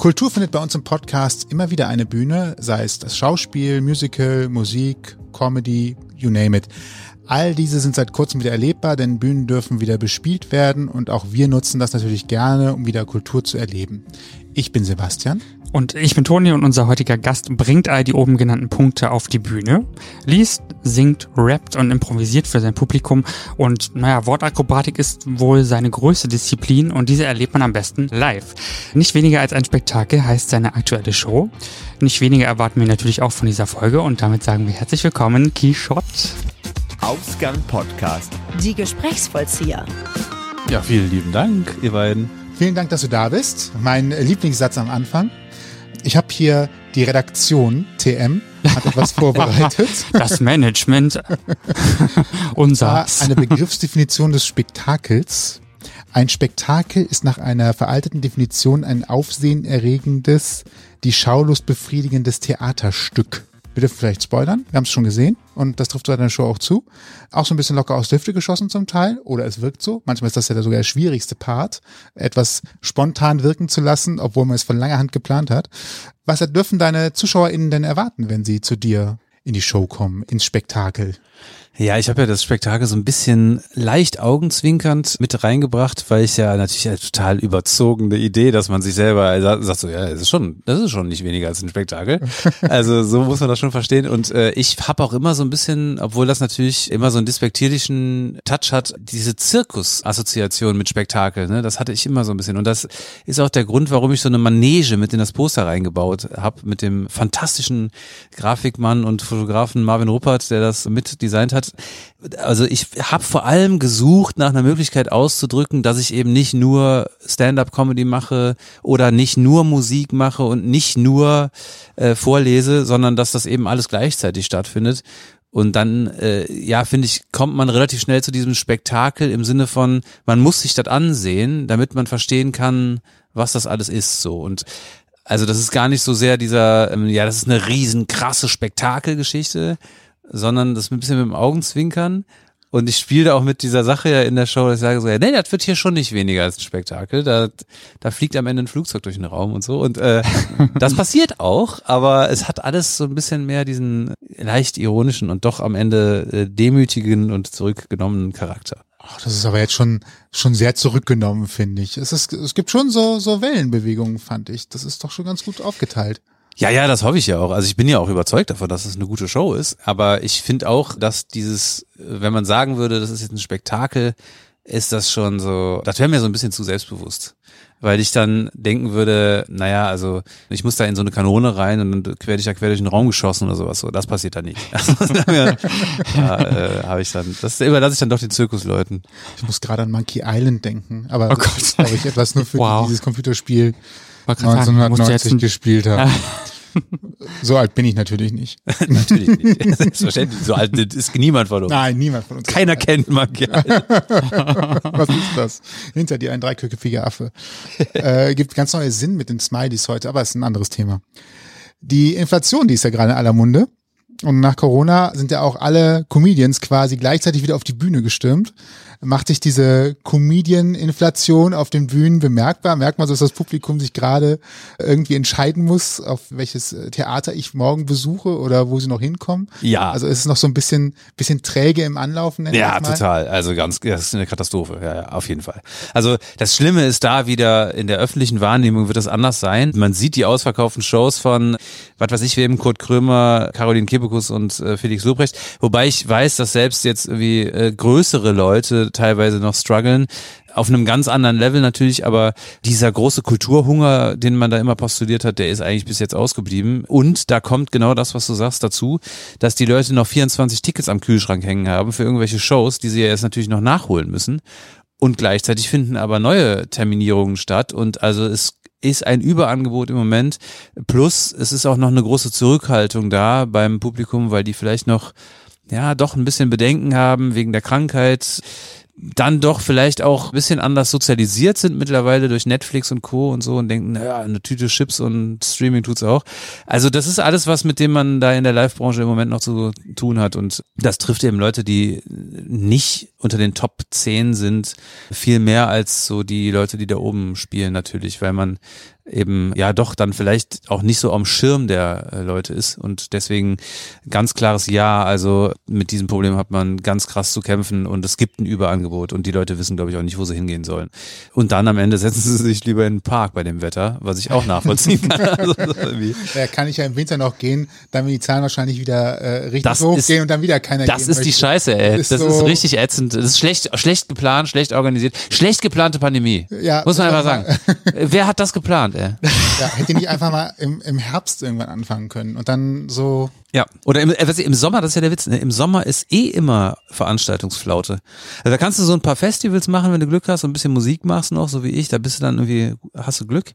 Kultur findet bei uns im Podcast immer wieder eine Bühne, sei es das Schauspiel, Musical, Musik, Comedy, you name it. All diese sind seit kurzem wieder erlebbar, denn Bühnen dürfen wieder bespielt werden und auch wir nutzen das natürlich gerne, um wieder Kultur zu erleben. Ich bin Sebastian. Und ich bin Toni und unser heutiger Gast bringt all die oben genannten Punkte auf die Bühne, liest, singt, rappt und improvisiert für sein Publikum und naja, Wortakrobatik ist wohl seine größte Disziplin und diese erlebt man am besten live. Nicht weniger als ein Spektakel heißt seine aktuelle Show. Nicht weniger erwarten wir natürlich auch von dieser Folge und damit sagen wir herzlich willkommen, Keyshot. Ausgang Podcast. Die Gesprächsvollzieher. Ja, vielen lieben Dank, ihr beiden. Vielen Dank, dass du da bist. Mein Lieblingssatz am Anfang. Ich habe hier die Redaktion TM hat etwas vorbereitet. Das Management. Unser. Eine Begriffsdefinition des Spektakels. Ein Spektakel ist nach einer veralteten Definition ein aufsehenerregendes, die Schaulust befriedigendes Theaterstück. Wir dürfen vielleicht spoilern. Wir haben es schon gesehen und das trifft deiner Show auch zu. Auch so ein bisschen locker aus der Hüfte geschossen zum Teil oder es wirkt so. Manchmal ist das ja sogar der schwierigste Part, etwas spontan wirken zu lassen, obwohl man es von langer Hand geplant hat. Was dürfen deine ZuschauerInnen denn erwarten, wenn sie zu dir in die Show kommen, ins Spektakel? Ja, ich habe ja das Spektakel so ein bisschen leicht augenzwinkernd mit reingebracht, weil ich ja natürlich eine total überzogene Idee, dass man sich selber sagt, so, ja, das ist schon, das ist schon nicht weniger als ein Spektakel. Also so muss man das schon verstehen. Und äh, ich habe auch immer so ein bisschen, obwohl das natürlich immer so einen despektierlichen Touch hat, diese Zirkus-Assoziation mit Spektakel, ne? Das hatte ich immer so ein bisschen. Und das ist auch der Grund, warum ich so eine Manege mit in das Poster reingebaut habe, mit dem fantastischen Grafikmann und Fotografen Marvin Ruppert, der das mit designt hat also ich habe vor allem gesucht nach einer Möglichkeit auszudrücken, dass ich eben nicht nur Stand-up-Comedy mache oder nicht nur Musik mache und nicht nur äh, vorlese, sondern dass das eben alles gleichzeitig stattfindet. Und dann, äh, ja, finde ich, kommt man relativ schnell zu diesem Spektakel im Sinne von, man muss sich das ansehen, damit man verstehen kann, was das alles ist. So und also das ist gar nicht so sehr dieser, ähm, ja, das ist eine riesen krasse Spektakelgeschichte, sondern das ein bisschen mit dem Augenzwinkern. Und ich spiele da auch mit dieser Sache ja in der Show, dass ich sage so, ja, nee, das wird hier schon nicht weniger als ein Spektakel. Da, da fliegt am Ende ein Flugzeug durch den Raum und so. Und äh, das passiert auch, aber es hat alles so ein bisschen mehr diesen leicht ironischen und doch am Ende äh, demütigen und zurückgenommenen Charakter. Ach, das ist aber jetzt schon schon sehr zurückgenommen, finde ich. Es ist es gibt schon so so Wellenbewegungen, fand ich. Das ist doch schon ganz gut aufgeteilt. Ja, ja, das hoffe ich ja auch. Also ich bin ja auch überzeugt davon, dass es eine gute Show ist. Aber ich finde auch, dass dieses, wenn man sagen würde, das ist jetzt ein Spektakel, ist das schon so, das wäre mir so ein bisschen zu selbstbewusst. Weil ich dann denken würde, naja, also ich muss da in so eine Kanone rein und dann werde ich da quer durch den Raum geschossen oder sowas. So, das passiert da nicht. Also, da äh, habe ich dann, das überlasse ich dann doch den Zirkusleuten. Ich muss gerade an Monkey Island denken, aber oh Gott. das glaube ich etwas nur für wow. dieses Computerspiel 1990 sagen, gespielt habe. so alt bin ich natürlich nicht. natürlich nicht. Selbstverständlich. So alt ist niemand von uns. Nein, niemand von uns. Keiner kennt Monkey Was ist das? Hinter dir ein dreiköpfiger Affe. Äh, gibt ganz neue Sinn mit den Smileys heute, aber ist ein anderes Thema. Die Inflation, die ist ja gerade in aller Munde. Und nach Corona sind ja auch alle Comedians quasi gleichzeitig wieder auf die Bühne gestürmt macht sich diese Comedian-Inflation auf den Bühnen bemerkbar? Merkt man so, dass das Publikum sich gerade irgendwie entscheiden muss, auf welches Theater ich morgen besuche oder wo sie noch hinkommen? Ja. Also ist es noch so ein bisschen, bisschen träge im Anlaufen? Ja, total. Also ganz, das ist eine Katastrophe. Ja, ja, auf jeden Fall. Also das Schlimme ist da wieder, in der öffentlichen Wahrnehmung wird das anders sein. Man sieht die ausverkauften Shows von, was weiß ich, wem, Kurt Krömer, Caroline Kebekus und äh, Felix Lobrecht. Wobei ich weiß, dass selbst jetzt irgendwie äh, größere Leute teilweise noch strugglen. Auf einem ganz anderen Level natürlich, aber dieser große Kulturhunger, den man da immer postuliert hat, der ist eigentlich bis jetzt ausgeblieben. Und da kommt genau das, was du sagst, dazu, dass die Leute noch 24 Tickets am Kühlschrank hängen haben für irgendwelche Shows, die sie ja jetzt natürlich noch nachholen müssen. Und gleichzeitig finden aber neue Terminierungen statt. Und also es ist ein Überangebot im Moment. Plus es ist auch noch eine große Zurückhaltung da beim Publikum, weil die vielleicht noch ja doch ein bisschen Bedenken haben wegen der Krankheit dann doch vielleicht auch ein bisschen anders sozialisiert sind mittlerweile durch Netflix und Co. und so und denken, naja, eine Tüte Chips und Streaming tut's auch. Also das ist alles, was mit dem man da in der Live-Branche im Moment noch zu tun hat und das trifft eben Leute, die nicht unter den Top 10 sind, viel mehr als so die Leute, die da oben spielen natürlich, weil man eben ja doch dann vielleicht auch nicht so am Schirm der äh, Leute ist und deswegen ganz klares Ja, also mit diesem Problem hat man ganz krass zu kämpfen und es gibt ein Überangebot und die Leute wissen glaube ich auch nicht, wo sie hingehen sollen. Und dann am Ende setzen sie sich lieber in den Park bei dem Wetter, was ich auch nachvollziehen kann. Also. Ja, kann ich ja im Winter noch gehen, dann wenn die Zahlen wahrscheinlich wieder äh, richtig Das hochgehen ist- und dann wieder keiner Das ist die möchte. Scheiße, ey. Ist das ist so- richtig ätzend. Das ist schlecht, schlecht geplant, schlecht organisiert, schlecht geplante Pandemie. Ja, Muss man einfach sag sagen. Wer hat das geplant, ey? Ja, hätte nicht einfach mal im, im Herbst irgendwann anfangen können und dann so, Ja, oder im, äh, ich- im Sommer, das ist ja der Witz, ne? im Sommer ist eh immer Veranstaltungsflaute. Also da kannst du so ein paar Festivals machen, wenn du Glück hast und ein bisschen Musik machst noch, so wie ich, da bist du dann irgendwie, hast du Glück.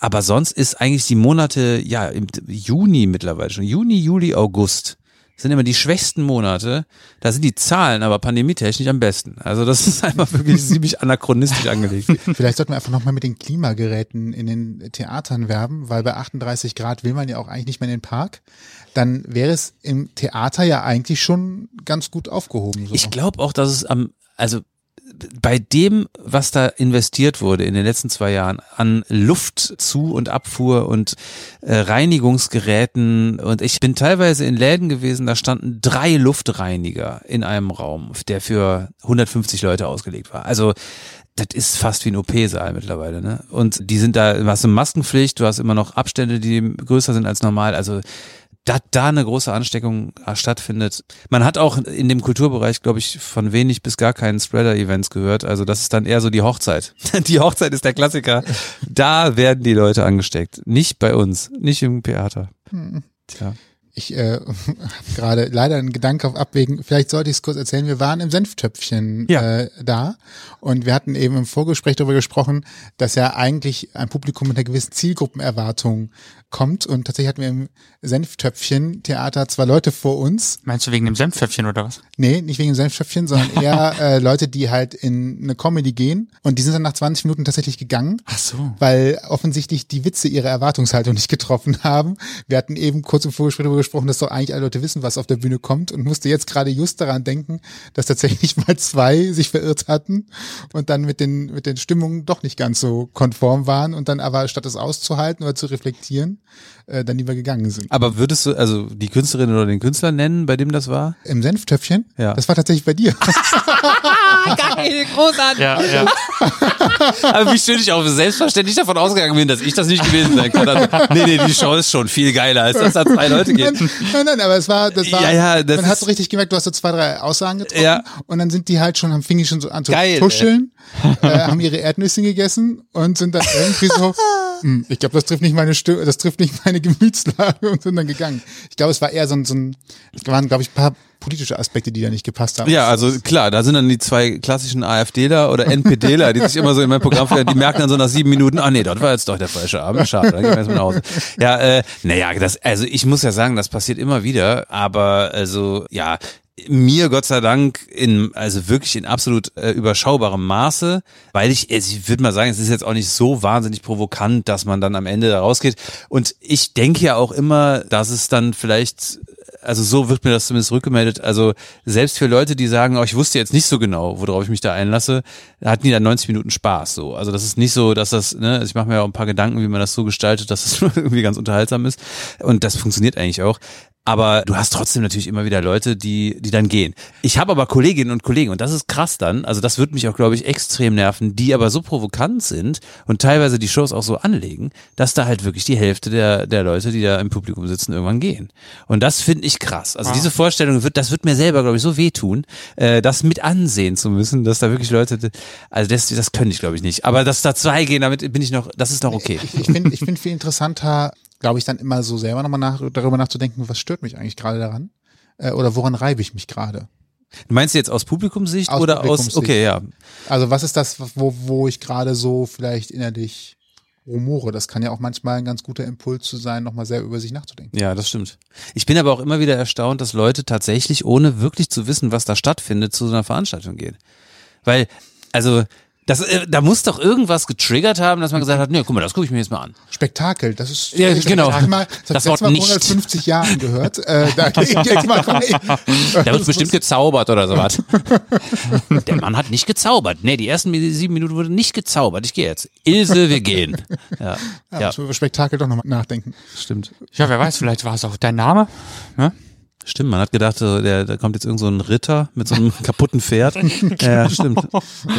Aber sonst ist eigentlich die Monate, ja, im Juni mittlerweile schon, Juni, Juli, August sind immer die schwächsten Monate. Da sind die Zahlen aber pandemietechnisch am besten. Also das ist einfach wirklich ziemlich anachronistisch angelegt. vielleicht sollten wir einfach nochmal mit den Klimageräten in den Theatern werben, weil bei 38 Grad will man ja auch eigentlich nicht mehr in den Park. Dann wäre es im Theater ja eigentlich schon ganz gut aufgehoben. So. Ich glaube auch, dass es am, also bei dem, was da investiert wurde in den letzten zwei Jahren an Luftzu- und Abfuhr und äh, Reinigungsgeräten und ich bin teilweise in Läden gewesen, da standen drei Luftreiniger in einem Raum, der für 150 Leute ausgelegt war. Also das ist fast wie ein OP-Saal mittlerweile, ne? Und die sind da, du hast eine Maskenpflicht, du hast immer noch Abstände, die größer sind als normal. Also dass da eine große Ansteckung äh, stattfindet. Man hat auch in dem Kulturbereich, glaube ich, von wenig bis gar keinen Spreader-Events gehört. Also das ist dann eher so die Hochzeit. Die Hochzeit ist der Klassiker. Da werden die Leute angesteckt. Nicht bei uns, nicht im Theater. Tja. Ich äh, habe gerade leider einen Gedanke auf Abwägen. Vielleicht sollte ich es kurz erzählen. Wir waren im Senftöpfchen Ja. äh, da und wir hatten eben im Vorgespräch darüber gesprochen, dass ja eigentlich ein Publikum mit einer gewissen Zielgruppenerwartung kommt. Und tatsächlich hatten wir im Senftöpfchen-Theater zwei Leute vor uns. Meinst du wegen dem Senfpfäffchen oder was? Nee, nicht wegen dem Senftöpfchen, sondern eher äh, Leute, die halt in eine Comedy gehen. Und die sind dann nach 20 Minuten tatsächlich gegangen Ach so. weil offensichtlich die Witze ihre Erwartungshaltung nicht getroffen haben. Wir hatten eben kurz im Vorgespräch darüber gesprochen, dass doch eigentlich alle Leute wissen, was auf der Bühne kommt und musste jetzt gerade just daran denken, dass tatsächlich mal zwei sich verirrt hatten und dann mit den, mit den Stimmungen doch nicht ganz so konform waren und dann aber statt es auszuhalten oder zu reflektieren, äh, dann lieber gegangen sind. Aber würdest du also die Künstlerin oder den Künstler nennen, bei dem das war? Im Senftöpfchen? Ja. Das war tatsächlich bei dir. Geil, großartig. Ja, ja. Aber wie schön ich auch selbstverständlich davon ausgegangen bin, dass ich das nicht gewesen sein kann. Also, nee, nee, die Show ist schon viel geiler, als dass da zwei Leute Nein, gehen. nein, nein, aber es war, das war, Ja, ja, das man hat so richtig gemerkt, du hast so zwei, drei Aussagen getroffen Ja. und dann sind die halt schon, haben fing die schon so an zu Geil, tuscheln, äh, haben ihre Erdnüsse gegessen und sind dann irgendwie so, hm, ich glaube, das trifft nicht meine Stimme, das trifft nicht meine Gemütslage und sind dann gegangen. Ich glaube, es war eher so ein, so ein, es waren, glaube ich, ein paar politische Aspekte, die da nicht gepasst haben. Ja, also klar, da sind dann die zwei klassischen AfDler oder NPDler, die sich immer so in mein Programm führen, die merken dann so nach sieben Minuten, ah nee, das war jetzt doch der falsche Abend, schade, dann gehen wir jetzt mal nach Hause. Ja, äh, naja, das, also ich muss ja sagen, das passiert immer wieder, aber also ja, mir Gott sei Dank in also wirklich in absolut äh, überschaubarem Maße, weil ich also ich würde mal sagen, es ist jetzt auch nicht so wahnsinnig provokant, dass man dann am Ende da rausgeht und ich denke ja auch immer, dass es dann vielleicht also so wird mir das zumindest rückgemeldet. Also selbst für Leute, die sagen, oh, ich wusste jetzt nicht so genau, worauf ich mich da einlasse, hatten die dann 90 Minuten Spaß. So, also das ist nicht so, dass das, ne, also ich mache mir auch ein paar Gedanken, wie man das so gestaltet, dass es irgendwie ganz unterhaltsam ist. Und das funktioniert eigentlich auch. Aber du hast trotzdem natürlich immer wieder Leute, die, die dann gehen. Ich habe aber Kolleginnen und Kollegen, und das ist krass dann, also das wird mich auch, glaube ich, extrem nerven, die aber so provokant sind und teilweise die Shows auch so anlegen, dass da halt wirklich die Hälfte der, der Leute, die da im Publikum sitzen, irgendwann gehen. Und das finde ich krass. Also diese Vorstellung wird, das wird mir selber, glaube ich, so wehtun, äh, das mit ansehen zu müssen, dass da wirklich Leute, also das, das könnte ich, glaube ich, nicht. Aber dass da zwei gehen, damit bin ich noch, das ist noch okay. Ich finde ich find viel interessanter, glaube ich, dann immer so selber nochmal nach, darüber nachzudenken, was stört mich eigentlich gerade daran? Äh, oder woran reibe ich mich gerade? Du meinst jetzt aus Publikumssicht Aus oder aus, Publikumssicht. okay, ja. Also was ist das, wo, wo ich gerade so vielleicht innerlich rumore? Das kann ja auch manchmal ein ganz guter Impuls zu sein, nochmal sehr über sich nachzudenken. Ja, das stimmt. Ich bin aber auch immer wieder erstaunt, dass Leute tatsächlich, ohne wirklich zu wissen, was da stattfindet, zu so einer Veranstaltung gehen. Weil, also, Das, äh, da muss doch irgendwas getriggert haben, dass man gesagt hat, nee, guck mal, das gucke ich mir jetzt mal an. Spektakel, das ist Ja, genau. Mal, das, Das Wort Mal nicht. 150 Jahren gehört. Äh, da, jetzt mal, komm. Der wird bestimmt gezaubert oder sowas. Der Mann hat nicht gezaubert. Nee, die ersten sieben Minuten wurde nicht gezaubert. Ich gehe jetzt. Ilse, wir gehen. Ja, Ja, ja müssen wir über Spektakel doch nochmal nachdenken. stimmt. Ja, wer weiß, vielleicht war es auch dein Name. Ne? Stimmt, man hat gedacht, so, der, da kommt jetzt irgend so ein Ritter mit so einem kaputten Pferd. Ja, stimmt.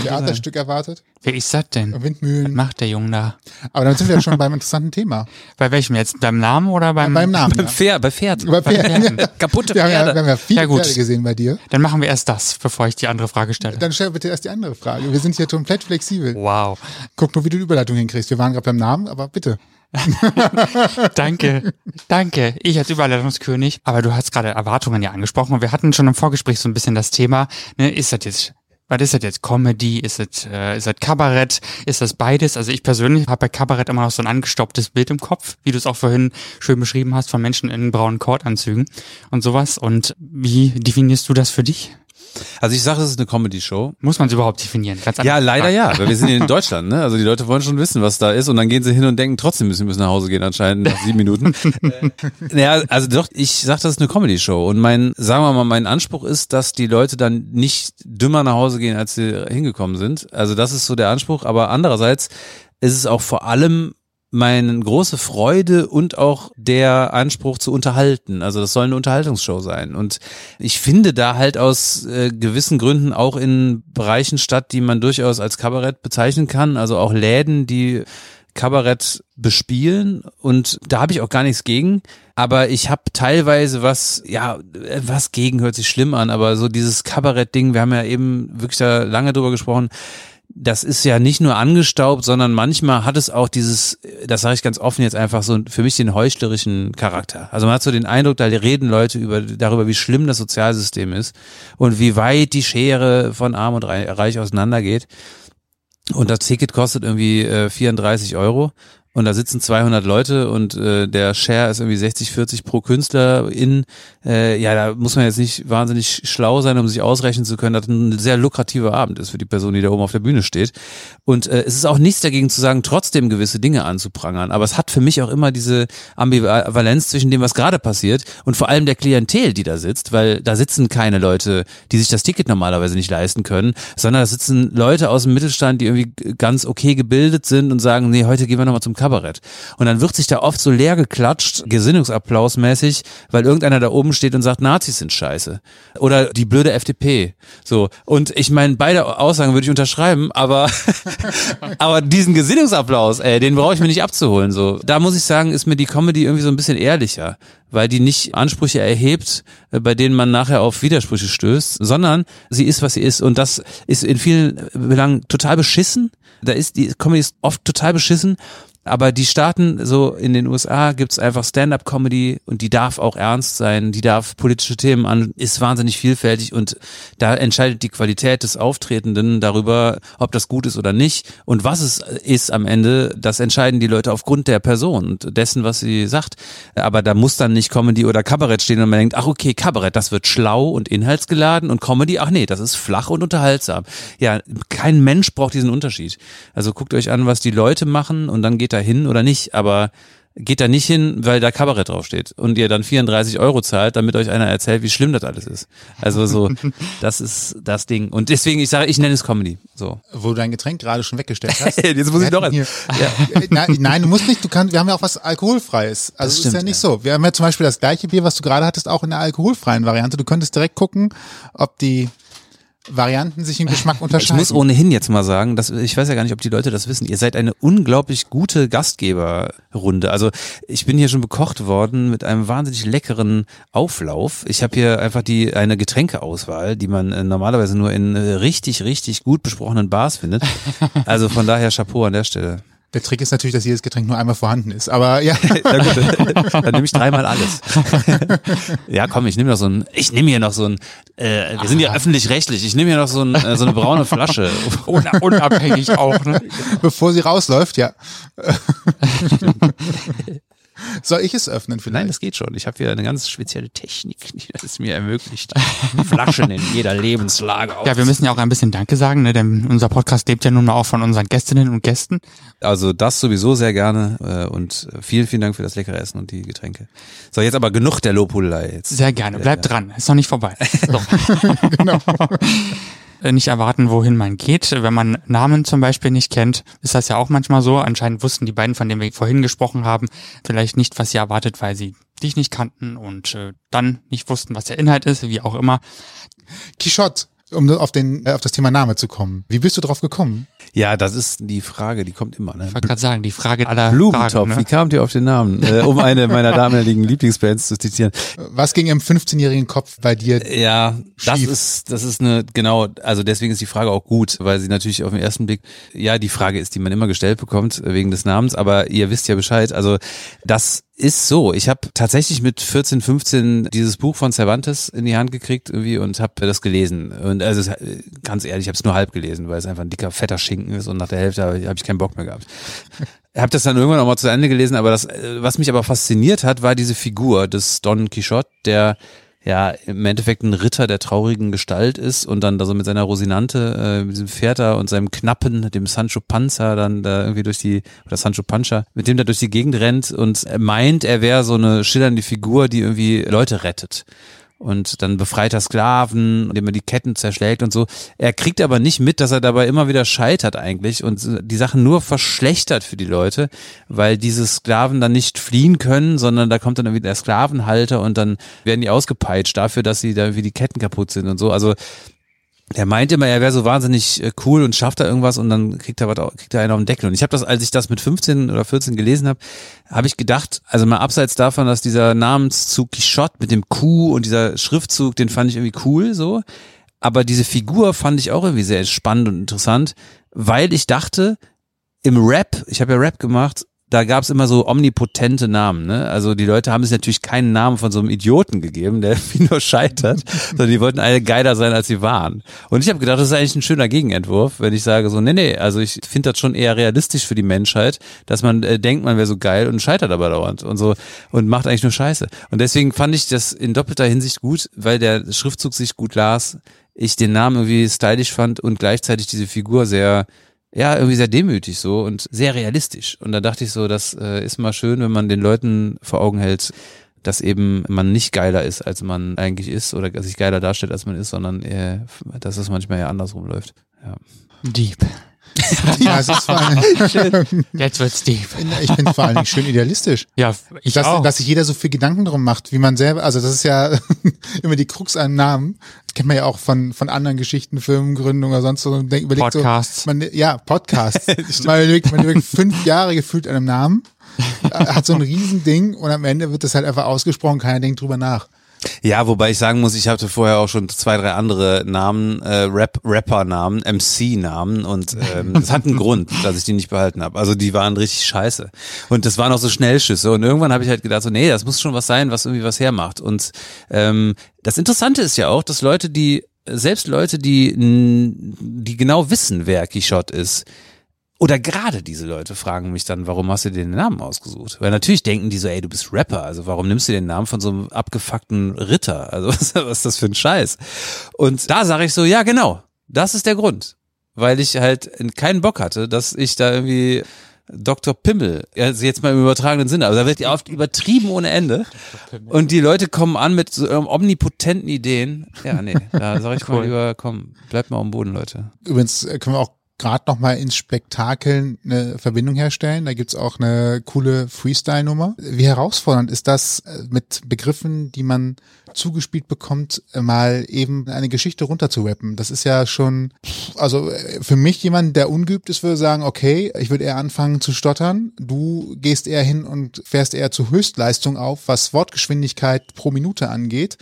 Theaterstück erwartet, Wer ist das denn? Was Windmühlen. macht der Junge da? Aber dann sind wir ja schon beim interessanten Thema. Bei welchem jetzt? Beim Namen oder beim? Beim Namen. Beim Ja. Pferd, bei Pferd. Bei Pferden. Kaputte Wir haben, ja, wir Pferde. haben ja viele Ja, gut. Pferde gesehen bei dir. Dann machen wir erst das, bevor ich die andere Frage stelle. Dann stell bitte erst die andere Frage. Wir sind hier komplett flexibel. Wow. Guck nur, wie du die Überleitung hinkriegst. Wir waren gerade beim Namen, aber bitte. Danke, danke. Ich als Überleitungskönig. Aber du hast gerade Erwartungen ja angesprochen und wir hatten schon im Vorgespräch so ein bisschen das Thema, ne, ist das jetzt was ist das jetzt? Comedy? Ist das, äh, ist das Kabarett? Ist das beides? Also ich persönlich habe bei Kabarett immer noch so ein angestaubtes Bild im Kopf, wie du es auch vorhin schön beschrieben hast, von Menschen in braunen Kordanzügen und sowas. Und wie definierst du das für dich? Also ich sage, das ist eine Comedy-Show. Muss man es überhaupt definieren? Ganz Ja, leider Frage. ja, weil wir sind hier in Deutschland, ne? Also die Leute wollen schon wissen, was da ist und dann gehen sie hin und denken, trotzdem müssen wir nach Hause gehen anscheinend nach sieben Minuten. äh, ja, also doch, ich sag, das ist eine Comedy-Show und mein, sagen wir mal, mein Anspruch ist, dass die Leute dann nicht dümmer nach Hause gehen, als sie hingekommen sind. Also das ist so der Anspruch, aber andererseits ist es auch vor allem meine große Freude und auch der Anspruch zu unterhalten. Also das soll eine Unterhaltungsshow sein. Und ich finde da halt aus äh, gewissen Gründen auch in Bereichen statt, die man durchaus als Kabarett bezeichnen kann. Also auch Läden, die Kabarett bespielen und da habe ich auch gar nichts gegen. Aber ich habe teilweise was, ja, was gegen hört sich schlimm an, aber so dieses Kabarett-Ding, wir haben ja eben wirklich da lange drüber gesprochen, das ist ja nicht nur angestaubt, sondern manchmal hat es auch dieses, das sage ich ganz offen jetzt einfach so, für mich den heuchlerischen Charakter. Also man hat so den Eindruck, da reden Leute über, darüber, wie schlimm das Sozialsystem ist und wie weit die Schere von Arm und Rei- Reich auseinandergeht. Und das Ticket kostet irgendwie äh, 34 Euro. Und da sitzen 200 Leute und äh, der Share ist irgendwie 60, 40 pro Künstlerin. Äh, ja, da muss man jetzt nicht wahnsinnig schlau sein, um sich ausrechnen zu können, dass ein sehr lukrativer Abend ist für die Person, die da oben auf der Bühne steht. Und äh, es ist auch nichts dagegen zu sagen, trotzdem gewisse Dinge anzuprangern. Aber es hat für mich auch immer diese Ambivalenz zwischen dem, was gerade passiert und vor allem der Klientel, die da sitzt, weil da sitzen keine Leute, die sich das Ticket normalerweise nicht leisten können, sondern da sitzen Leute aus dem Mittelstand, die irgendwie ganz okay gebildet sind und sagen, nee, heute gehen wir nochmal zum Kabarett. Und dann wird sich da oft so leer geklatscht, Gesinnungsapplausmäßig, weil irgendeiner da oben steht und sagt, Nazis sind scheiße. Oder die blöde FDP. So. Und ich meine, beide Aussagen würde ich unterschreiben, aber, aber diesen Gesinnungsapplaus, ey, den brauche ich mir nicht abzuholen. So. Da muss ich sagen, ist mir die Comedy irgendwie so ein bisschen ehrlicher, weil die nicht Ansprüche erhebt, äh, bei denen man nachher auf Widersprüche stößt, sondern sie ist, was sie ist. Und das ist in vielen Belangen total beschissen. Da ist die Comedy ist oft total beschissen. Aber die Staaten, so in den USA, gibt's einfach Stand-up-Comedy und die darf auch ernst sein, die darf politische Themen an, ist wahnsinnig vielfältig und da entscheidet die Qualität des Auftretenden darüber, ob das gut ist oder nicht. Und was es ist am Ende, das entscheiden die Leute aufgrund der Person und dessen, was sie sagt. Aber da muss dann nicht Comedy oder Kabarett stehen und man denkt, ach okay, Kabarett, das wird schlau und inhaltsgeladen und Comedy, ach nee, das ist flach und unterhaltsam. Ja, kein Mensch braucht diesen Unterschied. Also guckt euch an, was die Leute machen und dann geht da hin oder nicht, aber geht da nicht hin, weil da Kabarett draufsteht und ihr dann 34 Euro zahlt, damit euch einer erzählt, wie schlimm das alles ist. Also so, das ist das Ding. Und deswegen, ich sage, ich nenne es Comedy. So. Wo du dein Getränk gerade schon weggestellt hast. Jetzt muss ich Wir eins. hier- Äh, nein, nein, du musst nicht, du kannst, wir haben ja auch was Alkoholfreies. Also Das es ist ja stimmt, nicht ja. so. Wir haben ja zum Beispiel das gleiche Bier, was du gerade hattest, auch in der alkoholfreien Variante. Du könntest direkt gucken, ob die Varianten sich im Geschmack Ich unterscheiden. muss ohnehin jetzt mal sagen, dass ich weiß ja gar nicht, ob die Leute das wissen. Ihr seid eine unglaublich gute Gastgeberrunde. Also ich bin hier schon bekocht worden mit einem wahnsinnig leckeren Auflauf. Ich habe hier einfach die eine Getränkeauswahl, die man äh, normalerweise nur in äh, richtig richtig gut besprochenen Bars findet. Also von daher Chapeau an der Stelle. Der Trick ist natürlich, dass jedes Getränk nur einmal vorhanden ist. Aber ja, Na gut, dann nehme ich dreimal alles. ja, komm, ich nehme noch so ein, ich nehme hier noch so ein, äh, wir sind ja öffentlich-rechtlich, ich nehme hier noch so, ein, äh, so eine braune Flasche. Un unabhängig auch, ne? bevor sie rausläuft, ja. Soll ich es öffnen vielleicht? Nein, das geht schon. Ich habe hier eine ganz spezielle Technik, die das mir ermöglicht, Flaschen in jeder Lebenslage Ja, wir müssen ja auch ein bisschen Danke sagen, ne? denn unser Podcast lebt ja nun mal auch von unseren Gästinnen und Gästen. Also das sowieso sehr gerne äh, und vielen, vielen Dank für das leckere Essen und die Getränke. So, jetzt aber genug der Lobhudelei jetzt. Sehr gerne. Bleibt dran. Ist noch nicht vorbei. genau. Äh, Nicht erwarten, wohin man geht. Wenn man Namen zum Beispiel nicht kennt, ist das ja auch manchmal so. Anscheinend wussten die beiden, von denen wir vorhin gesprochen haben, vielleicht nicht, was sie erwartet, weil sie dich nicht kannten und äh, dann nicht wussten, was der Inhalt ist, wie auch immer. Quichotte, um auf, den, äh, auf das Thema Name zu kommen. Wie bist du drauf gekommen? Ja, das ist die Frage, die kommt immer. Ne? Ich wollte gerade sagen, die Frage aller Blumentopf, Fragen. wie Ne? kamt ihr auf den Namen? Äh, um eine meiner damaligen Lieblingsbands zu zitieren. Was ging im 15-jährigen Kopf bei dir? Ja, das Schief. ist, das ist eine, genau, also deswegen ist die Frage auch gut, weil sie natürlich auf den ersten Blick, ja, die Frage ist, die man immer gestellt bekommt, äh, wegen des Namens, aber ihr wisst ja Bescheid, also das ist so. Ich habe tatsächlich mit 14, 15 dieses Buch von Cervantes in die Hand gekriegt irgendwie und habe das gelesen. Und also ganz ehrlich, ich habe es nur halb gelesen, weil es einfach ein dicker, fetter Schinken ist und nach der Hälfte habe ich, hab ich keinen Bock mehr gehabt. Habe das dann irgendwann auch mal zu Ende gelesen, aber das, äh, was mich aber fasziniert hat, war diese Figur des Don Quixote, der ja im Endeffekt ein Ritter der traurigen Gestalt ist und dann da so mit seiner Rosinante, äh, diesem Pferd da und seinem Knappen, dem Sancho Panza, dann da irgendwie durch die, oder Sancho Pancha, mit dem da durch die Gegend rennt und meint, er wäre so eine schillernde Figur, die irgendwie Leute rettet. Und dann befreit er Sklaven, indem er die Ketten zerschlägt und so. Er kriegt aber nicht mit, dass er dabei immer wieder scheitert eigentlich und die Sachen nur verschlechtert für die Leute, weil diese Sklaven dann nicht fliehen können, sondern da kommt dann irgendwie der Sklavenhalter und dann werden die ausgepeitscht dafür, dass sie da irgendwie die Ketten kaputt sind und so. Also er meint immer, er wäre so wahnsinnig äh, cool und schafft da irgendwas und dann kriegt er was, kriegt er einen auf den Deckel. Und ich habe das, als ich das mit 15 oder 14 gelesen habe, habe ich gedacht, also mal abseits davon, dass dieser Namenszug Quichotte mit dem Q und dieser Schriftzug, den fand ich irgendwie cool so. Aber diese Figur fand ich auch irgendwie sehr spannend und interessant, weil ich dachte, im Rap, ich habe ja Rap gemacht, da gab es immer so omnipotente Namen. Ne? Also die Leute haben sich natürlich keinen Namen von so einem Idioten gegeben, der wie nur scheitert, sondern die wollten alle geiler sein, als sie waren. Und ich habe gedacht, das ist eigentlich ein schöner Gegenentwurf, wenn ich sage so, nee, nee, also ich finde das schon eher realistisch für die Menschheit, dass man äh, denkt, man wäre so geil und scheitert aber dauernd und so und macht eigentlich nur Scheiße. Und deswegen fand ich das in doppelter Hinsicht gut, weil der Schriftzug sich gut las, ich den Namen irgendwie stylisch fand und gleichzeitig diese Figur sehr ja, irgendwie sehr demütig so und sehr realistisch. Und da dachte ich so, das äh, ist mal schön, wenn man den Leuten vor Augen hält, dass eben man nicht geiler ist, als man eigentlich ist oder sich geiler darstellt, als man ist, sondern äh, dass es manchmal ja andersrum läuft. Ja. Deep. Ja, es ist vor allem, Jetzt wird's deep. ich bin vor allen Dingen schön idealistisch. Ja, ich dass, auch. dass sich jeder so viel Gedanken drum macht, wie man selber, also das ist ja immer die Krux an Namen. Das kennt man ja auch von, von anderen Geschichten, Firmengründung oder sonst so. Und denk- überlegt Podcasts. So, man, ja, Podcasts. man überlegt, man überlegt fünf Jahre gefühlt an einem Namen, hat so ein Riesending und am Ende wird das halt einfach ausgesprochen, keiner denkt drüber nach. Ja, wobei ich sagen muss, ich hatte vorher auch schon zwei, drei andere Namen, äh, Rap, Rapper-Namen, MC-Namen und ähm, das hat einen Grund, dass ich die nicht behalten habe. Also die waren richtig scheiße. Und das waren auch so Schnellschüsse. Und irgendwann habe ich halt gedacht, so, nee, das muss schon was sein, was irgendwie was hermacht. Und ähm, das Interessante ist ja auch, dass Leute, die, selbst Leute, die, die genau wissen, wer Quichotte ist, oder gerade diese Leute fragen mich dann, warum hast du dir den Namen ausgesucht? Weil natürlich denken die so, ey, du bist Rapper, also warum nimmst du den Namen von so einem abgefuckten Ritter? Also was, was ist das für ein Scheiß? Und da sage ich so, ja genau, das ist der Grund. Weil ich halt keinen Bock hatte, dass ich da irgendwie Dr. Pimmel, also jetzt mal im übertragenen Sinne, aber da wird ja oft übertrieben ohne Ende. Und die Leute kommen an mit so ähm, omnipotenten Ideen. Ja, nee, da sage ich mal lieber, komm, bleibt mal am Boden, Leute. Übrigens äh, können wir auch gerade noch mal ins Spektakel eine Verbindung herstellen. Da gibt's auch eine coole Freestyle-Nummer. Wie herausfordernd ist das, äh, mit Begriffen, die man zugespielt bekommt, äh, mal eben eine Geschichte runterzurappen? Das ist ja schon, also äh, für mich jemand, der ungeübt ist, würde sagen, okay, ich würde eher anfangen zu stottern. Du gehst eher hin und fährst eher zur Höchstleistung auf, was Wortgeschwindigkeit pro Minute angeht.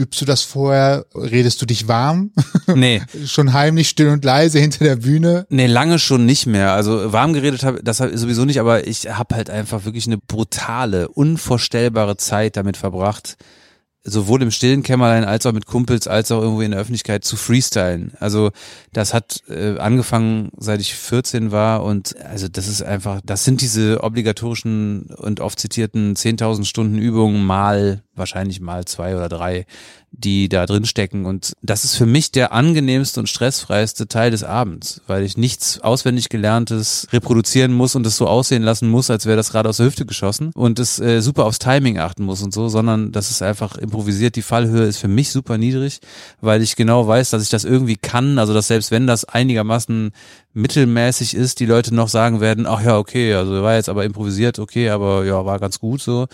Übst du das vorher? Redest du dich warm? Nee. schon heimlich still und leise hinter der Bühne. Nee, lange schon nicht mehr. Also warm geredet habe, das hab ich sowieso nicht, aber ich habe halt einfach wirklich eine brutale, unvorstellbare Zeit damit verbracht, sowohl im stillen Kämmerlein als auch mit Kumpels als auch irgendwo in der Öffentlichkeit zu freestylen. Also das hat äh, angefangen, seit ich 14 war und also das ist einfach, das sind diese obligatorischen und oft zitierten 10.000 Stunden Übungen mal wahrscheinlich mal zwei oder drei, die da drin stecken. Und das ist für mich der angenehmste und stressfreiste Teil des Abends, weil ich nichts auswendig gelerntes reproduzieren muss und es so aussehen lassen muss, als wäre das gerade aus der Hüfte geschossen und es äh, super aufs Timing achten muss und so, sondern das ist einfach improvisiert. Die Fallhöhe ist für mich super niedrig, weil ich genau weiß, dass ich das irgendwie kann. Also dass selbst wenn das einigermaßen mittelmäßig ist, die Leute noch sagen werden, ach ja, okay, also war jetzt aber improvisiert, okay, aber ja, war ganz gut so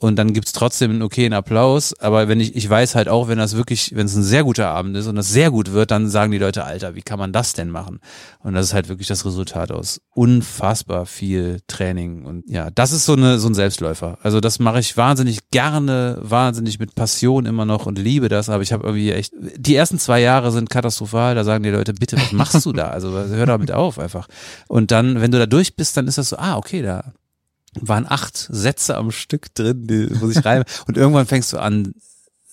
und dann gibt's trotzdem einen okayen Applaus. Aber wenn ich, ich weiß halt auch, wenn das wirklich, wenn es ein sehr guter Abend ist und das sehr gut wird, dann sagen die Leute, Alter, wie kann man das denn machen? Und das ist halt wirklich das Resultat aus unfassbar viel Training. Und ja, das ist so eine, so ein Selbstläufer. Also das mache ich wahnsinnig gerne, wahnsinnig mit Passion immer noch und liebe das. Aber ich habe irgendwie echt, die ersten zwei Jahre sind katastrophal. Da sagen die Leute, bitte, was machst du da? Also hör damit auf einfach. Und dann, wenn du da durch bist, dann ist das so, ah, okay, da waren acht Sätze am Stück drin, die muss ich reimen. Und irgendwann fängst du an,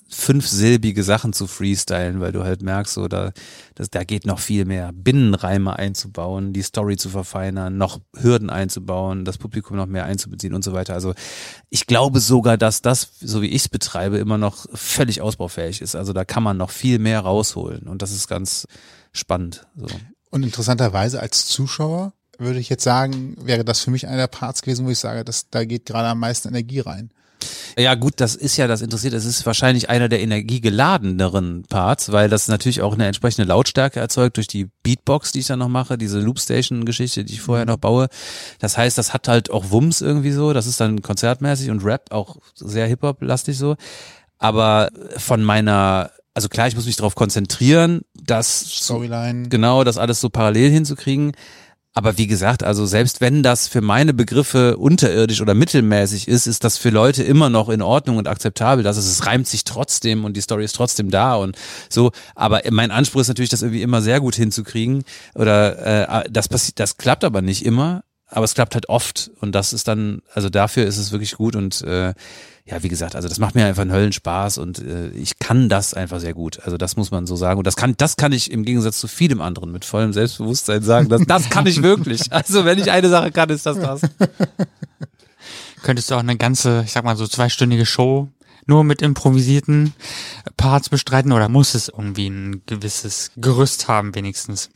fünfsilbige Sachen zu freestylen, weil du halt merkst, so da, das, da geht noch viel mehr. Binnenreime einzubauen, die Story zu verfeinern, noch Hürden einzubauen, das Publikum noch mehr einzubeziehen und so weiter. Also ich glaube sogar, dass das, so wie ich es betreibe, immer noch völlig ausbaufähig ist. Also da kann man noch viel mehr rausholen und das ist ganz spannend. So. Und interessanterweise als Zuschauer würde ich jetzt sagen, wäre das für mich einer der Parts gewesen, wo ich sage, dass da geht gerade am meisten Energie rein. Ja, gut, das ist ja das interessiert. Das ist wahrscheinlich einer der energiegeladeneren Parts, weil das natürlich auch eine entsprechende Lautstärke erzeugt durch die Beatbox, die ich dann noch mache, diese Loopstation-Geschichte, die ich vorher noch baue. Das heißt, das hat halt auch Wumms irgendwie so. Das ist dann konzertmäßig und Rap auch sehr Hip-Hop-lastig so. Aber von meiner also klar, ich muss mich darauf konzentrieren, das Storyline. genau, das alles so parallel hinzukriegen. Aber wie gesagt, also selbst wenn das für meine Begriffe unterirdisch oder mittelmäßig ist, ist das für Leute immer noch in Ordnung und akzeptabel. dass es, es reimt sich trotzdem und die Story ist trotzdem da und so. Aber mein Anspruch ist natürlich, das irgendwie immer sehr gut hinzukriegen. Oder äh, das passiert, das klappt aber nicht immer, aber es klappt halt oft. Und das ist dann, also dafür ist es wirklich gut und äh, ja, wie gesagt, also das macht mir einfach einen Höllenspaß und äh, ich kann das einfach sehr gut. Also das muss man so sagen. Und das kann, das kann ich im Gegensatz zu vielem anderen mit vollem Selbstbewusstsein sagen. Das, das kann ich wirklich. Also wenn ich eine Sache kann, ist das das. Könntest du auch eine ganze, ich sag mal so zweistündige Show nur mit improvisierten Parts bestreiten oder muss es irgendwie ein gewisses Gerüst haben wenigstens?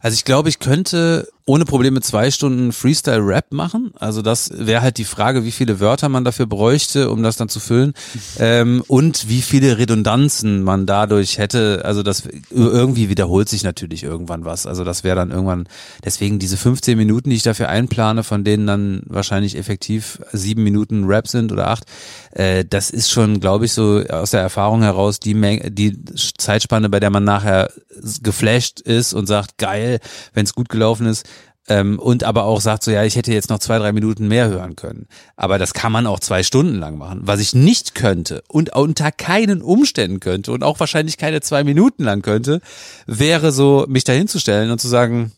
Also ich glaube, ich könnte ohne Probleme zwei Stunden Freestyle-Rap machen. Also das wäre halt die Frage, wie viele Wörter man dafür bräuchte, um das dann zu füllen. Ähm, und wie viele Redundanzen man dadurch hätte. Also das irgendwie wiederholt sich natürlich irgendwann was. Also das wäre dann irgendwann, deswegen diese 15 Minuten, die ich dafür einplane, von denen dann wahrscheinlich effektiv sieben Minuten Rap sind oder acht, äh, das ist schon, glaube ich, so aus der Erfahrung heraus die Menge, die Zeitspanne, bei der man nachher geflasht ist und sagt, geil, wenn es gut gelaufen ist ähm, und aber auch sagt so, ja, ich hätte jetzt noch zwei, drei Minuten mehr hören können. Aber das kann man auch zwei Stunden lang machen. Was ich nicht könnte und unter keinen Umständen könnte und auch wahrscheinlich keine zwei Minuten lang könnte, wäre so, mich dahinzustellen und zu sagen,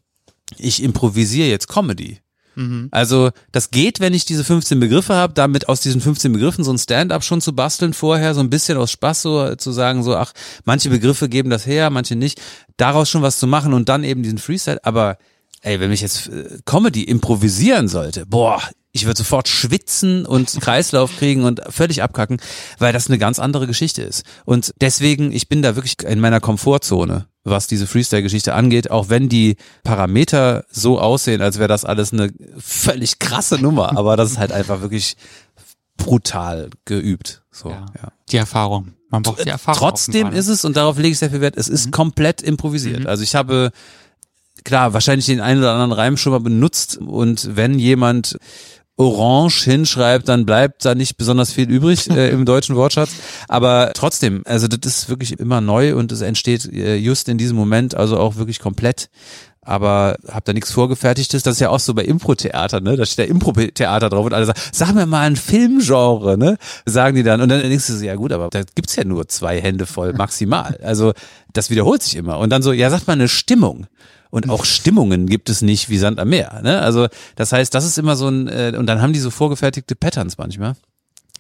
ich improvisiere jetzt Comedy. Mhm. Also das geht, wenn ich diese 15 Begriffe habe, damit aus diesen 15 Begriffen so ein Stand-up schon zu basteln vorher, so ein bisschen aus Spaß so zu sagen, so ach, manche Begriffe geben das her, manche nicht, daraus schon was zu machen und dann eben diesen Freestyle, aber ey, wenn mich jetzt äh, Comedy improvisieren sollte, boah, ich würde sofort schwitzen und Kreislauf kriegen und völlig abkacken, weil das eine ganz andere Geschichte ist. Und deswegen, ich bin da wirklich in meiner Komfortzone, was diese Freestyle-Geschichte angeht, auch wenn die Parameter so aussehen, als wäre das alles eine völlig krasse Nummer, aber das ist halt einfach wirklich brutal geübt. So, ja. ja. Die Erfahrung. Man braucht die Erfahrung. Trotzdem ist es, und darauf lege ich sehr viel Wert, es ist mhm. komplett improvisiert. Mhm. Also ich habe klar, wahrscheinlich den einen oder anderen Reim schon mal benutzt und wenn jemand Orange hinschreibt, dann bleibt da nicht besonders viel übrig äh, im deutschen Wortschatz. Aber trotzdem, also das ist wirklich immer neu und es entsteht äh, just in diesem Moment, also auch wirklich komplett. Aber hab da nichts vorgefertigtes. Das ist ja auch so bei Impro-Theater, ne? Da steht der Impro-Theater drauf und alle sagen, sag mir mal ein Filmgenre, ne? Sagen die dann. Und dann denkst du so, ja gut, aber da gibt's ja nur zwei Hände voll maximal. Also das wiederholt sich immer. Und dann so, ja, sag mal eine Stimmung. Und auch Stimmungen gibt es nicht wie Sand am Meer. Ne? Also das heißt, das ist immer so ein, äh, und dann haben die so vorgefertigte Patterns manchmal.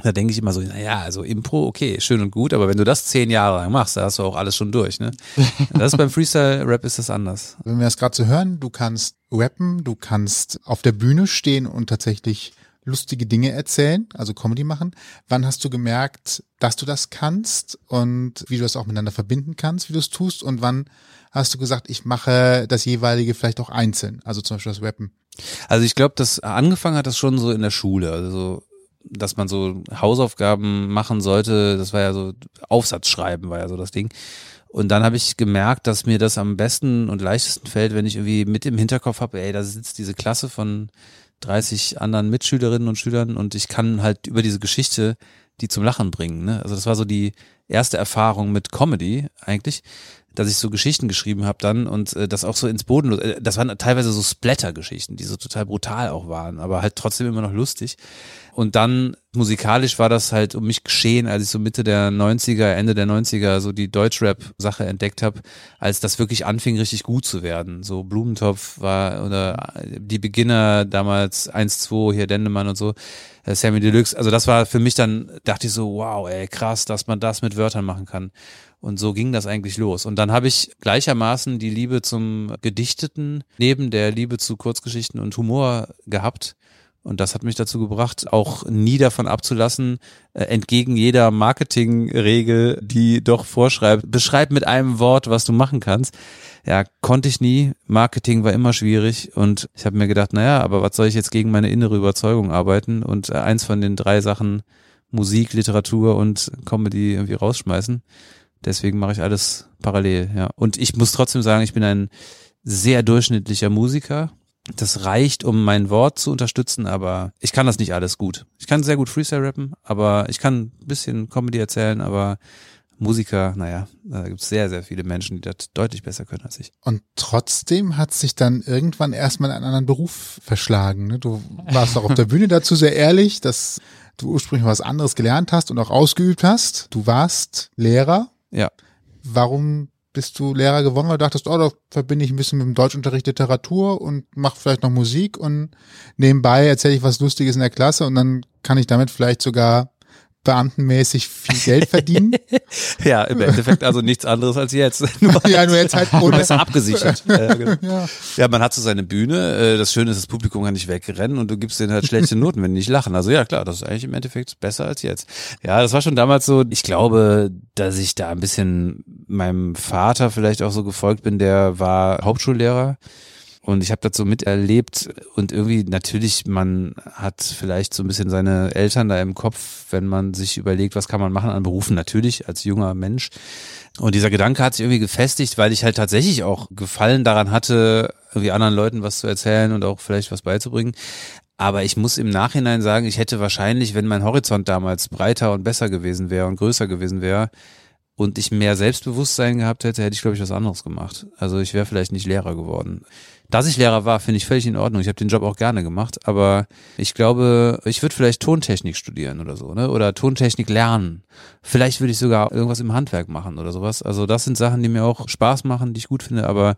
Da denke ich immer so, naja, also Impro, okay, schön und gut, aber wenn du das zehn Jahre lang machst, da hast du auch alles schon durch, ne? Das ist beim Freestyle-Rap ist das anders. Wenn wir das gerade so hören, du kannst rappen, du kannst auf der Bühne stehen und tatsächlich lustige Dinge erzählen, also Comedy machen. Wann hast du gemerkt, dass du das kannst und wie du das auch miteinander verbinden kannst, wie du es tust? Und wann hast du gesagt, ich mache das jeweilige vielleicht auch einzeln, also zum Beispiel das Rappen? Also ich glaube, das angefangen hat das schon so in der Schule, also so, dass man so Hausaufgaben machen sollte. Das war ja so Aufsatz schreiben war ja so das Ding. Und dann habe ich gemerkt, dass mir das am besten und leichtesten fällt, wenn ich irgendwie mit im Hinterkopf habe, ey, da sitzt diese Klasse von 30 anderen Mitschülerinnen und Schülern und ich kann halt über diese Geschichte die zum Lachen bringen. Ne? Also das war so die erste Erfahrung mit Comedy eigentlich, dass ich so Geschichten geschrieben habe dann und äh, das auch so ins Boden, äh, das waren teilweise so Splatter-Geschichten, die so total brutal auch waren, aber halt trotzdem immer noch lustig. Und dann musikalisch war das halt um mich geschehen, als ich so Mitte der 90er, Ende der 90er so die Deutschrap-Sache entdeckt habe, als das wirklich anfing, richtig gut zu werden. So Blumentopf war oder die Beginner damals 1-2, hier Dendemann und so, Sammy Deluxe. Also das war für mich dann, dachte ich so, wow, ey, krass, dass man das mit Wörtern machen kann. Und so ging das eigentlich los. Und dann habe ich gleichermaßen die Liebe zum Gedichteten neben der Liebe zu Kurzgeschichten und Humor gehabt. Und das hat mich dazu gebracht, auch nie davon abzulassen, äh, entgegen jeder Marketingregel, die doch vorschreibt, beschreib mit einem Wort, was du machen kannst. Ja, konnte ich nie. Marketing war immer schwierig und ich habe mir gedacht, naja, aber was soll ich jetzt gegen meine innere Überzeugung arbeiten und äh, eins von den drei Sachen Musik, Literatur und Comedy irgendwie rausschmeißen. Deswegen mache ich alles parallel, ja. Und ich muss trotzdem sagen, ich bin ein sehr durchschnittlicher Musiker das reicht, um mein Wort zu unterstützen, aber ich kann das nicht alles gut. Ich kann sehr gut Freestyle rappen, aber ich kann ein bisschen Comedy erzählen, aber Musiker, naja, da gibt es sehr, sehr viele Menschen, die das deutlich besser können als ich. Und trotzdem hat sich dann irgendwann erstmal in einen anderen Beruf verschlagen. Ne? Du warst auch auf der Bühne dazu sehr ehrlich, dass du ursprünglich was anderes gelernt hast und auch ausgeübt hast. Du warst Lehrer. Ja. Warum bist du Lehrer geworden, du dachtest, oh, da verbinde ich ein bisschen mit dem Deutschunterricht Literatur und mache vielleicht noch Musik und nebenbei erzähle ich was Lustiges in der Klasse und dann kann ich damit vielleicht sogar beamtenmäßig viel Geld verdienen. ja, im Endeffekt also nichts anderes als jetzt. Nur ja, nur jetzt halt ohne. besser abgesichert. ja, genau. ja. ja, man hat so seine Bühne. Äh, das Schöne ist, das Publikum kann nicht wegrennen und du gibst denen halt schlechte Noten, wenn die nicht lachen. Also ja, klar, das ist eigentlich im Endeffekt besser als jetzt. Ja, das war schon damals so. Ich glaube, dass ich da ein bisschen meinem Vater vielleicht auch so gefolgt bin. Der war Hauptschullehrer. Und ich habe das so miterlebt und irgendwie natürlich, man hat vielleicht so ein bisschen seine Eltern da im Kopf, wenn man sich überlegt, was kann man machen an Berufen, natürlich als junger Mensch. Und dieser Gedanke hat sich irgendwie gefestigt, weil ich halt tatsächlich auch Gefallen daran hatte, irgendwie anderen Leuten was zu erzählen und auch vielleicht was beizubringen. Aber ich muss im Nachhinein sagen, ich hätte wahrscheinlich, wenn mein Horizont damals breiter und besser gewesen wäre und größer gewesen wäre, und ich mehr Selbstbewusstsein gehabt hätte, hätte ich, glaube ich, was anderes gemacht. Also ich wäre vielleicht nicht Lehrer geworden. Dass ich Lehrer war, finde ich völlig in Ordnung. Ich habe den Job auch gerne gemacht, aber ich glaube, ich würde vielleicht Tontechnik studieren oder so, ne? Oder Tontechnik lernen. Vielleicht würde ich sogar irgendwas im Handwerk machen oder sowas. Also das sind Sachen, die mir auch Spaß machen, die ich gut finde, aber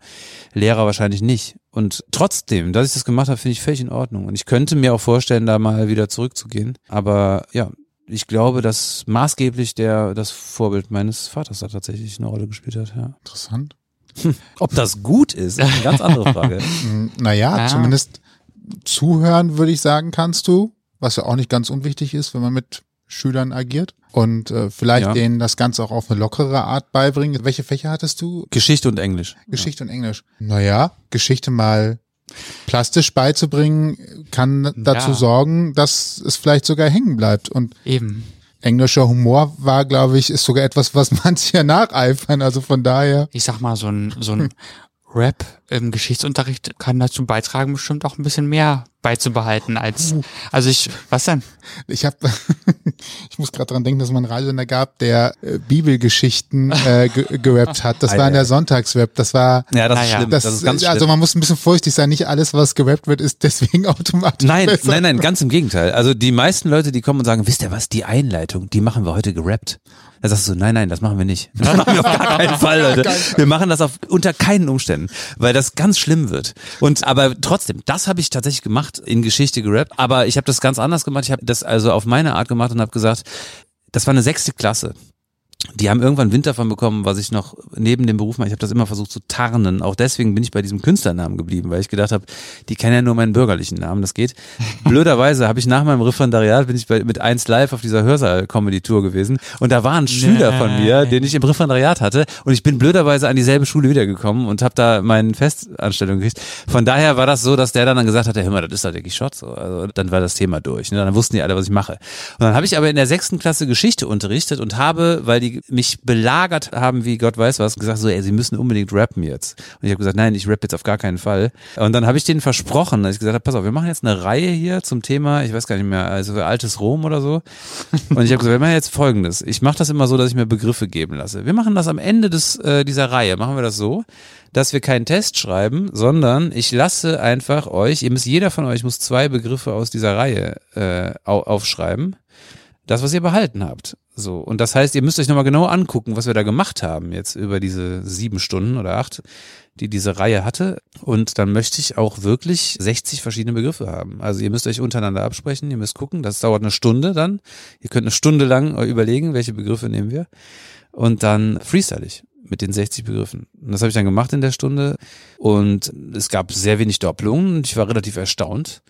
Lehrer wahrscheinlich nicht. Und trotzdem, dass ich das gemacht habe, finde ich völlig in Ordnung. Und ich könnte mir auch vorstellen, da mal wieder zurückzugehen. Aber ja, ich glaube, dass maßgeblich der das Vorbild meines Vaters da tatsächlich eine Rolle gespielt hat. Ja. Interessant. Ob das gut ist, eine ganz andere Frage. Naja, ja. zumindest zuhören, würde ich sagen, kannst du, was ja auch nicht ganz unwichtig ist, wenn man mit Schülern agiert. Und äh, vielleicht ja. denen das Ganze auch auf eine lockere Art beibringen. Welche Fächer hattest du? Geschichte und Englisch. Geschichte ja. und Englisch. Naja, Geschichte mal plastisch beizubringen, kann dazu ja. sorgen, dass es vielleicht sogar hängen bleibt. Und eben englischer Humor war, glaube ich, ist sogar etwas, was manche nacheifern. Also von daher. Ich sag mal, so ein, so ein Rap im Geschichtsunterricht kann dazu beitragen, bestimmt auch ein bisschen mehr beizubehalten als, also ich, was denn? Ich habe, ich muss gerade dran denken, dass es mal einen Radiosender gab, der äh, Bibelgeschichten äh, ge gerappt hat. Das war in der Sonntagsrap. Das war, ja, das ist schlimm. Das, das ist ganz schlimm. Also man muss ein bisschen vorsichtig sein. Nicht alles, was gerappt wird, ist deswegen automatisch. Nein, besser. nein, nein, ganz im Gegenteil. Also die meisten Leute, die kommen und sagen, wisst ihr was, die Einleitung, die machen wir heute gerappt. Da sagst du, nein, nein, das machen wir nicht. Das machen wir auf gar keinen Fall, Leute. Wir machen das auf unter keinen Umständen, weil das ganz schlimm wird. Und aber trotzdem, das habe ich tatsächlich gemacht in Geschichte gerappt, aber ich habe das ganz anders gemacht. Ich habe das also auf meine Art gemacht und habe gesagt, das war eine sechste Klasse. Die haben irgendwann Wind davon bekommen, was ich noch neben dem Beruf mache. Ich habe das immer versucht zu tarnen. Auch deswegen bin ich bei diesem Künstlernamen geblieben, weil ich gedacht habe, die kennen ja nur meinen bürgerlichen Namen, das geht. Blöderweise habe ich nach meinem Referendariat bin ich bei, mit eins live auf dieser Hörsaal-Comedy-Tour gewesen und da war ein Schüler von mir, den ich im Referendariat hatte und ich bin blöderweise an dieselbe Schule wiedergekommen und habe da meine Festanstellung gekriegt. Von daher war das so, dass der dann, dann gesagt hat, hör mal, das ist doch der Quichotte. So. Also dann war das Thema durch. Ne? Dann wussten die alle, was ich mache. Und dann habe ich aber in der sechsten Klasse Geschichte unterrichtet und habe, weil die mich belagert haben, wie Gott weiß was, gesagt so, ey, sie müssen unbedingt rappen jetzt. Und ich habe gesagt, nein, ich rapp jetzt auf gar keinen Fall. Und dann habe ich denen versprochen, dass ich gesagt habe, pass auf, wir machen jetzt eine Reihe hier zum Thema, ich weiß gar nicht mehr, also altes Rom oder so. Und ich habe gesagt, wir machen jetzt folgendes. Ich mache das immer so, dass ich mir Begriffe geben lasse. Wir machen das am Ende des, äh, dieser Reihe, machen wir das so, dass wir keinen Test schreiben, sondern ich lasse einfach euch, ihr müsst, jeder von euch muss zwei Begriffe aus dieser Reihe äh, au aufschreiben. Das, was ihr behalten habt. So. Und das heißt, ihr müsst euch nochmal genau angucken, was wir da gemacht haben jetzt über diese sieben Stunden oder acht, die diese Reihe hatte. Und dann möchte ich auch wirklich 60 verschiedene Begriffe haben. Also ihr müsst euch untereinander absprechen, ihr müsst gucken. Das dauert eine Stunde dann. Ihr könnt eine Stunde lang überlegen, welche Begriffe nehmen wir. Und dann freestyle ich mit den 60 Begriffen. Und das habe ich dann gemacht in der Stunde. Und es gab sehr wenig Doppelungen ich war relativ erstaunt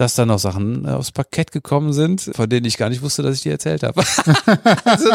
dass da noch Sachen äh, aufs Parkett gekommen sind, von denen ich gar nicht wusste, dass ich die erzählt habe. also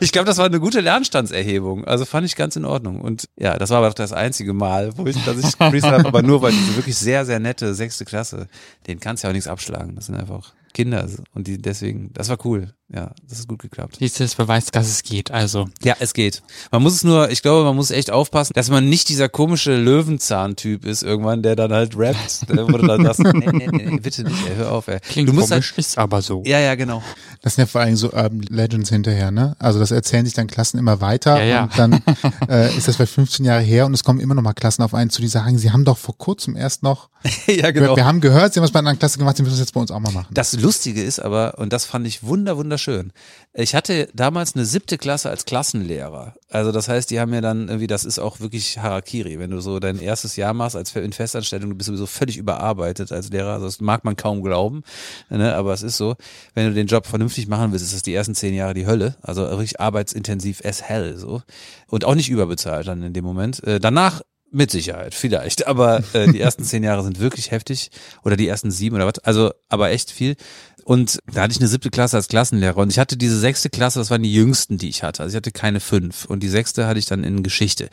ich glaube, das war eine gute Lernstandserhebung. Also fand ich ganz in Ordnung. Und ja, das war aber doch das einzige Mal, wo ich, dass ich Freestyle habe, aber nur weil diese wirklich sehr, sehr nette sechste Klasse, den kannst du ja auch nichts abschlagen. Das sind einfach Kinder und die deswegen, das war cool. Ja, das ist gut geklappt. Siehst du, das beweist, dass es geht, also. Ja, es geht. Man muss es nur, ich glaube, man muss echt aufpassen, dass man nicht dieser komische Löwenzahn-Typ ist irgendwann, der dann halt rappt, der wurde dann das, nee, nee, nee, bitte nicht, ey, hör auf, ey. Klingt du musst komisch, halt, ist aber so. ja, ja, genau. Das sind ja vor allem so Urban Legends hinterher, ne? Also das erzählen sich dann Klassen immer weiter Ja, ja. und dann äh, ist das vielleicht 15 Jahre her und es kommen immer noch mal Klassen auf einen zu, die sagen, sie haben doch vor kurzem erst noch, ja, wir, wir haben gehört, sie haben was bei einer anderen Klasse gemacht, sie müssen das jetzt bei uns auch mal machen. Das Lustige ist aber, und das fand ich wunder, wunderschön. Ich hatte damals eine siebte Klasse als Klassenlehrer. Also das heißt, die haben mir dann irgendwie, das ist auch wirklich Harakiri, wenn du so dein erstes Jahr machst als in Festanstellung, du bist sowieso völlig überarbeitet als Lehrer. Also das mag man kaum glauben, ne? aber es ist so, wenn du den Job vernünftig machen willst, ist das die ersten zehn Jahre die Hölle. Also wirklich arbeitsintensiv as hell so. Und auch nicht überbezahlt dann in dem Moment. Äh, danach mit Sicherheit, vielleicht. Aber äh, die ersten zehn Jahre sind wirklich heftig. Oder die ersten sieben oder was. Also, aber echt viel. Und da hatte ich eine siebte Klasse als Klassenlehrer. Und ich hatte diese sechste Klasse, das waren die jüngsten, die ich hatte. Also ich hatte keine fünf. Und die sechste hatte ich dann in Geschichte.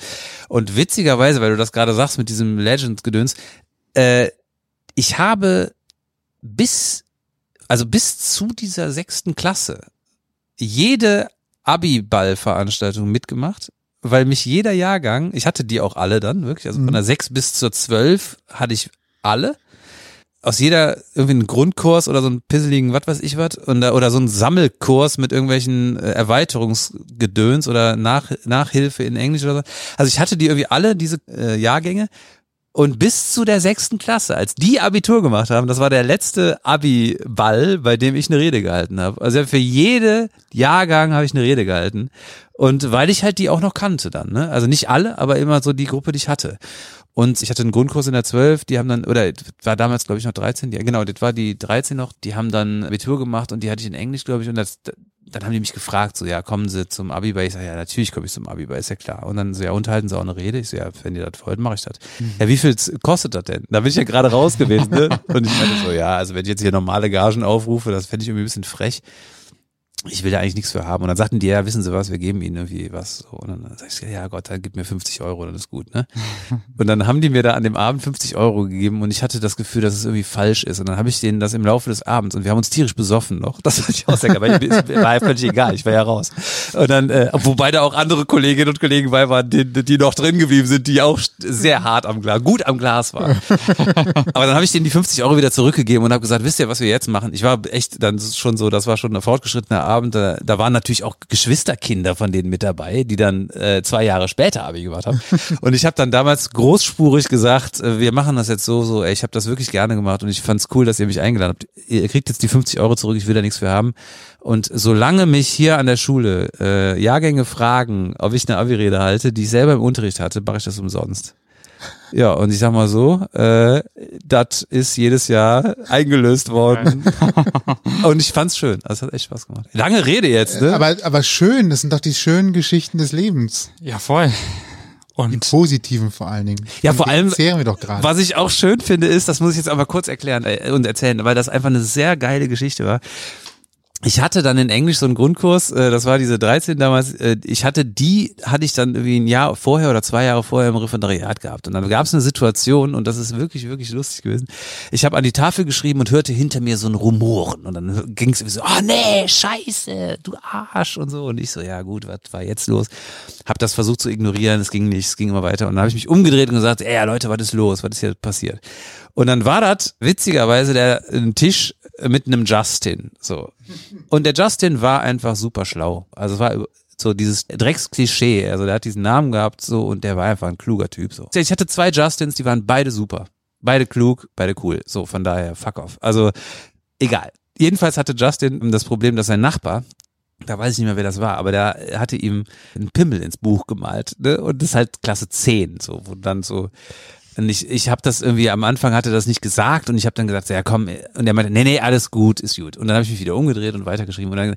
Und witzigerweise, weil du das gerade sagst mit diesem Legends-Gedöns, äh, ich habe bis, also bis zu dieser sechsten Klasse jede Abi-Ball-Veranstaltung mitgemacht, weil mich jeder Jahrgang, ich hatte die auch alle dann, wirklich, also von der sechs bis zur zwölf hatte ich alle. Aus jeder irgendwie einen Grundkurs oder so einen pisseligen, was weiß ich was, und, oder so einen Sammelkurs mit irgendwelchen äh, Erweiterungsgedöns oder Nach, Nachhilfe in Englisch oder so. Also ich hatte die irgendwie alle, diese äh, Jahrgänge. Und bis zu der sechsten Klasse, als die Abitur gemacht haben, das war der letzte Abi-Ball, bei dem ich eine Rede gehalten habe. Also für jede Jahrgang habe ich eine Rede gehalten. Und weil ich halt die auch noch kannte dann, ne? Also nicht alle, aber immer so die Gruppe, die ich hatte. Und ich hatte einen Grundkurs in der 12, die haben dann, oder war damals, glaube ich, noch 13, ja, genau, das war die 13 noch, die haben dann Abitur gemacht und die hatte ich in Englisch, glaube ich, und das, dann haben die mich gefragt, so, ja, kommen Sie zum Abi bei? Ich sage, ja, natürlich komme ich zum Abi bei, ist ja klar. Und dann so, ja, unterhalten Sie auch eine Rede? Ich so, ja, wenn ihr das wollt, mache ich das. Ja, wie viel kostet das denn? Da bin ich ja gerade raus gewesen, ne? Und ich meinte so, ja, also wenn ich jetzt hier normale Gagen aufrufe, das fände ich irgendwie ein bisschen frech. Ich will da eigentlich nichts für haben. Und dann sagten die, ja, wissen Sie was, wir geben Ihnen irgendwie was. Und dann sag ich, ja Gott, dann gib mir 50 Euro, dann ist gut, ne? Und dann haben die mir da an dem Abend 50 Euro gegeben und ich hatte das Gefühl, dass es irgendwie falsch ist. Und dann habe ich denen das im Laufe des Abends und wir haben uns tierisch besoffen noch. Das fand ich auch sehr weil ich, war ja völlig egal, ich war ja raus. Und dann, äh, wobei da auch andere Kolleginnen und Kollegen bei waren, die, die noch drin geblieben sind, die auch sehr hart am Glas, gut am Glas waren. Aber dann habe ich denen die 50 Euro wieder zurückgegeben und habe gesagt, wisst ihr, was wir jetzt machen? Ich war echt dann schon so, das war schon ein fortgeschrittener Abend. Da, da waren natürlich auch Geschwisterkinder von denen mit dabei, die dann äh, zwei Jahre später Abi gemacht haben. Und ich habe dann damals großspurig gesagt, äh, wir machen das jetzt so, so, ey, ich habe das wirklich gerne gemacht und ich fand's cool, dass ihr mich eingeladen habt. Ihr kriegt jetzt die 50 Euro zurück, ich will da nichts für haben. Und solange mich hier an der Schule äh, Jahrgänge fragen, ob ich eine Abi-Rede halte, die ich selber im Unterricht hatte, mache ich das umsonst. Ja, und ich sag mal so, äh, das ist jedes Jahr eingelöst worden. und ich fand's schön. Also es hat echt Spaß gemacht. Lange Rede jetzt, ne? Aber, aber schön, das sind doch die schönen Geschichten des Lebens. Ja, voll. Die Und positiven vor allen Dingen. Ja, Von vor allem, Erzählen wir doch gerade. Was ich auch schön finde, ist, das muss ich jetzt aber kurz erklären äh, und erzählen, weil das einfach eine sehr geile Geschichte war. Ich hatte dann in Englisch so einen Grundkurs, äh, das war diese 13 damals, äh, ich hatte die, hatte ich dann irgendwie ein Jahr vorher oder zwei Jahre vorher im Referendariat gehabt. Und dann gab es eine Situation, und das ist wirklich, wirklich lustig gewesen. Ich habe an die Tafel geschrieben und hörte hinter mir so ein Rumoren. Und dann ging es so, oh nee, scheiße, du Arsch und so. Und ich so, ja gut, was war jetzt los? Hab das versucht zu ignorieren, es ging nicht, es ging immer weiter. Und dann habe ich mich umgedreht und gesagt, ey Leute, was ist los? Was ist hier passiert? Und dann war das witzigerweise der ein Tisch mit einem Justin. So. Und der Justin war einfach super schlau. Also es war so dieses Drecksklischee. Also der hat diesen Namen gehabt so und der war einfach ein kluger Typ. So. Ich hatte zwei Justins, die waren beide super. Beide klug, beide cool. So, von daher, fuck off. Also, egal. Jedenfalls hatte Justin das Problem, dass sein Nachbar, da weiß ich nicht mehr, wer das war, aber der hatte ihm einen Pimmel ins Buch gemalt. Ne? Und das ist halt Klasse 10, so, wo dann so. Und ich, ich habe das irgendwie am Anfang hatte das nicht gesagt und ich habe dann gesagt, ja komm, und er meinte, nee, nee, alles gut, ist gut. Und dann habe ich mich wieder umgedreht und weitergeschrieben und dann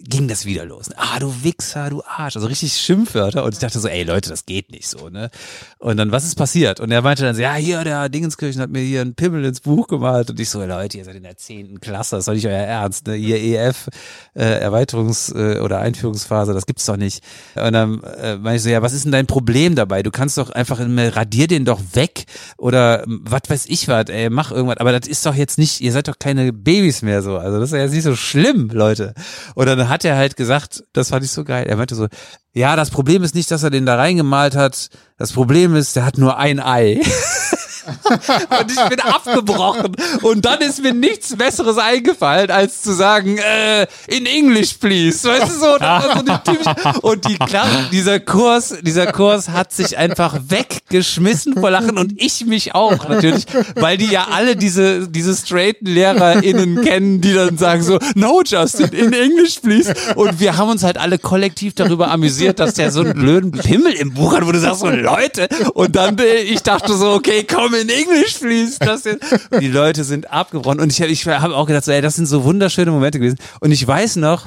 ging das wieder los. Ah, du Wichser, du Arsch. Also richtig Schimpfwörter. Und ich dachte so, ey Leute, das geht nicht so, ne? Und dann, was ist passiert? Und er meinte dann so, ja, hier, der Dingenskirchen hat mir hier einen Pimmel ins Buch gemalt. Und ich so, Leute, ihr seid in der zehnten Klasse, das ist nicht euer Ernst, ne? Ihr EF, äh, Erweiterungs- äh, oder Einführungsphase, das gibt's doch nicht. Und dann äh, meinte ich so, ja, was ist denn dein Problem dabei? Du kannst doch einfach, immer, radier den doch weg. Oder was weiß ich was, ey, mach irgendwas. Aber das ist doch jetzt nicht, ihr seid doch keine Babys mehr so. Also das ist ja jetzt nicht so schlimm, Leute. Und dann hat er halt gesagt, das fand ich so geil. Er meinte so, ja, das Problem ist nicht, dass er den da reingemalt hat. Das Problem ist, der hat nur ein Ei. und ich bin abgebrochen. Und dann ist mir nichts Besseres eingefallen, als zu sagen, äh, in English, please. Weißt du so? So typische, und die Klasse, dieser Kurs, dieser Kurs hat sich einfach weggeschmissen vor Lachen und ich mich auch natürlich, weil die ja alle diese, diese straighten LehrerInnen kennen, die dann sagen so, no Justin, in English, please. Und wir haben uns halt alle kollektiv darüber amüsiert, dass der so einen blöden Pimmel im Buch hat, wo du sagst so, Leute. Und dann, äh, ich dachte so, okay, komm in English, please. Das jetzt. Und die Leute sind abgebrochen. Und ich, ich habe auch gedacht, so, ey, das sind so wunderschöne Momente gewesen. Und ich weiß noch,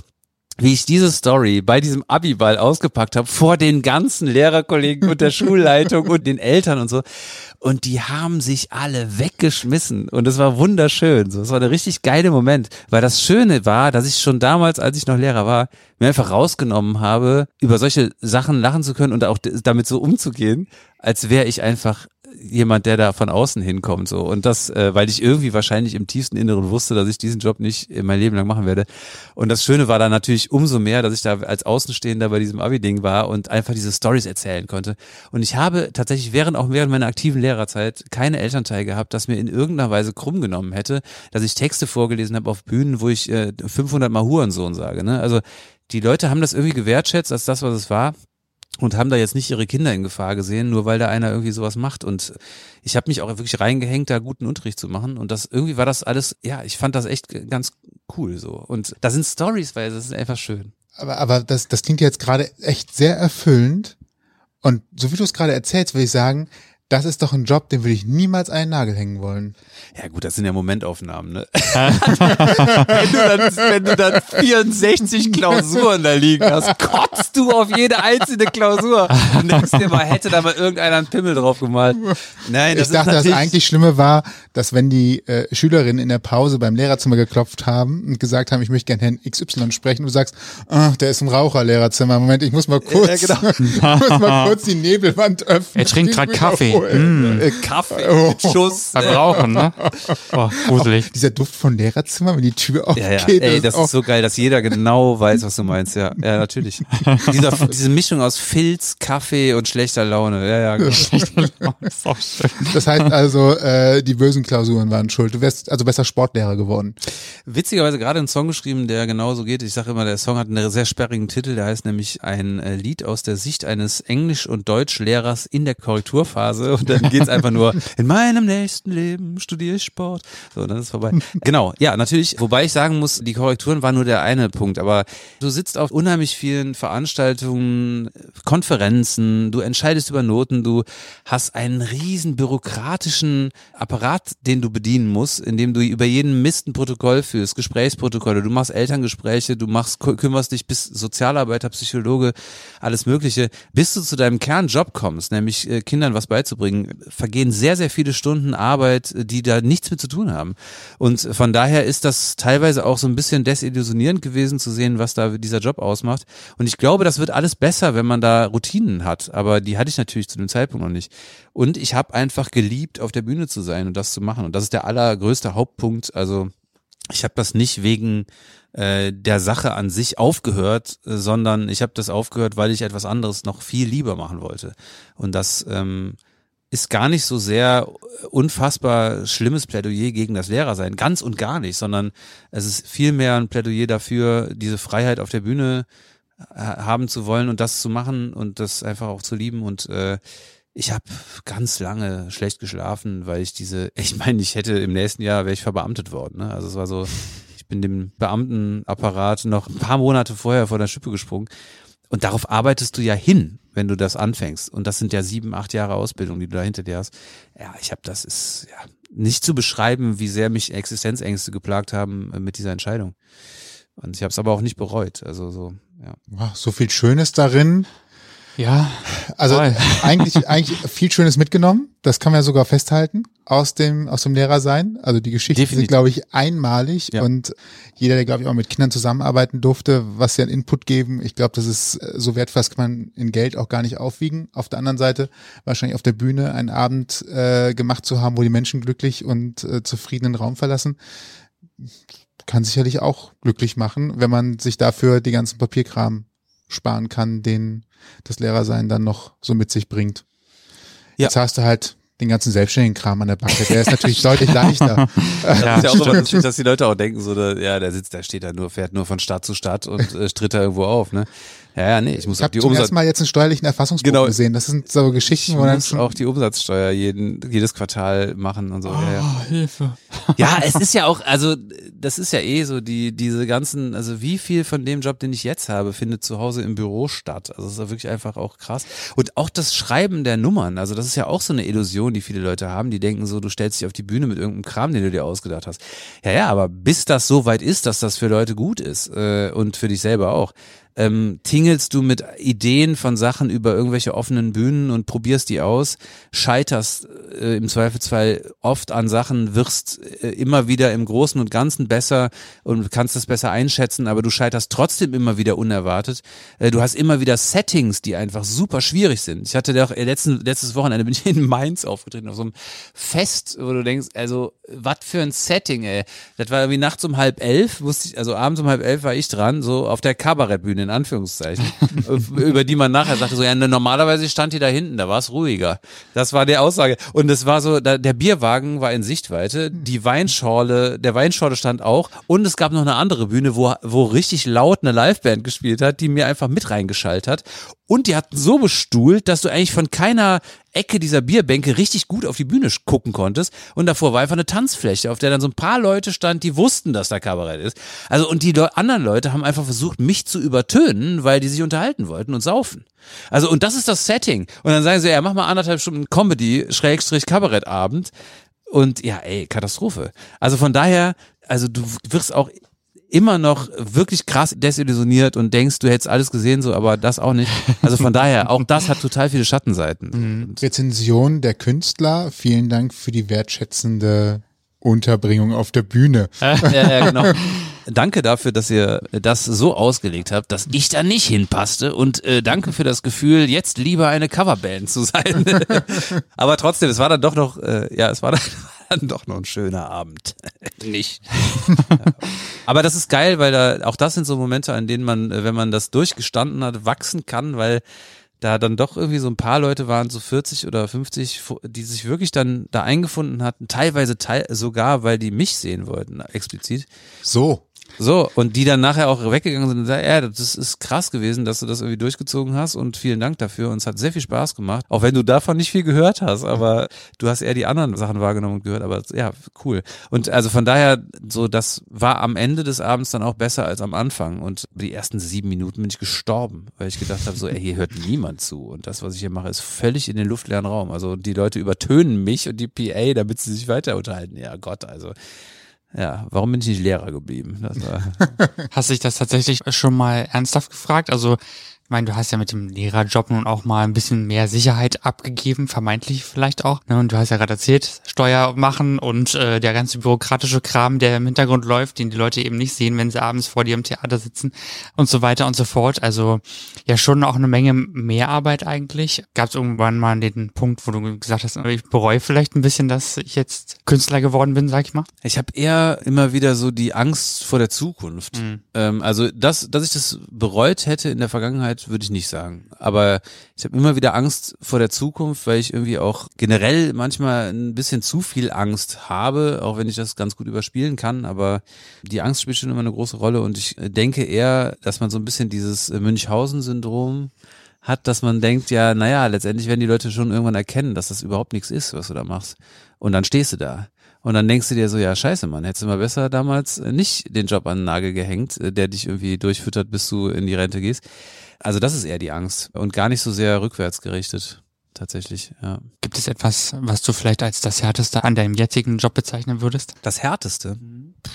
wie ich diese Story bei diesem Abiball ausgepackt habe, vor den ganzen Lehrerkollegen und der Schulleitung und den Eltern und so. Und die haben sich alle weggeschmissen. Und es war wunderschön. So, es war ein richtig geiler Moment. Weil das Schöne war, dass ich schon damals, als ich noch Lehrer war, mir einfach rausgenommen habe, über solche Sachen lachen zu können und auch damit so umzugehen, als wäre ich einfach jemand, der da von außen hinkommt, so. Und das, äh, weil ich irgendwie wahrscheinlich im tiefsten Inneren wusste, dass ich diesen Job nicht mein Leben lang machen werde. Und das Schöne war dann natürlich umso mehr, dass ich da als Außenstehender bei diesem Abi-Ding war und einfach diese Stories erzählen konnte. Und ich habe tatsächlich während, auch während meiner aktiven Lehrerzeit keine Elternteil gehabt, das mir in irgendeiner Weise krumm genommen hätte, dass ich Texte vorgelesen habe auf Bühnen, wo ich äh, 500 Mal Hurensohn sage, ne? Also, die Leute haben das irgendwie gewertschätzt als das, was es war und haben da jetzt nicht ihre Kinder in Gefahr gesehen, nur weil da einer irgendwie sowas macht. Und ich habe mich auch wirklich reingehängt, da guten Unterricht zu machen. Und das irgendwie war das alles, ja, ich fand das echt ganz cool so. Und da sind Stories, weil das ist einfach schön. Aber, aber das, das klingt jetzt gerade echt sehr erfüllend. Und so wie du es gerade erzählst, würde ich sagen, das ist doch ein Job, den würde ich niemals einen Nagel hängen wollen. Ja gut, das sind ja Momentaufnahmen, ne? wenn, du dann, wenn du dann 64 Klausuren da liegen hast, kotzt du auf jede einzelne Klausur und denkst dir mal, hätte da mal irgendeiner einen Pimmel drauf gemalt. Nein, das ich dachte, ist das eigentlich Schlimme war, dass wenn die äh, Schülerinnen in der Pause beim Lehrerzimmer geklopft haben und gesagt haben, ich möchte gerne Herrn XY sprechen, und du sagst, ah, der ist im Raucherlehrerzimmer. Moment, ich muss mal kurz, Ja, genau. ich muss mal kurz die Nebelwand öffnen. Er trinkt will Kaffee. Aufholen. äh, Kaffee Oh. Schuss. äh, Verbrauchen, ne? Boah, gruselig. Dieser Duft von Lehrerzimmer, wenn die Tür Ja, ja, aufgeht. ey, das auch- ist so geil, dass jeder genau weiß, was du meinst, ja. Ja, natürlich. Dieser, diese Mischung aus Filz, Kaffee und schlechter Laune. Ja, ja, genau. ist auch schön. Das heißt also, äh, die bösen Klausuren waren schuld. Du wärst also besser Sportlehrer geworden. Witzigerweise gerade einen Song geschrieben, der genauso geht. Ich sage immer, der Song hat einen sehr sperrigen Titel, der heißt nämlich ein äh, Lied aus der Sicht eines Englisch- und Deutschlehrers in der Korrekturphase. und dann geht's einfach nur, in meinem nächsten Leben studiere ich Sport. So, dann ist vorbei. Genau, ja, natürlich, wobei ich sagen muss, die Korrekturen waren nur der eine Punkt, aber du sitzt auf unheimlich vielen Veranstaltungen, Konferenzen, du entscheidest über Noten, du hast einen riesen bürokratischen Apparat, den du bedienen musst, indem du über jeden Mist ein Protokoll führst, Gesprächsprotokolle, du machst Elterngespräche, du machst, kümmerst dich bis Sozialarbeiter, Psychologe, alles Mögliche. Bis du zu deinem Kernjob kommst, nämlich äh, Kindern was beizubringen, vergehen sehr, sehr viele Stunden Arbeit, die da nichts mit zu tun haben. Und von daher ist das teilweise auch so ein bisschen desillusionierend gewesen zu sehen, was da dieser Job ausmacht. Und ich glaube, das wird alles besser, wenn man da Routinen hat. Aber die hatte ich natürlich zu dem Zeitpunkt noch nicht. Und ich habe einfach geliebt, auf der Bühne zu sein und das zu machen. Und das ist der allergrößte Hauptpunkt. Also ich habe das nicht wegen äh, der Sache an sich aufgehört, sondern ich habe das aufgehört, weil ich etwas anderes noch viel lieber machen wollte. Und das ähm, ist gar nicht so sehr unfassbar schlimmes Plädoyer gegen das Lehrersein, ganz und gar nicht, sondern es ist vielmehr ein Plädoyer dafür, diese Freiheit auf der Bühne äh, haben zu wollen und das zu machen und das einfach auch zu lieben und äh, ich habe ganz lange schlecht geschlafen, weil ich diese, ich meine, ich hätte im nächsten Jahr wäre ich verbeamtet worden. Ne? Also es war so, ich bin dem Beamtenapparat noch ein paar Monate vorher vor der Schippe gesprungen. Und darauf arbeitest du ja hin, wenn du das anfängst. Und das sind ja sieben, acht Jahre Ausbildung, die du da hinter dir hast. Ja, ich habe das ist ja nicht zu beschreiben, wie sehr mich Existenzängste geplagt haben äh, mit dieser Entscheidung. Und ich habe es aber auch nicht bereut. Also so, ja. So viel Schönes darin. Ja, Also Voll. eigentlich, eigentlich viel Schönes mitgenommen. Das kann man ja sogar festhalten aus dem, aus dem Lehrersein. Also die Geschichten Definitiv. sind, glaube ich, einmalig Ja. und jeder, der, glaube ich, auch mit Kindern zusammenarbeiten durfte, was sie an Input geben, ich glaube, das ist äh, so wertvoll, das kann man in Geld auch gar nicht aufwiegen. Auf der anderen Seite wahrscheinlich auf der Bühne einen Abend äh, gemacht zu haben, wo die Menschen glücklich und äh, zufrieden den Raum verlassen, kann sicherlich auch glücklich machen, wenn man sich dafür die ganzen Papierkram sparen kann, den das Lehrersein dann noch so mit sich bringt. Ja. Jetzt hast du halt den ganzen selbstständigen Kram an der Backe. Der ist natürlich deutlich leichter. Das Ja, ist ja auch immer stimmt. lustig, dass die Leute auch denken, so, da, ja, der sitzt, der steht da nur, fährt nur von Stadt zu Stadt und äh, tritt da irgendwo auf, ne? Ja, ja, nee, ich muss Ich auch habe die zum Umsatz, ersten Mal jetzt einen steuerlichen Erfassungsbuch Genau. gesehen. Das sind so Geschichten, ich wo dann muss schon auch die Umsatzsteuer jeden, jedes Quartal machen und so. ja, ja. Oh, Hilfe. Ja, es ist ja auch, also das ist ja eh so, die, diese ganzen, also wie viel von dem Job, den ich jetzt habe, findet zu Hause im Büro statt. Also das ist ja wirklich einfach auch krass. Und auch das Schreiben der Nummern, also das ist ja auch so eine Illusion, die viele Leute haben, die denken so, du stellst dich auf die Bühne mit irgendeinem Kram, den du dir ausgedacht hast. Ja, ja, aber bis das so weit ist, dass das für Leute gut ist äh, und für dich selber auch, ähm, tingelst du mit Ideen von Sachen über irgendwelche offenen Bühnen und probierst die aus, scheiterst äh, im Zweifelsfall oft an Sachen, wirst äh, immer wieder im Großen und Ganzen besser und kannst das besser einschätzen, aber du scheiterst trotzdem immer wieder unerwartet. Äh, du hast immer wieder Settings, die einfach super schwierig sind. Ich hatte doch äh, letzten, letztes Wochenende bin ich in Mainz aufgetreten, auf so einem Fest, wo du denkst, also was für ein Setting, ey. Das war irgendwie nachts um halb elf, wusste ich, also abends um halb elf war ich dran, so auf der Kabarettbühne in Anführungszeichen, über die man nachher sagte, so ja, ne, normalerweise stand die da hinten, da war es ruhiger. Das war die Aussage. Und es war so, da, der Bierwagen war in Sichtweite, die Weinschorle, der Weinschorle stand auch und es gab noch eine andere Bühne, wo, wo richtig laut eine Liveband gespielt hat, die mir einfach mit reingeschaltet hat. Und die hatten so bestuhlt, dass du eigentlich von keiner Ecke dieser Bierbänke richtig gut auf die Bühne gucken konntest. Und davor war einfach eine Tanzfläche, auf der dann so ein paar Leute stand, die wussten, dass da Kabarett ist. Also, und die Leu anderen Leute haben einfach versucht, mich zu übertönen, weil die sich unterhalten wollten und saufen. Also, und das ist das Setting. Und dann sagen sie, ja, mach mal anderthalb Stunden Comedy, Schrägstrich Kabarettabend. Und ja, ey, Katastrophe. Also von daher, also du wirst auch immer noch wirklich krass desillusioniert und denkst, du hättest alles gesehen, so, aber das auch nicht. Also von daher, auch das hat total viele Schattenseiten. Und Rezension der Künstler. Vielen Dank für die wertschätzende Unterbringung auf der Bühne. ja, ja, genau. Danke dafür, dass ihr das so ausgelegt habt, dass ich da nicht hinpasste und äh, danke für das Gefühl, jetzt lieber eine Coverband zu sein. Aber trotzdem, es war dann doch noch, äh, ja, es war dann, dann doch noch ein schöner Abend. nicht. Aber das ist geil, weil da auch das sind so Momente, an denen man, äh, wenn man das durchgestanden hat, wachsen kann, weil da dann doch irgendwie so ein paar Leute waren, so 40 oder 50, fu- die sich wirklich dann da eingefunden hatten, teilweise teil sogar, weil die mich sehen wollten, explizit. So. So, und die dann nachher auch weggegangen sind und sagen, ja, das ist krass gewesen, dass du das irgendwie durchgezogen hast und vielen Dank dafür und es hat sehr viel Spaß gemacht, auch wenn du davon nicht viel gehört hast, aber du hast eher die anderen Sachen wahrgenommen und gehört, aber ja, cool. Und also von daher, so, das war am Ende des Abends dann auch besser als am Anfang und die ersten sieben Minuten bin ich gestorben, weil ich gedacht habe, so, ey, hier hört niemand zu und das, was ich hier mache, ist völlig in den luftleeren Raum. Also die Leute übertönen mich und die PA, damit sie sich weiter unterhalten. Ja Gott, also ja, warum bin ich nicht Lehrer geblieben? Hast du dich das tatsächlich schon mal ernsthaft gefragt? Also Ich meine, du hast ja mit dem Lehrerjob nun auch mal ein bisschen mehr Sicherheit abgegeben, vermeintlich vielleicht auch. Ne? Und du hast ja gerade erzählt, Steuer machen und äh, der ganze bürokratische Kram, der im Hintergrund läuft, den die Leute eben nicht sehen, wenn sie abends vor dir im Theater sitzen und so weiter und so fort. Also ja schon auch eine Menge Mehrarbeit eigentlich. Gab es irgendwann mal den Punkt, wo du gesagt hast, ich bereue vielleicht ein bisschen, dass ich jetzt Künstler geworden bin, sag ich mal? Ich habe eher immer wieder so die Angst vor der Zukunft. Mhm. Ähm, also, das, dass ich das bereut hätte in der Vergangenheit, würde ich nicht sagen. Aber ich habe immer wieder Angst vor der Zukunft, weil ich irgendwie auch generell manchmal ein bisschen zu viel Angst habe, auch wenn ich das ganz gut überspielen kann. Aber die Angst spielt schon immer eine große Rolle und ich denke eher, dass man so ein bisschen dieses Münchhausen-Syndrom hat, dass man denkt, ja, naja, letztendlich werden die Leute schon irgendwann erkennen, dass das überhaupt nichts ist, was du da machst. Und dann stehst du da. Und dann denkst du dir so, ja, scheiße, Mann, hättest du mal besser damals nicht den Job an den Nagel gehängt, äh, der dich irgendwie durchfüttert, bis du in die Rente gehst. Also das ist eher die Angst und gar nicht so sehr rückwärts gerichtet, tatsächlich, ja. Gibt es etwas, was du vielleicht als das Härteste an deinem jetzigen Job bezeichnen würdest? Das Härteste? Pff,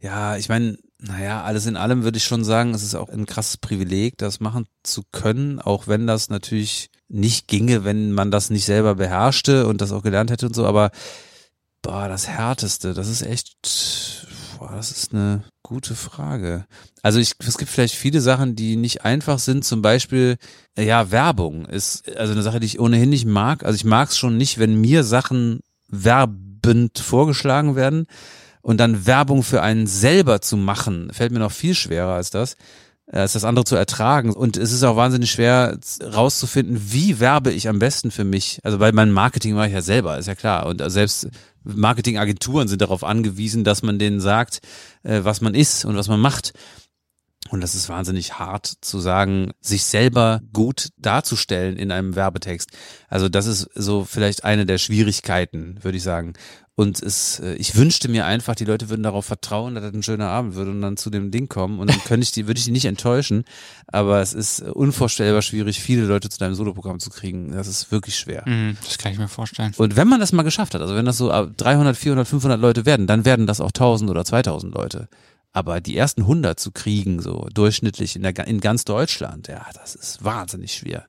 Ja, ich meine, naja, alles in allem würde ich schon sagen, es ist auch ein krasses Privileg, das machen zu können, auch wenn das natürlich nicht ginge, wenn man das nicht selber beherrschte und das auch gelernt hätte und so, aber boah, das Härteste, das ist echt, boah, das ist eine gute Frage. Also ich, es gibt vielleicht viele Sachen, die nicht einfach sind, zum Beispiel, äh, ja, Werbung ist also eine Sache, die ich ohnehin nicht mag. Also ich mag es schon nicht, wenn mir Sachen werbend vorgeschlagen werden und dann Werbung für einen selber zu machen, fällt mir noch viel schwerer als das, als das andere zu ertragen. Und es ist auch wahnsinnig schwer rauszufinden, wie werbe ich am besten für mich. Also weil mein Marketing mache ich ja selber, ist ja klar. Und selbst Marketingagenturen sind darauf angewiesen, dass man denen sagt, äh, was man ist und was man macht. Und das ist wahnsinnig hart zu sagen, sich selber gut darzustellen in einem Werbetext. Also das ist so vielleicht eine der Schwierigkeiten, würde ich sagen. Und es, äh, ich wünschte mir einfach, die Leute würden darauf vertrauen, dass das ein schöner Abend wird und dann zu dem Ding kommen. Und dann könnte ich die, würde ich die nicht enttäuschen. Aber es ist unvorstellbar schwierig, viele Leute zu deinem Soloprogramm zu kriegen. Das ist wirklich schwer. Mhm, das kann ich mir vorstellen. Und wenn man das mal geschafft hat, also wenn das so 300, 400, 500 Leute werden, dann werden das auch 1000 oder 2000 Leute. Aber die ersten 100 zu kriegen, so durchschnittlich in, der, in ganz Deutschland, ja, das ist wahnsinnig schwer.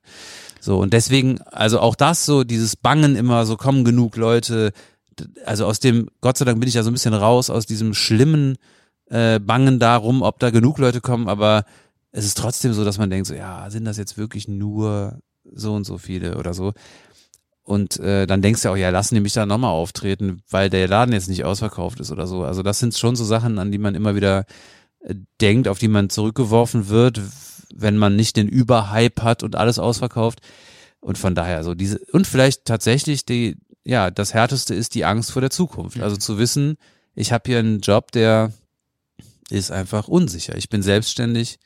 So, und deswegen, also auch das so, dieses Bangen immer, so kommen genug Leute, also aus dem, Gott sei Dank bin ich ja so ein bisschen raus aus diesem schlimmen äh, Bangen darum, ob da genug Leute kommen, aber es ist trotzdem so, dass man denkt, so, ja, sind das jetzt wirklich nur so und so viele oder so? Und äh, dann denkst du auch, ja, lassen die mich da nochmal auftreten, weil der Laden jetzt nicht ausverkauft ist oder so. Also das sind schon so Sachen, an die man immer wieder äh, denkt, auf die man zurückgeworfen wird, wenn man nicht den Überhype hat und alles ausverkauft. Und von daher so diese, und vielleicht tatsächlich die, ja, das Härteste ist die Angst vor der Zukunft. Also zu wissen, ich habe hier einen Job, der ist einfach unsicher. Ich bin selbstständig.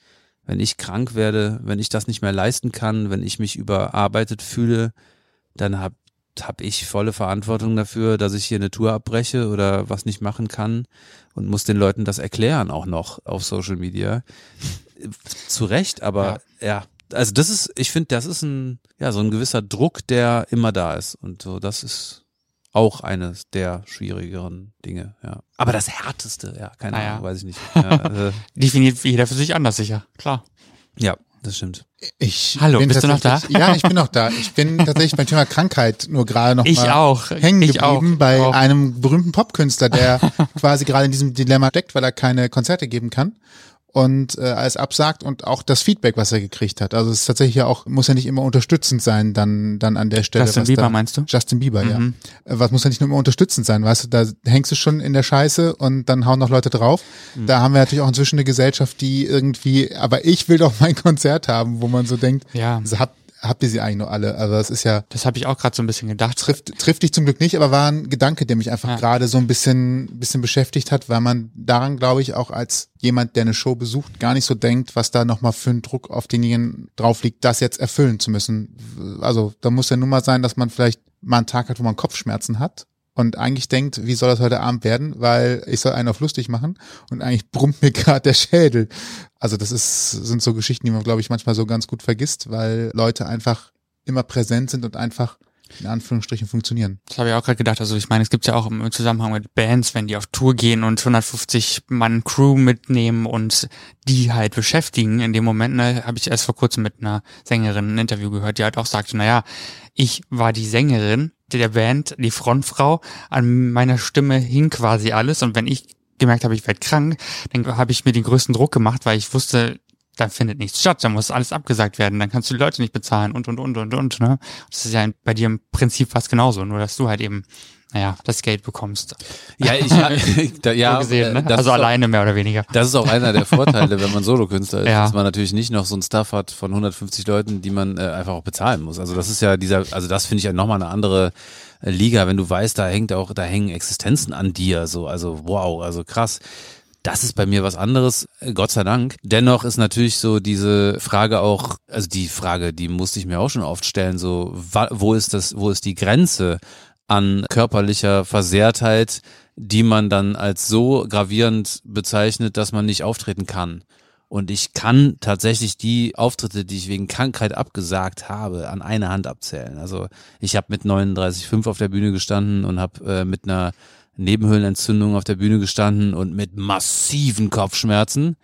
Wenn ich krank werde, wenn ich das nicht mehr leisten kann, wenn ich mich überarbeitet fühle, dann habe hab ich volle Verantwortung dafür, dass ich hier eine Tour abbreche oder was nicht machen kann und muss den Leuten das erklären auch noch auf Social Media. Zu Recht, aber ja. Also das ist, ich finde, das ist ein, ja, so ein gewisser Druck, der immer da ist und so, das ist auch eines der schwierigeren Dinge, ja. Aber das härteste, ja, keine Naja. Ahnung, weiß ich nicht. Ja, äh, Definiert jeder für sich anders sicher, klar. ja das stimmt. Ich Hallo, bin bist du noch tatsächlich- Ja, ich bin noch da. Ich bin tatsächlich beim Thema Krankheit nur gerade noch Ich mal auch. hängen Ich geblieben auch. bei Auch. einem berühmten Popkünstler, der quasi gerade in diesem Dilemma steckt, weil er keine Konzerte geben kann und äh, alles absagt und auch das Feedback, was er gekriegt hat. Also es ist tatsächlich ja auch, muss ja nicht immer unterstützend sein, dann, dann an der Stelle. Justin Bieber da, meinst du? Justin Bieber, ja. Mhm. Äh, Was muss ja nicht nur immer unterstützend sein, weißt du, da hängst du schon in der Scheiße und dann hauen noch Leute drauf. Mhm. Da haben wir natürlich auch inzwischen eine Gesellschaft, die irgendwie, aber ich will doch mein Konzert haben, wo man so denkt, Ja. also habt, habt ihr sie eigentlich noch alle? Also das ist ja, Das habe ich auch gerade so ein bisschen gedacht. trifft, trifft dich zum Glück nicht, aber war ein Gedanke, der mich einfach Ja. gerade so ein bisschen, bisschen beschäftigt hat, weil man daran, glaube ich, auch als jemand, der eine Show besucht, gar nicht so denkt, was da nochmal für ein Druck auf denjenigen drauf liegt, das jetzt erfüllen zu müssen. Also da muss ja nun mal sein, dass man vielleicht mal einen Tag hat, wo man Kopfschmerzen hat und eigentlich denkt, wie soll das heute Abend werden, weil ich soll einen auf lustig machen und eigentlich brummt mir gerade der Schädel. Also das ist, sind so Geschichten, die man, glaube ich, manchmal so ganz gut vergisst, weil Leute einfach immer präsent sind und einfach in Anführungsstrichen funktionieren. Das habe ich auch gerade gedacht. Also ich meine, es gibt ja auch im Zusammenhang mit Bands, wenn die auf Tour gehen und 150 Mann Crew mitnehmen und die halt beschäftigen. In dem Moment ne, habe ich erst vor kurzem mit einer Sängerin ein Interview gehört, die halt auch sagte, naja, ich war die Sängerin der Band, die Frontfrau, an meiner Stimme hing quasi alles und wenn ich gemerkt habe, ich werde krank, dann habe ich mir den größten Druck gemacht, weil ich wusste, da findet nichts statt, da muss alles abgesagt werden, dann kannst du die Leute nicht bezahlen und und und und und, ne? Das ist ja bei dir im Prinzip fast genauso, nur dass du halt eben, naja, das Geld bekommst. Ja, ich, da, ja, so gesehen, ne? äh, das Also ist auch- alleine mehr oder weniger. Das ist auch einer der Vorteile, wenn man Solokünstler ist, Ja. dass man natürlich nicht noch so einen Staff hat von 150 Leuten, die man äh, einfach auch bezahlen muss. Also das ist ja dieser, also das finde ich ja nochmal eine andere äh, Liga, wenn du weißt, da hängt auch, da hängen Existenzen an dir, so, also wow, also krass. Das ist bei mir was anderes, äh, Gott sei Dank. Dennoch ist natürlich so diese Frage auch, also die Frage, die musste ich mir auch schon oft stellen, so, wo ist das, wo ist die Grenze an körperlicher Versehrtheit, die man dann als so gravierend bezeichnet, dass man nicht auftreten kann. Und ich kann tatsächlich die Auftritte, die ich wegen Krankheit abgesagt habe, an einer Hand abzählen. Also ich habe mit 39,5 auf der Bühne gestanden und habe äh, mit einer Nebenhöhlenentzündung auf der Bühne gestanden und mit massiven Kopfschmerzen,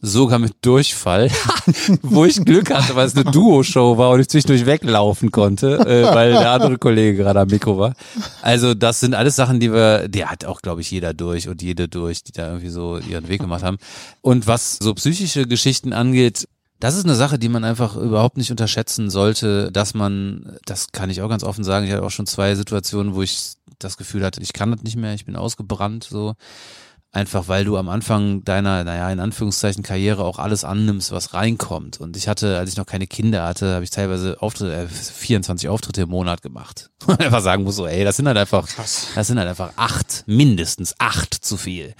sogar mit Durchfall, wo ich Glück hatte, weil es eine Duo-Show war und ich zwischendurch weglaufen konnte, äh, weil der andere Kollege gerade am Mikro war. Also das sind alles Sachen, die wir, die hat auch, glaube ich, jeder durch und jede durch, die da irgendwie so ihren Weg gemacht haben. Und was so psychische Geschichten angeht, das ist eine Sache, die man einfach überhaupt nicht unterschätzen sollte, dass man, das kann ich auch ganz offen sagen, ich hatte auch schon zwei Situationen, wo ich das Gefühl hatte, ich kann das nicht mehr, ich bin ausgebrannt, so. Einfach weil du am Anfang deiner, naja, in Anführungszeichen Karriere auch alles annimmst, was reinkommt. Und ich hatte, als ich noch keine Kinder hatte, habe ich teilweise Auftritte, äh, 24 Auftritte im Monat gemacht. Und einfach sagen muss so, ey, das sind halt einfach, das sind halt einfach acht, mindestens acht zu viel.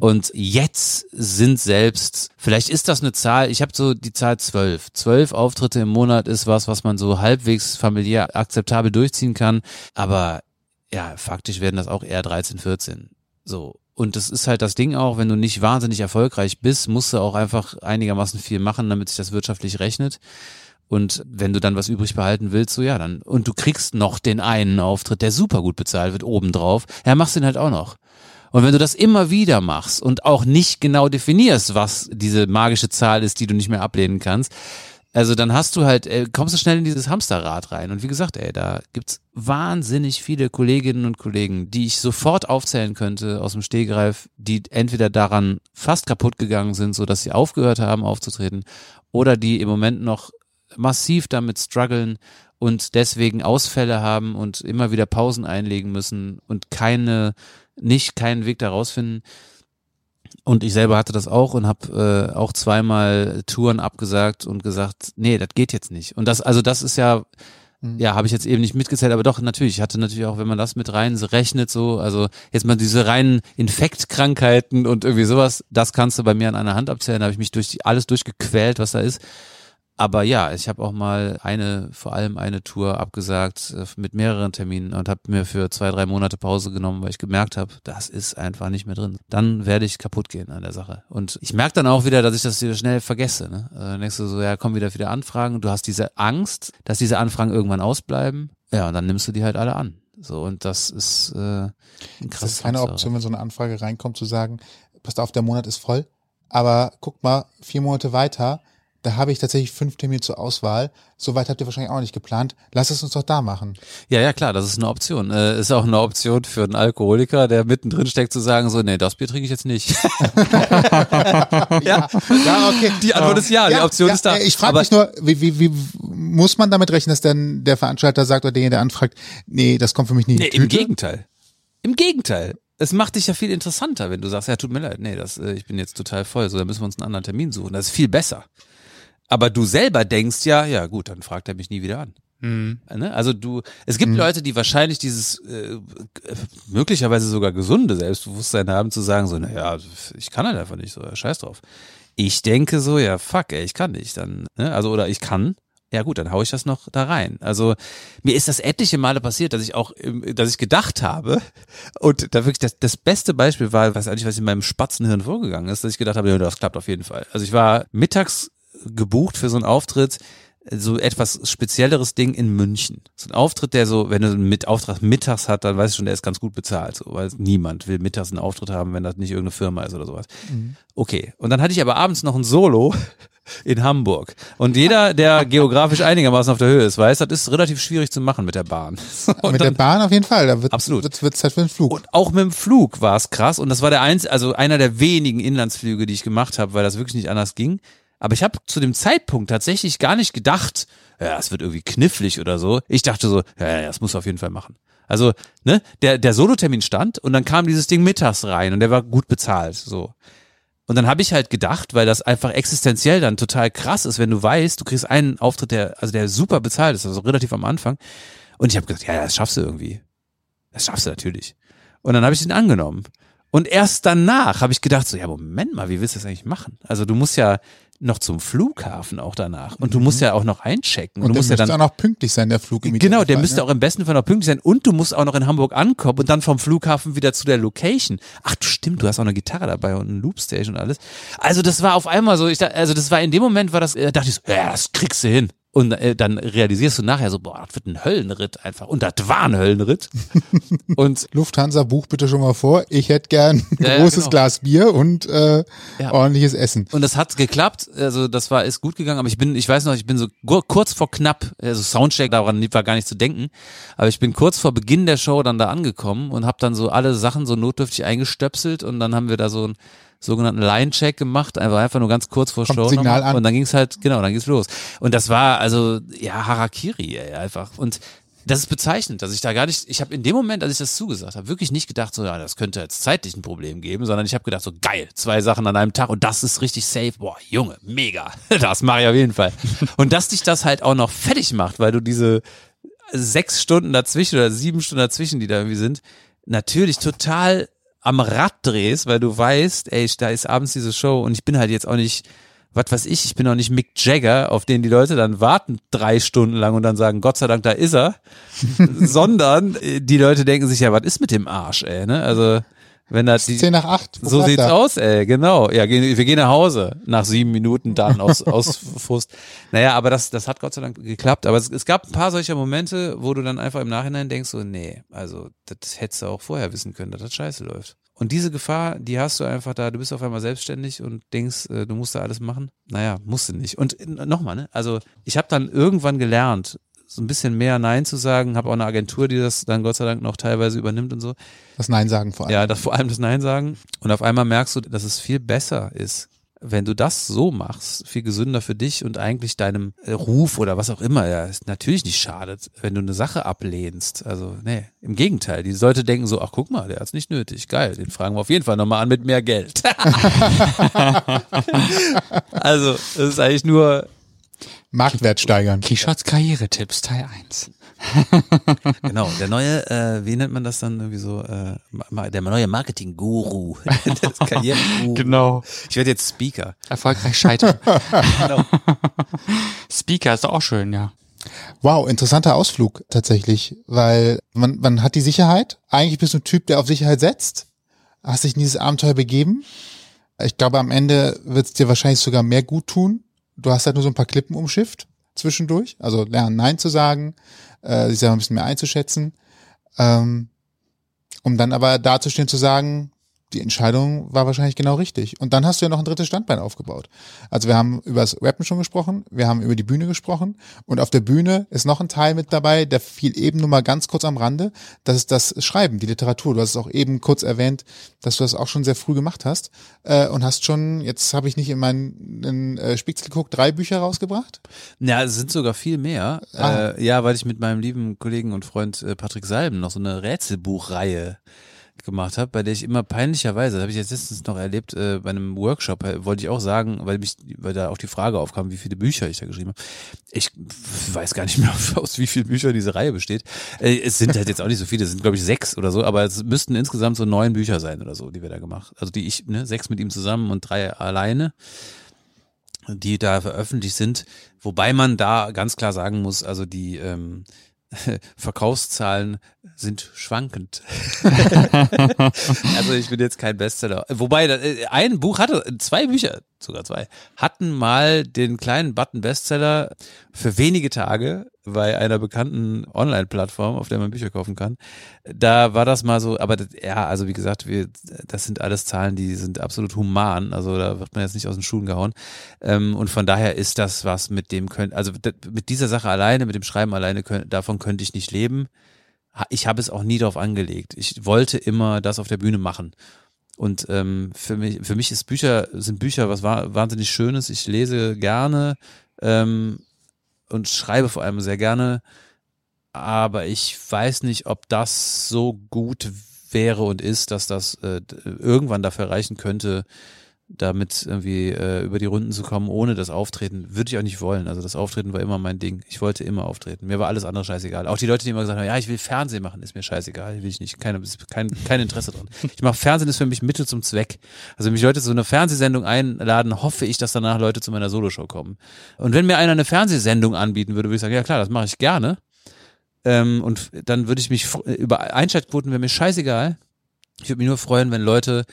Und jetzt sind selbst, vielleicht ist das eine Zahl, ich habe so die Zahl zwölf. Zwölf Auftritte im Monat ist was, was man so halbwegs familiär akzeptabel durchziehen kann. Aber ja, faktisch werden das auch eher 13, 14. So. Und das ist halt das Ding auch, wenn du nicht wahnsinnig erfolgreich bist, musst du auch einfach einigermaßen viel machen, damit sich das wirtschaftlich rechnet. Und wenn du dann was übrig behalten willst, so ja, dann, und du kriegst noch den einen Auftritt, der super gut bezahlt wird, obendrauf, ja, machst den halt auch noch. Und wenn du das immer wieder machst und auch nicht genau definierst, was diese magische Zahl ist, die du nicht mehr ablehnen kannst, also dann hast du halt, äh, kommst du schnell in dieses Hamsterrad rein. Und wie gesagt, ey, da gibt's wahnsinnig viele Kolleginnen und Kollegen, die ich sofort aufzählen könnte aus dem Stehgreif, die entweder daran fast kaputt gegangen sind, so dass sie aufgehört haben aufzutreten, oder die im Moment noch massiv damit strugglen und deswegen Ausfälle haben und immer wieder Pausen einlegen müssen und keine, nicht keinen Weg daraus finden. Und ich selber hatte das auch und habe äh, auch zweimal Touren abgesagt und gesagt, nee, das geht jetzt nicht. Und das, also das ist ja, ja, habe ich jetzt eben nicht mitgezählt, aber doch, natürlich, ich hatte natürlich auch, wenn man das mit rein rechnet, so, also jetzt mal diese reinen Infektkrankheiten und irgendwie sowas, das kannst du bei mir an einer Hand abzählen, da habe ich mich durch die, alles durchgequält, was da ist. Aber ja, ich habe auch mal eine, vor allem eine Tour abgesagt äh, mit mehreren Terminen und habe mir für zwei, drei Monate Pause genommen, weil ich gemerkt habe, das ist einfach nicht mehr drin. Dann werde ich kaputt gehen an der Sache. Und ich merke dann auch wieder, dass ich das wieder schnell vergesse. Ne? Also dann denkst du so, ja, kommen wieder viele Anfragen. Du hast diese Angst, dass diese Anfragen irgendwann ausbleiben. Ja, und dann nimmst du die halt alle an. So, und das ist äh, ein Das krasses ist keine. Option, wenn so eine Anfrage reinkommt, zu sagen, passt auf, der Monat ist voll. Aber guck mal, vier Monate weiter, da habe ich tatsächlich fünf Termine zur Auswahl. So weit habt ihr wahrscheinlich auch nicht geplant. Lass es uns doch da machen. Ja, ja, klar, das ist eine Option. Äh, ist auch eine Option für einen Alkoholiker, der mittendrin steckt, zu sagen, so, nee, das Bier trinke ich jetzt nicht. ja, ja, okay. Die Antwort ist ja, die Option ist da. Ich frage mich nur, wie, wie, wie muss man damit rechnen, dass dann der Veranstalter sagt oder derjenige, der anfragt, nee, das kommt für mich nicht Nee, im? Gegenteil. Im Gegenteil. Es macht dich ja viel interessanter, wenn du sagst, ja, tut mir leid, nee, das, äh, ich bin jetzt total voll, so, da müssen wir uns einen anderen Termin suchen. Das ist viel besser. Aber du selber denkst ja, ja gut, dann fragt er mich nie wieder an. Mhm. Ne? Also du, es gibt Leute, die wahrscheinlich dieses äh, möglicherweise sogar gesunde Selbstbewusstsein haben, zu sagen so, naja, ich kann halt einfach nicht so, ja, scheiß drauf. Ich denke so, ja, fuck, ey, ich kann nicht dann, ne? also oder ich kann, ja gut, dann hau ich das noch da rein. Also mir ist das etliche Male passiert, dass ich auch, dass ich gedacht habe und da wirklich das, das beste Beispiel war, weiß eigentlich, was in meinem Spatzenhirn vorgegangen ist, dass ich gedacht habe, ja, das klappt auf jeden Fall. Also ich war mittags gebucht für so einen Auftritt, so etwas spezielleres Ding in München. So ein Auftritt, der so, wenn du einen mit Auftrag mittags hat, dann weißt du schon, der ist ganz gut bezahlt, so, weil niemand will mittags einen Auftritt haben, wenn das nicht irgendeine Firma ist oder sowas. Okay. Und dann hatte ich aber abends noch ein Solo in Hamburg. Und jeder, der geografisch einigermaßen auf der Höhe ist, weiß, das ist relativ schwierig zu machen mit der Bahn. Und Mit der dann- Bahn auf jeden Fall. Da wird, Absolut. Wird, wird Zeit für den Flug. und auch mit dem Flug war es krass. Und das war der eins, also einer der wenigen Inlandsflüge, die ich gemacht habe, weil das wirklich nicht anders ging. Aber ich habe zu dem Zeitpunkt tatsächlich gar nicht gedacht, ja, es wird irgendwie knifflig oder so. Ich dachte so, ja, ja, das muss auf jeden Fall machen. Also, ne, der, der Solotermin stand und dann kam dieses Ding mittags rein und der war gut bezahlt, so. Und dann habe ich halt gedacht, weil das einfach existenziell dann total krass ist, wenn du weißt, du kriegst einen Auftritt, der, also der super bezahlt ist, also relativ am Anfang. Und ich habe gedacht, ja, ja, das schaffst du irgendwie. Das schaffst du natürlich. Und dann habe ich den angenommen. Und erst danach habe ich gedacht, so, ja, Moment mal, wie willst du das eigentlich machen? Also du musst ja noch zum Flughafen auch danach. Und du musst ja auch noch einchecken. Und du der musst ja dann auch noch pünktlich sein, der Flug. im Genau, der müsste ne? auch im besten Fall noch pünktlich sein und du musst auch noch in Hamburg ankommen und dann vom Flughafen wieder zu der Location. Ach, du stimmt, du hast auch eine Gitarre dabei und eine Loopstation und alles. Also das war auf einmal so, ich, da- also das war in dem Moment war das, äh, dachte ich so, ja, das kriegst du hin. Und äh, dann realisierst du nachher so, boah, das wird ein Höllenritt einfach. Und das war ein Höllenritt. und Lufthansa, buch bitte schon mal vor. Ich hätte gern ein Ja, ja, großes genau. Glas Bier und äh, Ja. ordentliches Essen. Und das hat geklappt, also das war ist gut gegangen, aber ich bin, ich weiß noch, ich bin so kurz vor knapp, also Soundcheck daran war gar nicht zu denken, aber ich bin kurz vor Beginn der Show dann da angekommen und habe dann so alle Sachen so notdürftig eingestöpselt und dann haben wir da so einen sogenannten Line-Check gemacht, einfach einfach nur ganz kurz vor Kommt Show Signal an. und dann ging's halt, genau, dann ging's los. Und das war also ja Harakiri ey, einfach und das ist bezeichnend, dass ich da gar nicht, ich habe in dem Moment, als ich das zugesagt habe, wirklich nicht gedacht, so ja, das könnte jetzt zeitlich ein Problem geben, sondern ich habe gedacht, so geil, zwei Sachen an einem Tag und das ist richtig safe, boah, Junge, mega, das mache ich auf jeden Fall. Und dass dich das halt auch noch fertig macht, weil du diese sechs Stunden dazwischen oder sieben Stunden dazwischen, die da irgendwie sind, natürlich total am Rad drehst, weil du weißt, ey, da ist abends diese Show und ich bin halt jetzt auch nicht, was weiß ich, ich bin auch nicht Mick Jagger, auf den die Leute dann warten drei Stunden lang und dann sagen, Gott sei Dank, da ist er, sondern äh, die Leute denken sich, ja, was ist mit dem Arsch, ey, ne? Also, wenn das die, Zehn nach acht. wo so bleibt sieht's er? aus, ey, genau. Ja, wir gehen nach Hause nach sieben Minuten dann aus, aus Frust. Naja, aber das, das hat Gott sei Dank geklappt. Aber es, es gab ein paar solcher Momente, wo du dann einfach im Nachhinein denkst, so, nee, also das hättest du auch vorher wissen können, dass das scheiße läuft. Und diese Gefahr, die hast du einfach da, du bist auf einmal selbstständig und denkst, äh, du musst da alles machen. Naja, musst du nicht. Und nochmal, ne? Also ich habe dann irgendwann gelernt, so ein bisschen mehr Nein zu sagen, habe auch eine Agentur, die das dann Gott sei Dank noch teilweise übernimmt und so. Das Nein sagen vor allem. Ja, das, vor allem das Nein sagen. Und auf einmal merkst du, dass es viel besser ist, wenn du das so machst, viel gesünder für dich und eigentlich deinem äh, Ruf oder was auch immer, ja, ist natürlich nicht schadet, wenn du eine Sache ablehnst. Also, nee, im Gegenteil. Die Leute denken so, ach guck mal, der hat's nicht nötig. Geil, den fragen wir auf jeden Fall nochmal an mit mehr Geld. also, das ist eigentlich nur, Marktwert steigern. Quixotes Karrieretipps Teil 1. genau, der neue, äh, wie nennt man das dann irgendwie so, äh, der neue Marketing-Guru, das Karriere-Guru. Genau. Ich werde jetzt Speaker. Erfolgreich scheitern. Genau. Speaker ist auch schön, ja. Wow, interessanter Ausflug tatsächlich, weil man, man hat die Sicherheit. Eigentlich bist du ein Typ, der auf Sicherheit setzt. Hast dich in dieses Abenteuer begeben. Ich glaube, am Ende wird es dir wahrscheinlich sogar mehr gut tun. Du hast halt nur so ein paar Klippen umschifft zwischendurch. Also lernen Nein zu sagen, äh, sich selber ein bisschen mehr einzuschätzen. Ähm, um dann aber dazustehen zu sagen, die Entscheidung war wahrscheinlich genau richtig. Und dann hast du ja noch ein drittes Standbein aufgebaut. Also wir haben über das Rappen schon gesprochen, wir haben über die Bühne gesprochen und auf der Bühne ist noch ein Teil mit dabei, der fiel eben nur mal ganz kurz am Rande. Das ist das Schreiben, die Literatur. Du hast es auch eben kurz erwähnt, dass du das auch schon sehr früh gemacht hast äh, und hast schon, jetzt habe ich nicht in meinen in, äh, Spitzel geguckt, drei Bücher rausgebracht. Ja, es sind sogar viel mehr. Ah. Äh, ja, weil ich mit meinem lieben Kollegen und Freund äh, Patrick Salben noch so eine Rätselbuchreihe gemacht habe, bei der ich immer peinlicherweise, das habe ich jetzt letztens noch erlebt, äh, bei einem Workshop, äh, wollte ich auch sagen, weil mich, weil da auch die Frage aufkam, wie viele Bücher ich da geschrieben habe. Ich weiß gar nicht mehr, aus wie vielen Büchern diese Reihe besteht. Äh, es sind halt jetzt auch nicht so viele, es sind glaube ich sechs oder so, aber es müssten insgesamt so neun Bücher sein oder so, die wir da gemacht. Also die ich, ne, sechs mit ihm zusammen und drei alleine die da veröffentlicht sind, wobei man da ganz klar sagen muss, also die ähm, Verkaufszahlen sind schwankend. also ich bin jetzt kein Bestseller. Wobei äh, ein Buch hatte, zwei Bücher, sogar zwei, hatten mal den kleinen Button Bestseller für wenige Tage bei einer bekannten Online-Plattform, auf der man Bücher kaufen kann. Da war das mal so, aber das, ja, also wie gesagt, wir, das sind alles Zahlen, die sind absolut human. Also da wird man jetzt nicht aus den Schuhen gehauen. Ähm, und von daher ist das was, mit dem können, also mit dieser Sache alleine, mit dem Schreiben alleine, können, davon könnte ich nicht leben. Ich habe es auch nie darauf angelegt. Ich wollte immer das auf der Bühne machen. Und ähm, für mich, für mich ist Bücher, sind Bücher was wahnsinnig Schönes. Ich lese gerne. Ähm, und schreibe vor allem sehr gerne. Aber ich weiß nicht, ob das so gut wäre und ist, dass das äh, irgendwann dafür reichen könnte, damit irgendwie äh, über die Runden zu kommen, ohne das Auftreten. Würde ich auch nicht wollen. Also das Auftreten war immer mein Ding. Ich wollte immer auftreten. Mir war alles andere scheißegal. Auch die Leute, die immer gesagt haben, ja, ich will Fernsehen machen, ist mir scheißegal. Will ich nicht. Keine, kein, kein Interesse dran. Ich mache Fernsehen ist für mich Mittel zum Zweck. Also wenn mich Leute zu einer Fernsehsendung einladen, hoffe ich, dass danach Leute zu meiner Soloshow kommen. Und wenn mir einer eine Fernsehsendung anbieten würde, würde ich sagen, ja klar, das mache ich gerne. Ähm, und dann würde ich mich über Einschaltquoten wäre mir scheißegal. Ich würde mich nur freuen, wenn Leute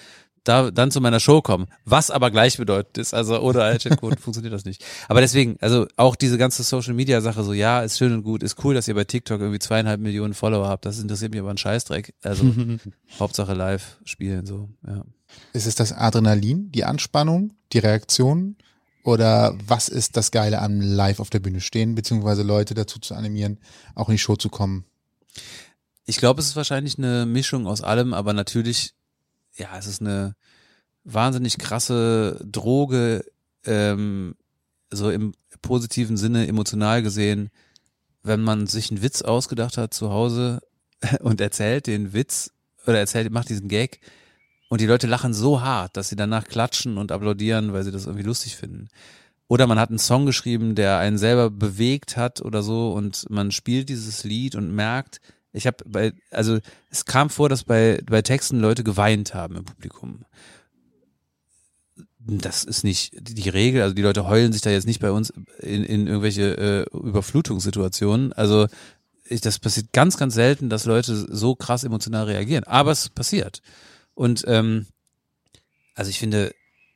da dann zu meiner Show kommen. Was aber gleichbedeutend ist, also ohne Chatcode funktioniert das nicht. Aber deswegen, also auch diese ganze Social Media Sache, so ja, ist schön und gut, ist cool, dass ihr bei TikTok irgendwie zweieinhalb Millionen Follower habt. Das interessiert mich aber ein Scheißdreck. Also Hauptsache live spielen, so, ja. Ist es das Adrenalin, die Anspannung, die Reaktion? Oder was ist das Geile an live auf der Bühne stehen, beziehungsweise Leute dazu zu animieren, auch in die Show zu kommen? Ich glaube, es ist wahrscheinlich eine Mischung aus allem, aber natürlich ja, es ist eine wahnsinnig krasse Droge, ähm, so im positiven Sinne, emotional gesehen, wenn man sich einen Witz ausgedacht hat zu Hause und erzählt den Witz oder erzählt, macht diesen Gag und die Leute lachen so hart, dass sie danach klatschen und applaudieren, weil sie das irgendwie lustig finden. Oder man hat einen Song geschrieben, der einen selber bewegt hat oder so und man spielt dieses Lied und merkt, ich habe bei, also es kam vor, dass bei, bei Texten Leute geweint haben im Publikum. Das ist nicht die Regel, also die Leute heulen sich da jetzt nicht bei uns in, in irgendwelche äh, Überflutungssituationen. Also ich, das passiert ganz, ganz selten, dass Leute so krass emotional reagieren. Aber es passiert. Und ähm, also ich finde,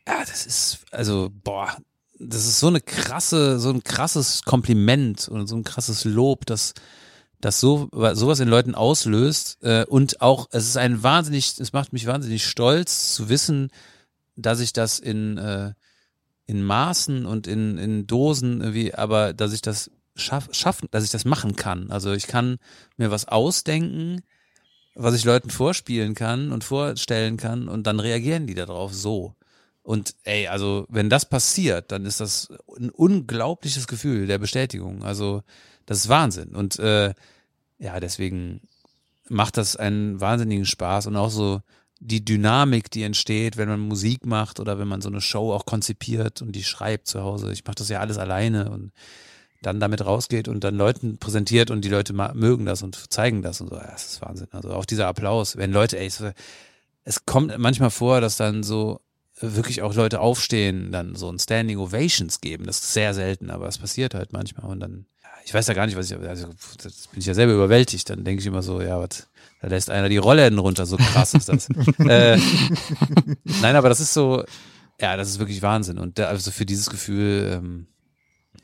ja, das ist, also, boah, das ist so eine krasse, so ein krasses Kompliment und so ein krasses Lob, dass dass so sowas in Leuten auslöst äh, und auch es ist ein wahnsinnig, es macht mich wahnsinnig stolz zu wissen, dass ich das in äh, in Maßen und in in Dosen irgendwie, aber dass ich das schaff, schaffen, dass ich das machen kann. Also ich kann mir was ausdenken, was ich Leuten vorspielen kann und vorstellen kann und dann reagieren die darauf so. Und ey, also wenn das passiert, dann ist das ein unglaubliches Gefühl der Bestätigung. Also das ist Wahnsinn. Und äh, ja, deswegen macht das einen wahnsinnigen Spaß und auch so die Dynamik, die entsteht, wenn man Musik macht oder wenn man so eine Show auch konzipiert und die schreibt zu Hause. Ich mache das ja alles alleine und dann damit rausgeht und dann Leuten präsentiert und die Leute mögen das und zeigen das und so. Ja, das ist Wahnsinn. Also auch dieser Applaus, wenn Leute, ey, es, es kommt manchmal vor, dass dann so wirklich auch Leute aufstehen, dann so ein Standing Ovations geben. Das ist sehr selten, aber es passiert halt manchmal und dann, ich weiß ja gar nicht, was ich, also das bin ich ja selber überwältigt. Dann denke ich immer so, ja, was, da lässt einer die Rollläden runter, so krass ist das. äh, nein, aber das ist so, ja, das ist wirklich Wahnsinn. Und da, also für dieses Gefühl, ähm,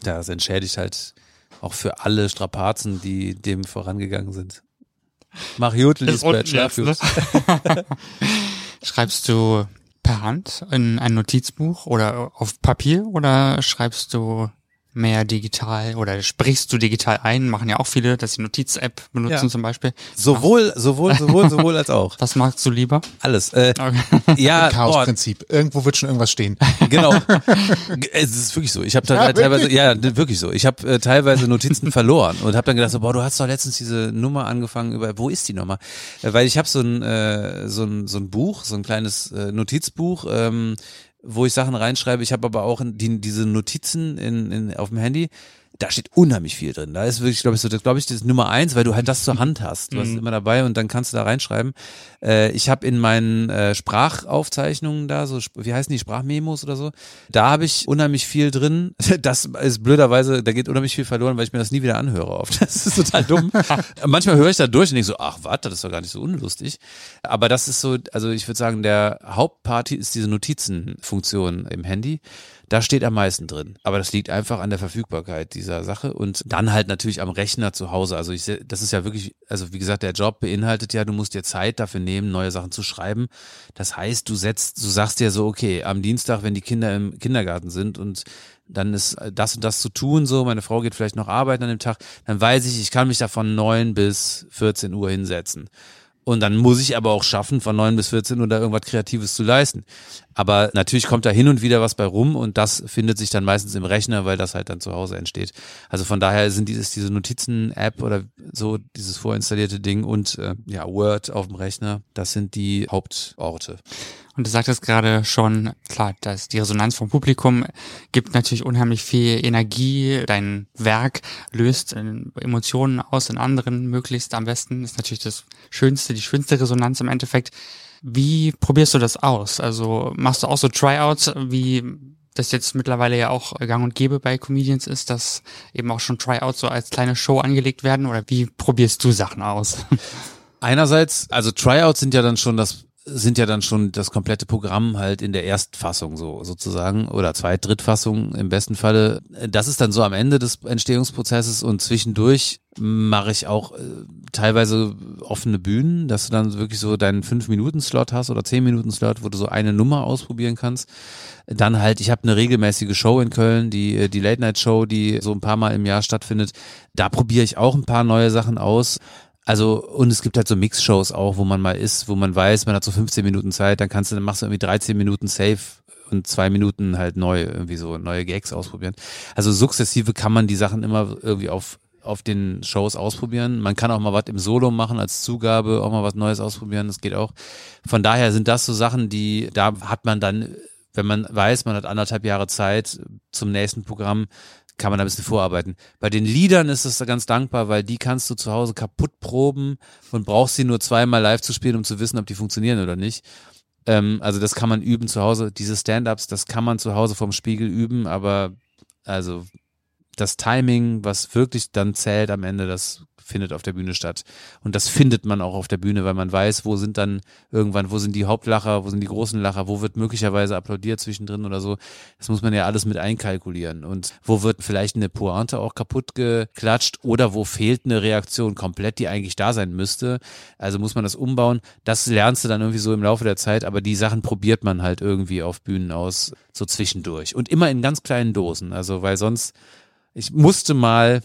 das entschädigt halt auch für alle Strapazen, die dem vorangegangen sind. Mach gut, Lisbeth, schlaf ne? Schreibst du per Hand in ein Notizbuch oder auf Papier oder schreibst du mehr digital oder sprichst du digital ein? Machen ja auch viele, dass sie Notiz-App benutzen Ja. zum Beispiel. Sowohl, sowohl, sowohl, sowohl als auch. Was magst du lieber? Alles. Äh, Okay. ja, Chaosprinzip. Irgendwo wird schon irgendwas stehen. genau. es ist wirklich so. Ich habe Ja, teilweise, wirklich? ja, wirklich so. Ich habe äh, teilweise Notizen verloren und habe dann gedacht, so, boah, du hast doch letztens diese Nummer angefangen über, wo ist die Nummer? Äh, weil ich habe so ein, äh, so ein so ein Buch, so ein kleines äh, Notizbuch, ähm, wo ich Sachen reinschreibe. Ich habe aber auch die, diese Notizen in, in, auf dem Handy. Da steht unheimlich viel drin. Da ist wirklich, glaube ich, so, glaube ich, das ist Nummer eins, weil du halt das zur Hand hast. Du hast es immer dabei und dann kannst du da reinschreiben. Äh, ich habe in meinen äh, Sprachaufzeichnungen da, so, wie heißen die, Sprachmemos oder so, da habe ich unheimlich viel drin. Das ist blöderweise, da geht unheimlich viel verloren, weil ich mir das nie wieder anhöre oft. Das ist total dumm. Manchmal höre ich da durch und denke so, ach warte, das ist doch gar nicht so unlustig. Aber das ist so, also ich würde sagen, der Hauptparty ist diese Notizenfunktion im Handy. Da steht am meisten drin. Aber das liegt einfach an der Verfügbarkeit dieser Sache und dann halt natürlich am Rechner zu Hause. Also ich, das ist ja wirklich, also wie gesagt, der Job beinhaltet ja, du musst dir Zeit dafür nehmen, neue Sachen zu schreiben. Das heißt, du setzt, du sagst dir so, okay, am Dienstag, wenn die Kinder im Kindergarten sind und dann ist das und das zu tun, so, meine Frau geht vielleicht noch arbeiten an dem Tag, dann weiß ich, ich kann mich da von 9 bis 14 Uhr hinsetzen. Und dann muss ich aber auch schaffen, von 9 bis 14 Uhr da irgendwas Kreatives zu leisten. Aber natürlich kommt da hin und wieder was bei rum und das findet sich dann meistens im Rechner, weil das halt dann zu Hause entsteht. Also von daher sind dieses, diese Notizen-App oder so, dieses vorinstallierte Ding und äh, ja, Word auf dem Rechner, das sind die Hauptorte. Und du sagtest gerade schon, klar, dass die Resonanz vom Publikum gibt natürlich unheimlich viel Energie. Dein Werk löst Emotionen aus in anderen möglichst am besten. Ist natürlich das Schönste, die schönste Resonanz im Endeffekt. Wie probierst du das aus? Also machst du auch so Tryouts, wie das jetzt mittlerweile ja auch gang und gäbe bei Comedians ist, dass eben auch schon Tryouts so als kleine Show angelegt werden? Oder wie probierst du Sachen aus? Einerseits, also Tryouts sind ja dann schon das sind ja dann schon das komplette Programm halt in der Erstfassung so sozusagen oder Zweit-, Drittfassung im besten Falle. Das ist dann so am Ende des Entstehungsprozesses und zwischendurch mache ich auch äh, teilweise offene Bühnen, dass du dann wirklich so deinen 5-Minuten-Slot hast oder 10-Minuten-Slot, wo du so eine Nummer ausprobieren kannst. Dann halt, ich habe eine regelmäßige Show in Köln, die, äh, die Late-Night-Show, die so ein paar Mal im Jahr stattfindet. Da probiere ich auch ein paar neue Sachen aus. Also, und es gibt halt so Mix-Shows auch, wo man mal ist, wo man weiß, man hat so 15 Minuten Zeit, dann kannst du, dann machst du irgendwie 13 Minuten safe und zwei Minuten halt neu, irgendwie so neue Gags ausprobieren. Also sukzessive kann man die Sachen immer irgendwie auf, auf den Shows ausprobieren. Man kann auch mal was im Solo machen als Zugabe, auch mal was Neues ausprobieren, das geht auch. Von daher sind das so Sachen, die, da hat man dann, wenn man weiß, man hat anderthalb Jahre Zeit zum nächsten Programm, kann man da ein bisschen vorarbeiten. Bei den Liedern ist es ganz dankbar, weil die kannst du zu Hause kaputt proben und brauchst sie nur zweimal live zu spielen, um zu wissen, ob die funktionieren oder nicht. Ähm, also das kann man üben zu Hause. Diese Stand-ups, das kann man zu Hause vom Spiegel üben, aber also das Timing, was wirklich dann zählt am Ende, das findet auf der Bühne statt. Und das findet man auch auf der Bühne, weil man weiß, wo sind dann irgendwann, wo sind die Hauptlacher, wo sind die großen Lacher, wo wird möglicherweise applaudiert zwischendrin oder so. Das muss man ja alles mit einkalkulieren. Und wo wird vielleicht eine Pointe auch kaputt geklatscht oder wo fehlt eine Reaktion komplett, die eigentlich da sein müsste. Also muss man das umbauen. Das lernst du dann irgendwie so im Laufe der Zeit, aber die Sachen probiert man halt irgendwie auf Bühnen aus, so zwischendurch. Und immer in ganz kleinen Dosen. Also, weil sonst, ich musste mal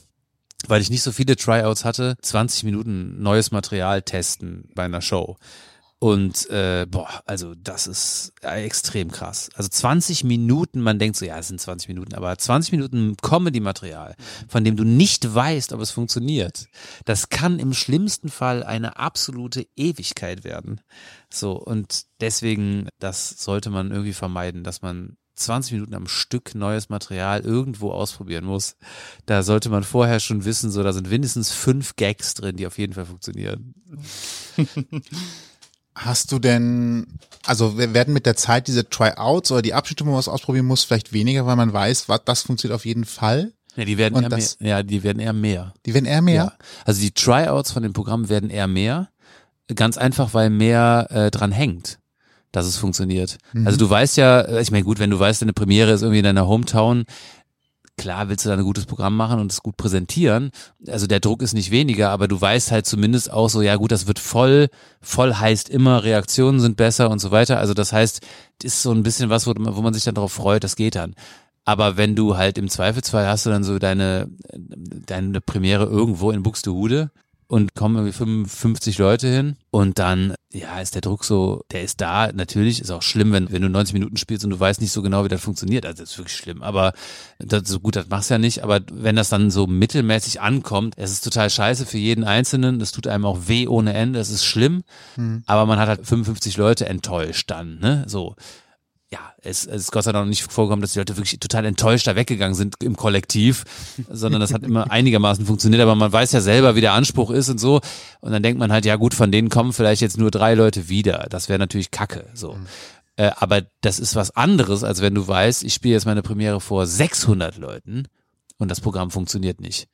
weil ich nicht so viele Tryouts hatte, 20 Minuten neues Material testen bei einer Show. Und äh, boah, also das ist extrem krass. Also 20 Minuten, man denkt so, ja, es sind 20 Minuten, aber 20 Minuten Comedy-Material, von dem du nicht weißt, ob es funktioniert, das kann im schlimmsten Fall eine absolute Ewigkeit werden. So, und deswegen, das sollte man irgendwie vermeiden, dass man 20 Minuten am Stück neues Material irgendwo ausprobieren muss. Da sollte man vorher schon wissen, so da sind mindestens fünf Gags drin, die auf jeden Fall funktionieren. Hast du denn, also wer- werden mit der Zeit diese Tryouts oder die Abschnitte, wo man was ausprobieren muss, vielleicht weniger, weil man weiß, was, das funktioniert auf jeden Fall? Ja, die werden Und eher mehr. das- Ja, die werden eher mehr. Die werden eher mehr? Ja. Also die Tryouts von dem Programm werden eher mehr. Ganz einfach, weil mehr äh, dran hängt, dass es funktioniert. Also du weißt ja, äh, ich meine, gut, wenn du weißt, deine Premiere ist irgendwie in deiner Hometown, klar willst du da ein gutes Programm machen und es gut präsentieren. Also der Druck ist nicht weniger, aber du weißt halt zumindest auch so, ja gut, das wird voll. Voll heißt immer, Reaktionen sind besser und so weiter. Also das heißt, ist so ein bisschen was, wo, wo man sich dann darauf freut, das geht dann. Aber wenn du halt im Zweifelsfall hast du dann so deine, deine Premiere irgendwo in Buxtehude und kommen irgendwie 55 Leute hin und dann, ja, ist der Druck so, der ist da. Natürlich ist auch schlimm, wenn, wenn du 90 Minuten spielst und du weißt nicht so genau, wie das funktioniert. Also das ist wirklich schlimm. Aber das, so gut, das machst du ja nicht. Aber wenn das dann so mittelmäßig ankommt, es ist total scheiße für jeden Einzelnen. Das tut einem auch weh ohne Ende. Das ist schlimm. Hm. Aber man hat halt 55 Leute enttäuscht dann, ne? So ja, es, es ist Gott sei Dank noch nicht vorgekommen, dass die Leute wirklich total enttäuscht da weggegangen sind im Kollektiv, sondern das hat immer einigermaßen funktioniert, aber man weiß ja selber, wie der Anspruch ist und so. Und dann denkt man halt, ja gut, von denen kommen vielleicht jetzt nur drei Leute wieder. Das wäre natürlich Kacke. So. Äh, aber das ist was anderes, als wenn du weißt, ich spiele jetzt meine Premiere vor 600 Leuten und das Programm funktioniert nicht.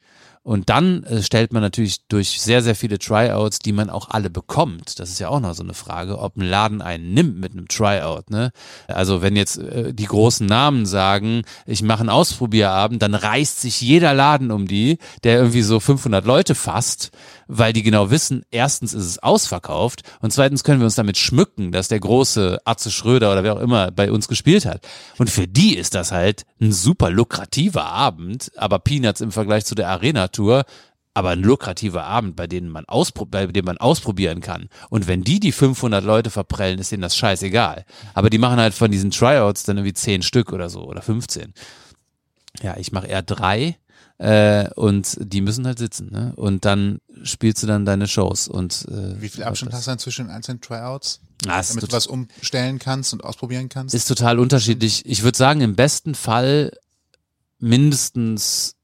Und dann äh, stellt man natürlich durch sehr, sehr viele Tryouts, die man auch alle bekommt. Das ist ja auch noch so eine Frage, ob ein Laden einen nimmt mit einem Tryout. Ne? Also wenn jetzt äh, die großen Namen sagen, ich mache einen Ausprobierabend, dann reißt sich jeder Laden um die, der irgendwie so 500 Leute fasst, weil die genau wissen, erstens ist es ausverkauft und zweitens können wir uns damit schmücken, dass der große Atze Schröder oder wer auch immer bei uns gespielt hat. Und für die ist das halt ein super lukrativer Abend, aber Peanuts im Vergleich zu der Arena-Tour, aber ein lukrativer Abend, bei dem man auspro man ausprobieren kann. Und wenn die die 500 Leute verprellen, ist denen das scheißegal. Aber die machen halt von diesen Tryouts dann irgendwie 10 Stück oder so oder 15. Ja, ich mache eher drei äh, und die müssen halt sitzen. Ne? Und dann spielst du dann deine Shows. Und äh, Wie viel Abstand hast du dann zwischen den einzelnen Tryouts? Ah, Damit du was umstellen kannst und ausprobieren kannst? ist total unterschiedlich. Ich würde sagen, im besten Fall mindestens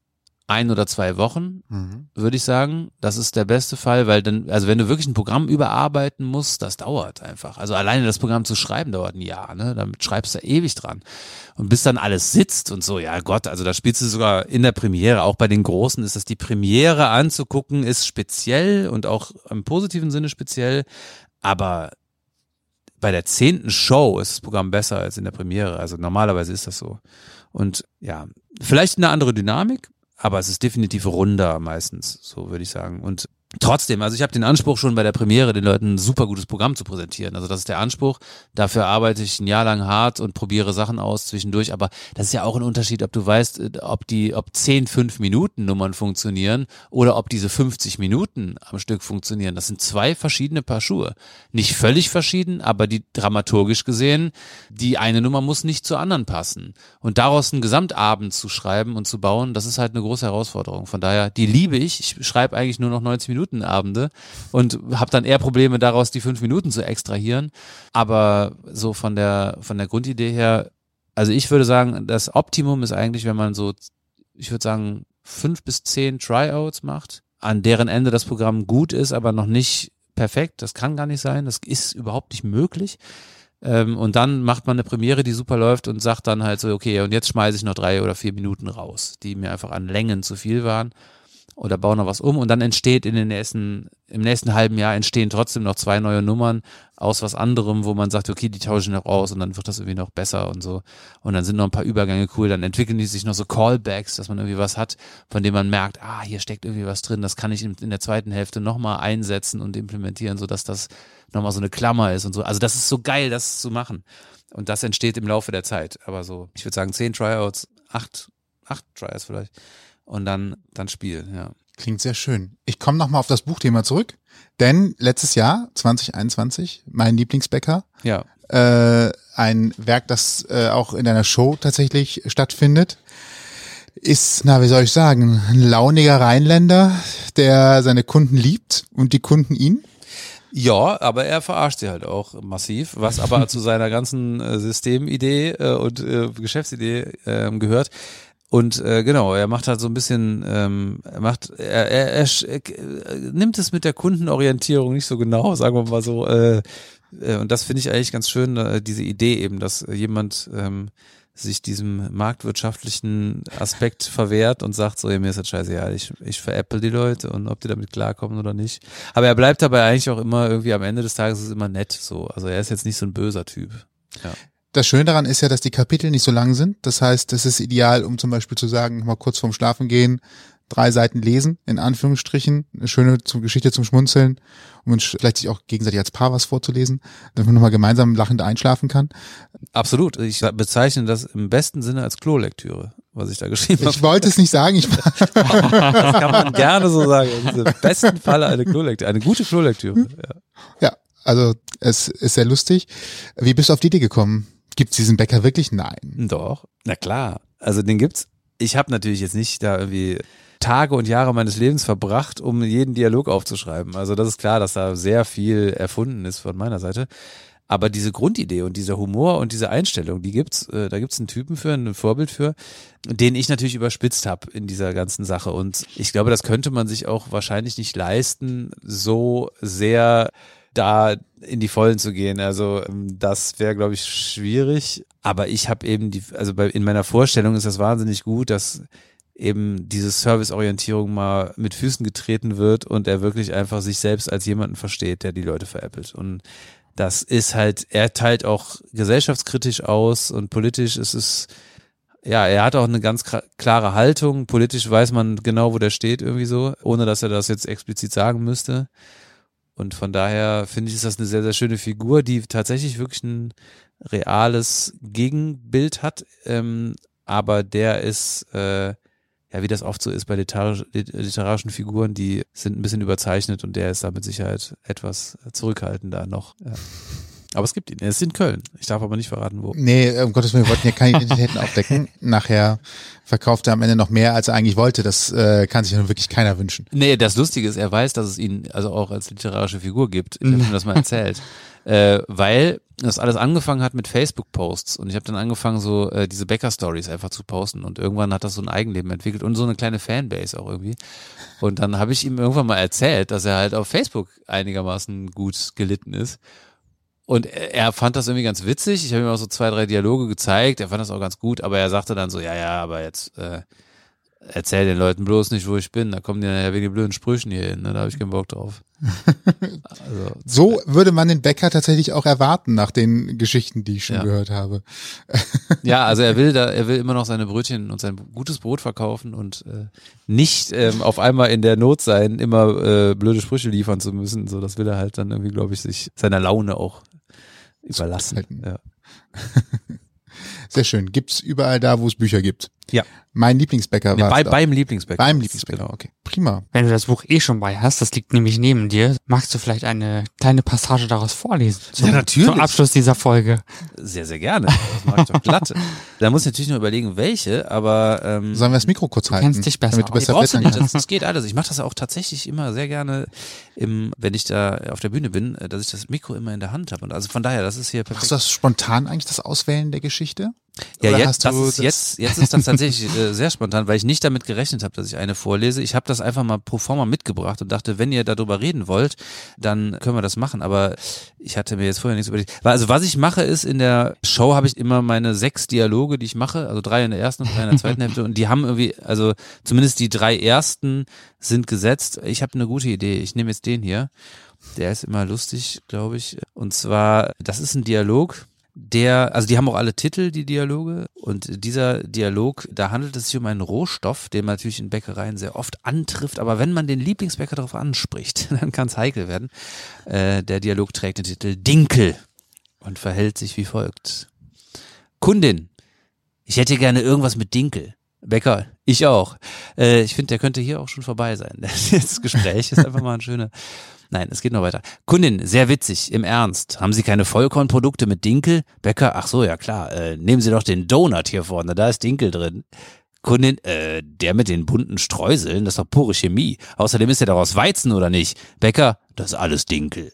ein oder zwei Wochen, Mhm. würde ich sagen. Das ist der beste Fall, weil dann, also wenn du wirklich ein Programm überarbeiten musst, das dauert einfach. Also alleine das Programm zu schreiben dauert ein Jahr, ne? Damit schreibst du ewig dran. Und bis dann alles sitzt und so, ja Gott, also da spielst du sogar in der Premiere, auch bei den Großen ist das die Premiere anzugucken, ist speziell und auch im positiven Sinne speziell, aber bei der zehnten Show ist das Programm besser als in der Premiere. Also normalerweise ist das so. Und ja, vielleicht eine andere Dynamik, aber es ist definitiv runder meistens, so würde ich sagen. Und trotzdem, also ich habe den Anspruch schon bei der Premiere, den Leuten ein super gutes Programm zu präsentieren. Also das ist der Anspruch. Dafür arbeite ich ein Jahr lang hart und probiere Sachen aus zwischendurch. Aber das ist ja auch ein Unterschied, ob du weißt, äh, ob die, ob 10, 5 Minuten Nummern funktionieren oder ob diese 50 Minuten am Stück funktionieren. Das sind zwei verschiedene Paar Schuhe. Nicht völlig verschieden, aber die dramaturgisch gesehen, die eine Nummer muss nicht zur anderen passen. Und daraus einen Gesamtabend zu schreiben und zu bauen, das ist halt eine große Herausforderung. Von daher, die liebe ich. Ich schreibe eigentlich nur noch 90 Minuten Abende und habe dann eher Probleme daraus, die fünf Minuten zu extrahieren. Aber so von der, von der Grundidee her, also ich würde sagen, das Optimum ist eigentlich, wenn man so, ich würde sagen, fünf bis zehn Tryouts macht, an deren Ende das Programm gut ist, aber noch nicht perfekt. Das kann gar nicht sein. Das ist überhaupt nicht möglich. Ähm, und dann macht man eine Premiere, die super läuft und sagt dann halt so, okay, und jetzt schmeiße ich noch drei oder vier Minuten raus, die mir einfach an Längen zu viel waren oder baue noch was um und dann entsteht in den nächsten, im nächsten halben Jahr entstehen trotzdem noch zwei neue Nummern aus was anderem, wo man sagt, okay, die tauschen noch aus und dann wird das irgendwie noch besser und so. Und dann sind noch ein paar Übergänge cool, dann entwickeln die sich noch so Callbacks, dass man irgendwie was hat, von dem man merkt, ah, hier steckt irgendwie was drin, das kann ich in, in der zweiten Hälfte nochmal einsetzen und implementieren, sodass das nochmal so eine Klammer ist und so. Also das ist so geil, das zu machen. Und das entsteht im Laufe der Zeit. Aber so, ich würde sagen, zehn Tryouts, acht, acht Tryouts vielleicht. Und dann, dann spielen, ja. Klingt sehr schön. Ich komme nochmal auf das Buchthema zurück, denn letztes Jahr, 2021, mein Lieblingsbäcker, Ja. äh, ein Werk, das äh, auch in einer Show tatsächlich stattfindet, ist, na, wie soll ich sagen, ein launiger Rheinländer, der seine Kunden liebt und die Kunden ihn. Ja, aber er verarscht sie halt auch massiv, was aber zu seiner ganzen äh, Systemidee äh, und äh, Geschäftsidee ähm, gehört. Und äh, genau, er macht halt so ein bisschen, ähm, er macht, er, er, er, er äh, nimmt es mit der Kundenorientierung nicht so genau, sagen wir mal so. Äh, äh, und das finde ich eigentlich ganz schön, äh, diese Idee eben, dass jemand ähm, sich diesem marktwirtschaftlichen Aspekt verwehrt und sagt so, ja, mir ist das scheißegal, ich, ich veräpple die Leute und ob die damit klarkommen oder nicht. Aber er bleibt dabei eigentlich auch immer irgendwie am Ende des Tages ist immer nett so. Also er ist jetzt nicht so ein böser Typ. Das Schöne daran ist ja, dass die Kapitel nicht so lang sind. Das heißt, es ist ideal, um zum Beispiel zu sagen, mal kurz vorm Schlafen gehen, drei Seiten lesen, in Anführungsstrichen, eine schöne Geschichte zum Schmunzeln und vielleicht sich auch gegenseitig als Paar was vorzulesen, damit man nochmal gemeinsam lachend einschlafen kann. Absolut. Ich bezeichne das im besten Sinne als Klolektüre, was ich da geschrieben habe. Ich wollte es nicht sagen, ich Das kann man gerne so sagen. Im besten Falle eine Klolektüre, eine gute Klolektüre. Ja. ja, also es ist sehr lustig. Wie bist du auf die Idee gekommen? Gibt's diesen Bäcker wirklich? Nein. Doch, na klar. Also den gibt's. Ich habe natürlich jetzt nicht da irgendwie Tage und Jahre meines Lebens verbracht, um jeden Dialog aufzuschreiben. Also das ist klar, dass da sehr viel erfunden ist von meiner Seite. Aber diese Grundidee und dieser Humor und diese Einstellung, die gibt's, äh, da gibt's einen Typen für, ein Vorbild für, den ich natürlich überspitzt habe in dieser ganzen Sache. Und ich glaube, das könnte man sich auch wahrscheinlich nicht leisten, so sehr da in die Vollen zu gehen. Also ähm, das wäre, glaube ich, schwierig. Aber ich habe eben die, also bei, in meiner Vorstellung ist das wahnsinnig gut, dass eben diese Serviceorientierung mal mit Füßen getreten wird und er wirklich einfach sich selbst als jemanden versteht, der die Leute veräppelt. Und das ist halt, er teilt auch gesellschaftskritisch aus und politisch ist es, ja, er hat auch eine ganz klare Haltung. Politisch weiß man genau, wo der steht, irgendwie so, ohne dass er das jetzt explizit sagen müsste. Und von daher finde ich, ist das eine sehr, sehr schöne Figur, die tatsächlich wirklich ein reales Gegenbild hat. Ähm, aber der ist, äh, ja, wie das oft so ist bei literarisch, literarischen Figuren, die sind ein bisschen überzeichnet und der ist da mit Sicherheit etwas zurückhaltender noch. Ja. Aber es gibt ihn. Er ist in Köln. Ich darf aber nicht verraten, wo. Nee, um Gottes Willen, wir wollten hier keine Identitäten aufdecken. Nachher verkauft er am Ende noch mehr, als er eigentlich wollte. Das äh, kann sich ja nun wirklich keiner wünschen. Nee, das Lustige ist, er weiß, dass es ihn also auch als literarische Figur gibt. Ich habe ihm das mal erzählt. äh, weil das alles angefangen hat mit Facebook-Posts und ich habe dann angefangen, so äh, diese Bäcker-Stories einfach zu posten und irgendwann hat das so ein Eigenleben entwickelt und so eine kleine Fanbase auch irgendwie. Und dann habe ich ihm irgendwann mal erzählt, dass er halt auf Facebook einigermaßen gut gelitten ist und er fand das irgendwie ganz witzig. Ich habe ihm auch so zwei, drei Dialoge gezeigt. Er fand das auch ganz gut, aber er sagte dann so, ja, ja, aber jetzt äh, erzähl den Leuten bloß nicht, wo ich bin. Da kommen die ja wegen den blöden Sprüchen hier hin. Ne? Da habe ich keinen Bock drauf. Also, so würde man den Bäcker tatsächlich auch erwarten nach den Geschichten, die ich schon Ja. gehört habe. ja, also er will da, er will immer noch seine Brötchen und sein gutes Brot verkaufen und äh, nicht ähm, auf einmal in der Not sein, immer äh, blöde Sprüche liefern zu müssen. So, das will er halt dann irgendwie, glaube ich, sich seiner Laune auch überlassen. halten. Ja. Sehr schön. Gibt's überall da, wo es Bücher gibt. Ja. Mein Lieblingsbäcker Nee, war bei, beim Lieblingsbäcker. beim Lieblingsbäcker. Genau. Okay, prima. Wenn du das Buch eh schon bei hast, das liegt nämlich neben dir, magst du vielleicht eine kleine Passage daraus vorlesen? Zum, Ja, natürlich. Zum Abschluss dieser Folge. Sehr, sehr gerne. Das mache ich doch glatt. da muss ich natürlich nur überlegen, welche, aber ähm, Sollen wir das Mikro kurz halten? kennst dich besser Damit du besser brauchst du nicht. Das, das geht alles. Ich mache das auch tatsächlich immer sehr gerne, im, wenn ich da auf der Bühne bin, äh, dass ich das Mikro immer in der Hand habe. Und also von daher, das ist hier perfekt. Machst du das spontan eigentlich, das Auswählen der Geschichte? Ja, Oder jetzt, das ist jetzt, jetzt ist das tatsächlich äh, sehr spontan, weil ich nicht damit gerechnet habe, dass ich eine vorlese. Ich habe das einfach mal pro forma mitgebracht und dachte, wenn ihr darüber reden wollt, dann können wir das machen. Aber ich hatte mir jetzt vorher nichts überlegt. Also was ich mache ist, in der Show habe ich immer meine sechs Dialoge, die ich mache, also drei in der ersten und drei in der zweiten Hälfte. Und die haben irgendwie, also zumindest die drei ersten sind gesetzt. Ich habe eine gute Idee. Ich nehme jetzt den hier. Der ist immer lustig, glaube ich. Und zwar, das ist ein Dialog, der, also die haben auch alle Titel, die Dialoge. Und dieser Dialog, da handelt es sich um einen Rohstoff, den man natürlich in Bäckereien sehr oft antrifft. Aber wenn man den Lieblingsbäcker darauf anspricht, dann kann es heikel werden. Äh, der Dialog trägt den Titel Dinkel und verhält sich wie folgt. Kundin, ich hätte gerne irgendwas mit Dinkel. Bäcker, ich auch. Äh, ich finde, der könnte hier auch schon vorbei sein. Das Gespräch ist einfach mal ein schöner. Nein, es geht noch weiter. Kundin, sehr witzig, im Ernst. Haben Sie keine Vollkornprodukte mit Dinkel? Bäcker, ach so, ja klar. Äh, nehmen Sie doch den Donut hier vorne, da ist Dinkel drin. Kundin, äh, der mit den bunten Streuseln, das ist doch pure Chemie. Außerdem ist er doch aus Weizen, oder nicht? Bäcker, das ist alles Dinkel.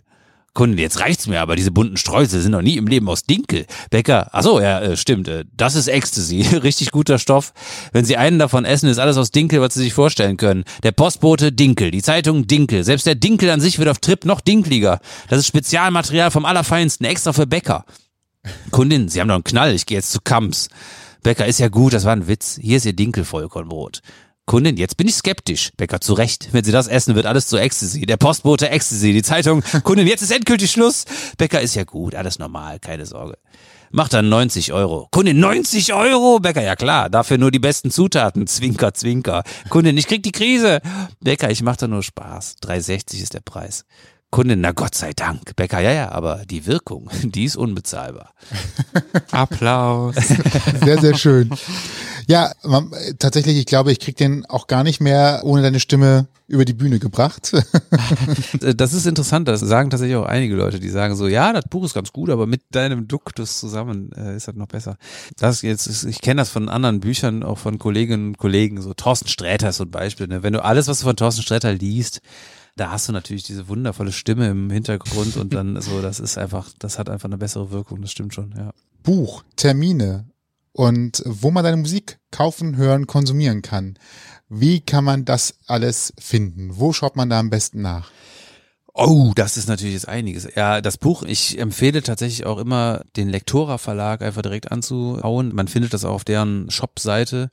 Kundin, jetzt reicht's mir, aber diese bunten Streusel sind noch nie im Leben aus Dinkel. Bäcker, ach so, ja, äh, stimmt, äh, das ist Ecstasy, richtig guter Stoff. Wenn Sie einen davon essen, ist alles aus Dinkel, was Sie sich vorstellen können. Der Postbote Dinkel, die Zeitung Dinkel, selbst der Dinkel an sich wird auf Trip noch dinkliger. Das ist Spezialmaterial vom Allerfeinsten, extra für Bäcker. Kundin, Sie haben doch einen Knall, ich gehe jetzt zu Kamps. Bäcker, ist ja gut, das war ein Witz. Hier ist Ihr Dinkel-Vollkornbrot. Kundin, jetzt bin ich skeptisch. Bäcker, zu Recht. Wenn Sie das essen, wird alles zu Ecstasy. Der Postbote Ecstasy, die Zeitung. Kundin, jetzt ist endgültig Schluss. Bäcker ist ja gut, alles normal, keine Sorge. Macht dann 90 Euro. Kunde 90 Euro? Bäcker, ja klar, dafür nur die besten Zutaten. Zwinker, zwinker. Kunde, ich krieg die Krise. Bäcker, ich mach da nur Spaß. 3,60 ist der Preis. Kunde, na Gott sei Dank. Bäcker, ja, ja, aber die Wirkung, die ist unbezahlbar. Applaus. Sehr, sehr schön. Ja, man, tatsächlich, ich glaube, ich krieg den auch gar nicht mehr ohne deine Stimme über die Bühne gebracht. Das ist interessant, das sagen tatsächlich auch einige Leute, die sagen so, ja, das Buch ist ganz gut, aber mit deinem Duktus zusammen äh, ist das noch besser. Das jetzt, ist, ich kenne das von anderen Büchern, auch von Kolleginnen und Kollegen, so Thorsten Sträter ist so ein Beispiel. Ne? Wenn du alles, was du von Thorsten Sträter liest, da hast du natürlich diese wundervolle Stimme im Hintergrund und dann so, das ist einfach, das hat einfach eine bessere Wirkung, das stimmt schon, ja. Buch, Termine und wo man deine Musik kaufen, hören, konsumieren kann. Wie kann man das alles finden? Wo schaut man da am besten nach? Oh, das ist natürlich jetzt einiges. Ja, das Buch, ich empfehle tatsächlich auch immer, den Lektora Verlag einfach direkt anzuhauen. Man findet das auch auf deren Shop-Seite.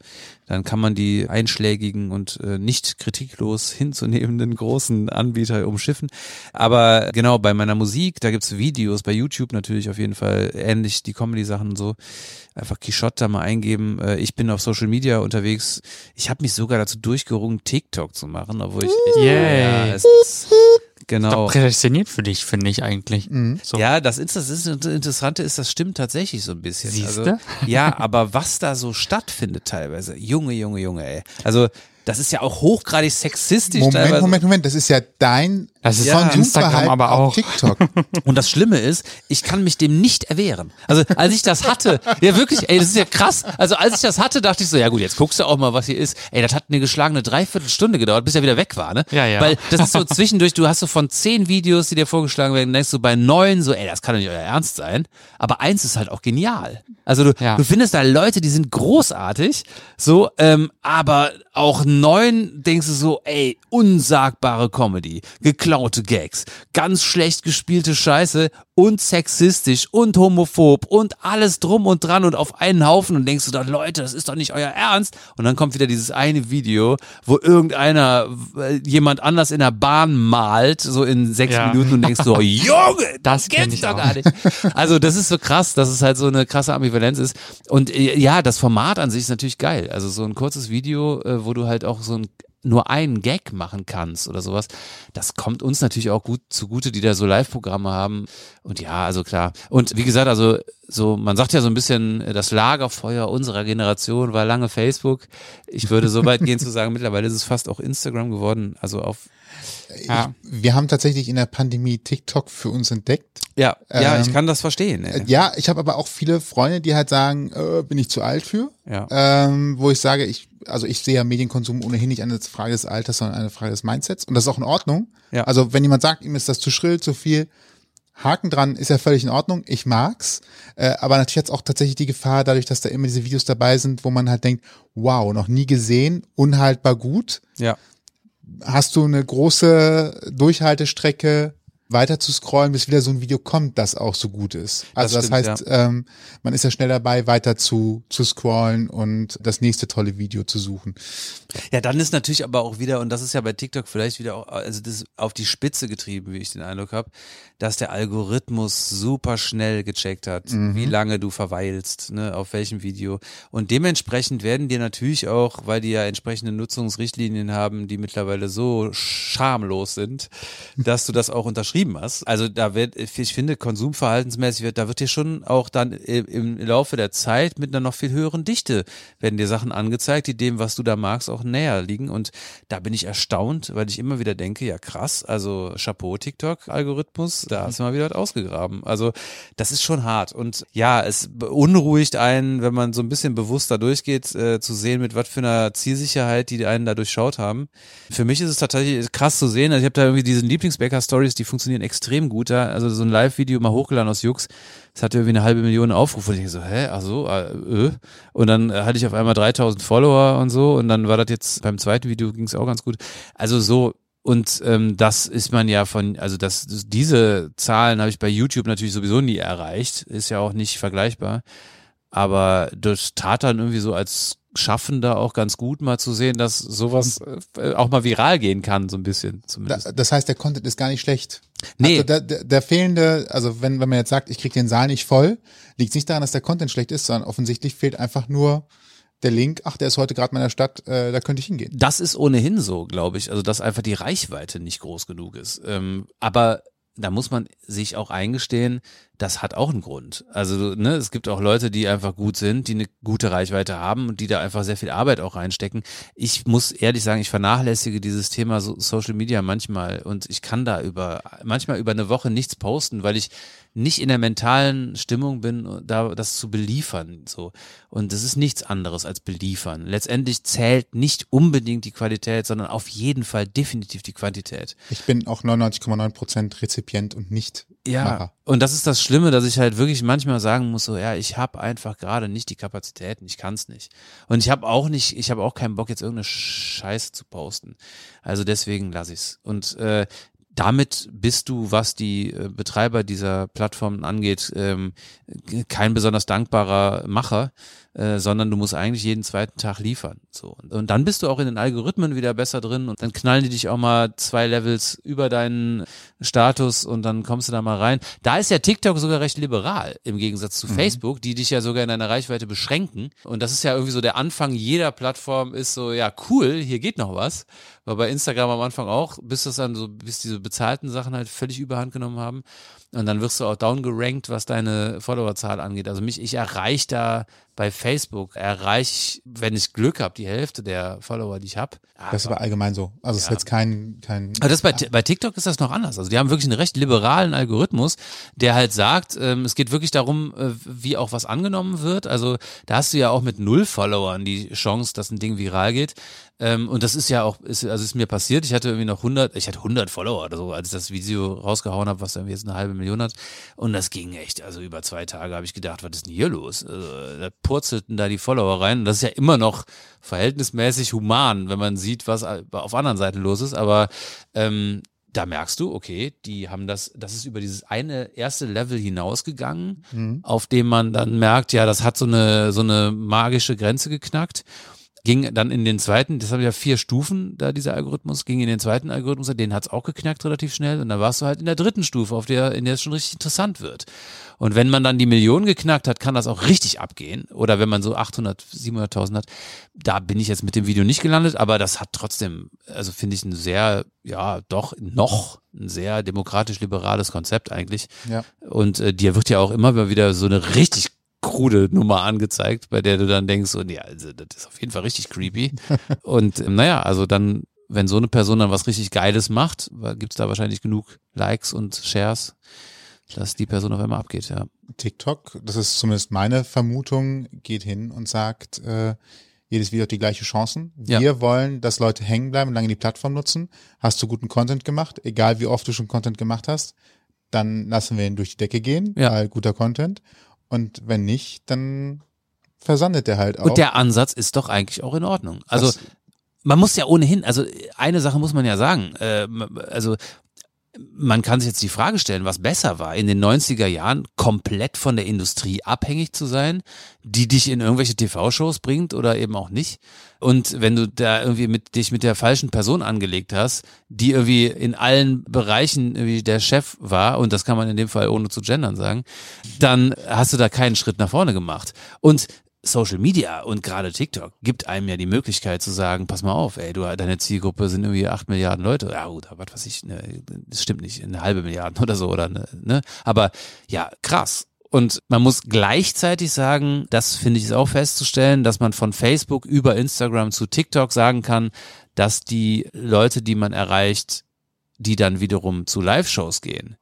Dann kann man die einschlägigen und äh, nicht kritiklos hinzunehmenden großen Anbieter umschiffen. Aber genau, bei meiner Musik, da gibt's Videos, bei YouTube natürlich auf jeden Fall ähnlich die Comedy-Sachen und so. Einfach Quichotte da mal eingeben. Äh, Ich bin auf Social Media unterwegs. Ich habe mich sogar dazu durchgerungen, TikTok zu machen, obwohl ich Yay. ja, es ist, genau. Doch prädestiniert für dich, finde ich eigentlich. So. Ja, das, ist, das ist, das Interessante ist, das stimmt tatsächlich so ein bisschen. Siehste? Also, ja, aber was da so stattfindet teilweise, Junge, Junge, Junge, ey. Also das ist ja auch hochgradig sexistisch Moment, teilweise. Moment, Moment, das ist ja dein Das ist Konsumverhalten Instagram aber auch. TikTok. Und das Schlimme ist, ich kann mich dem nicht erwehren. Also als ich das hatte, ja wirklich, ey, das ist ja krass. Also als ich das hatte, dachte ich so, ja gut, jetzt guckst du auch mal, was hier ist. Ey, das hat eine geschlagene Dreiviertelstunde gedauert, bis er wieder weg war, ne? Ja, ja. Weil das ist so zwischendurch, du hast so von zehn Videos, die dir vorgeschlagen werden, denkst du bei neun so, ey, das kann doch nicht euer Ernst sein. Aber eins ist halt auch genial. Also du, Ja. du findest da Leute, die sind großartig, so, ähm, aber auch neun denkst du so, ey, unsagbare Comedy, geklaute Gags, ganz schlecht gespielte Scheiße und sexistisch und homophob und alles drum und dran und auf einen Haufen und denkst du dann, Leute, das ist doch nicht euer Ernst. Und dann kommt wieder dieses eine Video, wo irgendeiner äh, jemand anders in der Bahn malt, so in sechs Ja. Minuten und denkst so, Junge, Das gibt's ich doch auch. gar nicht. Also das ist so krass, dass es halt so eine krasse Ambivalenz ist. Und äh, ja, das Format an sich ist natürlich geil. Also so ein kurzes Video, äh, wo du halt auch so ein nur einen Gag machen kannst oder sowas. Das kommt uns natürlich auch gut zugute, die da so Live-Programme haben. Und ja, also klar. Und wie gesagt, also so, man sagt ja so ein bisschen, das Lagerfeuer unserer Generation war lange Facebook. Ich würde so weit gehen zu sagen, mittlerweile ist es fast auch Instagram geworden. Also auf, Ja. Wir haben tatsächlich in der Pandemie TikTok für uns entdeckt. ja, ja, ich Ähm, kann das verstehen. ey. Ja, ich habe aber auch viele Freunde, die halt sagen, äh, bin ich zu alt für? Ja. Ähm, wo ich sage, ich, also ich sehe ja Medienkonsum ohnehin nicht eine Frage des Alters, sondern eine Frage des Mindsets. Und das ist auch in Ordnung. Ja. Also wenn jemand sagt, ihm ist das zu schrill, zu viel, Haken dran, ist ja völlig in Ordnung. Ich mag's. Äh, aber natürlich hat's auch tatsächlich die Gefahr, dadurch, dass da immer diese Videos dabei sind, wo man halt denkt, wow, noch nie gesehen, unhaltbar gut. Ja. Hast du eine große Durchhaltestrecke, weiter zu scrollen, bis wieder so ein Video kommt, das auch so gut ist. Also das, stimmt, heißt, ähm, man ist ja schnell dabei, weiter zu, zu scrollen und das nächste tolle Video zu suchen. Ja, dann ist natürlich aber auch wieder, und das ist ja bei TikTok vielleicht wieder auch, also das ist auf die Spitze getrieben, wie ich den Eindruck habe, dass der Algorithmus super schnell gecheckt hat, wie lange du verweilst, ne, auf welchem Video. Und dementsprechend werden dir natürlich auch, weil die ja entsprechende Nutzungsrichtlinien haben, die mittlerweile so schamlos sind, dass du das auch unterschrieben hast. Also da wird, ich finde, konsumverhaltensmäßig wird, da wird dir schon auch dann im im Laufe der Zeit mit einer noch viel höheren Dichte werden dir Sachen angezeigt, die dem, was du da magst, auch näher liegen. Und da bin ich erstaunt, weil ich immer wieder denke, ja krass, also Chapeau TikTok-Algorithmus, da hast du mal wieder was ausgegraben. Also das ist schon hart. Und ja, es beunruhigt einen, wenn man so ein bisschen bewusster durchgeht, äh, zu sehen, mit was für einer Zielsicherheit die einen da durchschaut haben. Für mich ist es tatsächlich krass zu sehen. Also ich habe da irgendwie diese Lieblingsbäcker-Stories, die funktionieren extrem gut da. Also so ein Live-Video mal hochgeladen aus Jux. Das hatte irgendwie eine halbe Million Aufrufe. Und ich so, hä, ach so, äh, äh. Und dann äh, hatte ich auf einmal 3000 Follower und so. Und dann war das jetzt beim zweiten Video ging es auch ganz gut. Also so, und ähm, das ist man ja von, also das, diese Zahlen habe ich bei YouTube natürlich sowieso nie erreicht. Ist ja auch nicht vergleichbar. Aber das tat dann irgendwie so als schaffen da auch ganz gut mal zu sehen, dass sowas äh, auch mal viral gehen kann, so ein bisschen Da, zumindest. das heißt, der Content ist gar nicht schlecht. Nee. Also der, der, der fehlende, also wenn, wenn man jetzt sagt, ich krieg den Saal nicht voll, liegt nicht daran, dass der Content schlecht ist, sondern offensichtlich fehlt einfach nur der Link, ach, der ist heute gerade in meiner Stadt, äh, da könnte ich hingehen. Das ist ohnehin so, glaube ich. Also, dass einfach die Reichweite nicht groß genug ist. Ähm, aber da muss man sich auch eingestehen, das hat auch einen Grund. Also, ne, es gibt auch Leute, die einfach gut sind, die eine gute Reichweite haben und die da einfach sehr viel Arbeit auch reinstecken. Ich muss ehrlich sagen, ich vernachlässige dieses Thema so Social Media manchmal und ich kann da über, manchmal über eine Woche nichts posten, weil ich nicht in der mentalen Stimmung bin, da das zu beliefern. So. Und das ist nichts anderes als beliefern. Letztendlich zählt nicht unbedingt die Qualität, sondern auf jeden Fall definitiv die Quantität. Ich bin auch 99,9 Prozent Rezipient und nicht Ja, Macher. und das ist das Schlimme, dass ich halt wirklich manchmal sagen muss, so ja, ich habe einfach gerade nicht die Kapazitäten, ich kann es nicht. Und ich habe auch nicht, ich habe auch keinen Bock jetzt irgendeine Scheiße zu posten. Also deswegen lasse ich's. Und äh, damit bist du, was die äh, Betreiber dieser Plattformen angeht, ähm, kein besonders dankbarer Macher, äh, sondern du musst eigentlich jeden zweiten Tag liefern. So. Und, und dann bist du auch in den Algorithmen wieder besser drin und dann knallen die dich auch mal zwei Levels über deinen Status und dann kommst du da mal rein. Da ist ja TikTok sogar recht liberal im Gegensatz zu Facebook, die dich ja sogar in deiner Reichweite beschränken. Und das ist ja irgendwie so der Anfang jeder Plattform ist so, ja cool, hier geht noch was. War bei Instagram am Anfang auch, bis das dann so, bis diese bezahlten Sachen halt völlig überhand genommen haben. Und dann wirst du auch downgerankt, was deine Followerzahl angeht. Also mich, ich erreiche da bei Facebook, erreiche, wenn ich Glück habe, die Hälfte der Follower, die ich habe. Das ist aber allgemein so. Also es ist Ja. jetzt kein, kein Aber das bei, bei TikTok ist das noch anders. Also die haben wirklich einen recht liberalen Algorithmus, der halt sagt, ähm, es geht wirklich darum, äh, wie auch was angenommen wird. Also da hast du ja auch mit null Followern die Chance, dass ein Ding viral geht. Ähm, und das ist ja auch, ist, also ist mir passiert. Ich hatte irgendwie noch 100, ich hatte 100 Follower oder so, als ich das Video rausgehauen habe, was irgendwie jetzt eine halbe Million hat. Und das ging echt. Also über zwei Tage habe ich gedacht, was ist denn hier los? Also, da purzelten da die Follower rein. Und das ist ja immer noch verhältnismäßig human, wenn man sieht, was auf anderen Seiten los ist. Aber ähm, da merkst du, okay, die haben das, das ist über dieses eine erste Level hinausgegangen, auf dem man dann merkt, ja, das hat so eine, so eine magische Grenze geknackt. Ging dann in den zweiten, das haben ja vier Stufen, da dieser Algorithmus, ging in den zweiten Algorithmus, den hat's auch geknackt relativ schnell und da warst du halt in der dritten Stufe, auf der, in der es schon richtig interessant wird. Und wenn man dann die Million geknackt hat, kann das auch richtig abgehen. Oder wenn man so 800, 700.000 hat, da bin ich jetzt mit dem Video nicht gelandet, aber das hat trotzdem, also finde ich ein sehr, ja, doch noch ein sehr demokratisch-liberales Konzept eigentlich. Ja. Und äh, dir wird ja auch immer mal wieder so eine richtig krude Nummer angezeigt, bei der du dann denkst, so, nee, also das ist auf jeden Fall richtig creepy. Und ähm, naja, also dann, wenn so eine Person dann was richtig Geiles macht, gibt's da wahrscheinlich genug Likes und Shares, dass die Person auf einmal abgeht, ja. TikTok, das ist zumindest meine Vermutung, geht hin und sagt, äh, jedes Video hat die gleiche Chancen. Ja. Wir wollen, dass Leute hängen bleiben und lange die Plattform nutzen. Hast du guten Content gemacht, egal wie oft du schon Content gemacht hast, dann lassen wir ihn durch die Decke gehen, Ja. weil guter Content. Und wenn nicht, dann versandet der halt auch. Und der Ansatz ist doch eigentlich auch in Ordnung. Also Das- man muss ja ohnehin, also eine Sache muss man ja sagen, äh, also man kann sich jetzt die Frage stellen, was besser war, in den 90er Jahren komplett von der Industrie abhängig zu sein, die dich in irgendwelche TV-Shows bringt oder eben auch nicht. Und wenn du da irgendwie mit dich mit der falschen Person angelegt hast, die irgendwie in allen Bereichen irgendwie der Chef war, und das kann man in dem Fall ohne zu gendern sagen, dann hast du da keinen Schritt nach vorne gemacht. Und Social Media und gerade TikTok gibt einem ja die Möglichkeit zu sagen, pass mal auf, ey, du, deine Zielgruppe sind irgendwie acht Milliarden Leute. Ja gut, was weiß ich, ne, das stimmt nicht, eine halbe Milliarde oder so, oder ne, ne? Aber ja, krass. Und man muss gleichzeitig sagen, das finde ich ist auch festzustellen, dass man von Facebook über Instagram zu TikTok sagen kann, dass die Leute, die man erreicht, die dann wiederum zu Live-Shows gehen,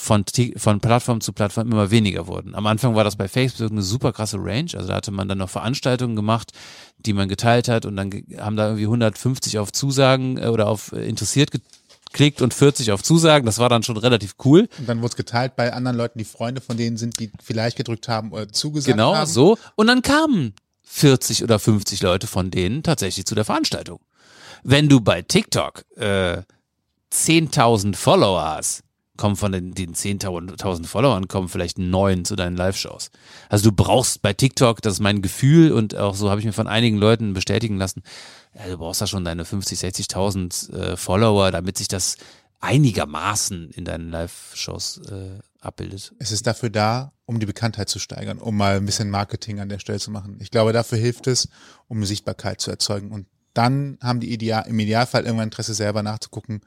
von, von Plattform zu Plattform immer weniger wurden. Am Anfang war das bei Facebook eine super krasse Range. Also da hatte man dann noch Veranstaltungen gemacht, die man geteilt hat und dann haben da irgendwie 150 auf Zusagen äh, oder auf äh, interessiert geklickt und 40 auf Zusagen. Das war dann schon relativ cool. und dann wurde es geteilt bei anderen Leuten, die Freunde von denen sind, die vielleicht gedrückt haben oder zugesagt Genau, haben. so. Und dann kamen 40 oder 50 Leute von denen tatsächlich zu der Veranstaltung. Wenn du bei TikTok äh, 10.000 Follower hast, kommen von den, den 10.000 Followern, kommen vielleicht neun zu deinen Live-Shows. Also du brauchst bei TikTok, das ist mein Gefühl und auch so habe ich mir von einigen Leuten bestätigen lassen, du brauchst da schon deine 50, 60.000 äh, Follower, damit sich das einigermaßen in deinen Live-Shows äh, abbildet. Es ist dafür da, um die Bekanntheit zu steigern, um mal ein bisschen Marketing an der Stelle zu machen. Ich glaube, dafür hilft es, um Sichtbarkeit zu erzeugen. Und dann haben die Ideal, im Idealfall irgendwann Interesse selber nachzugucken,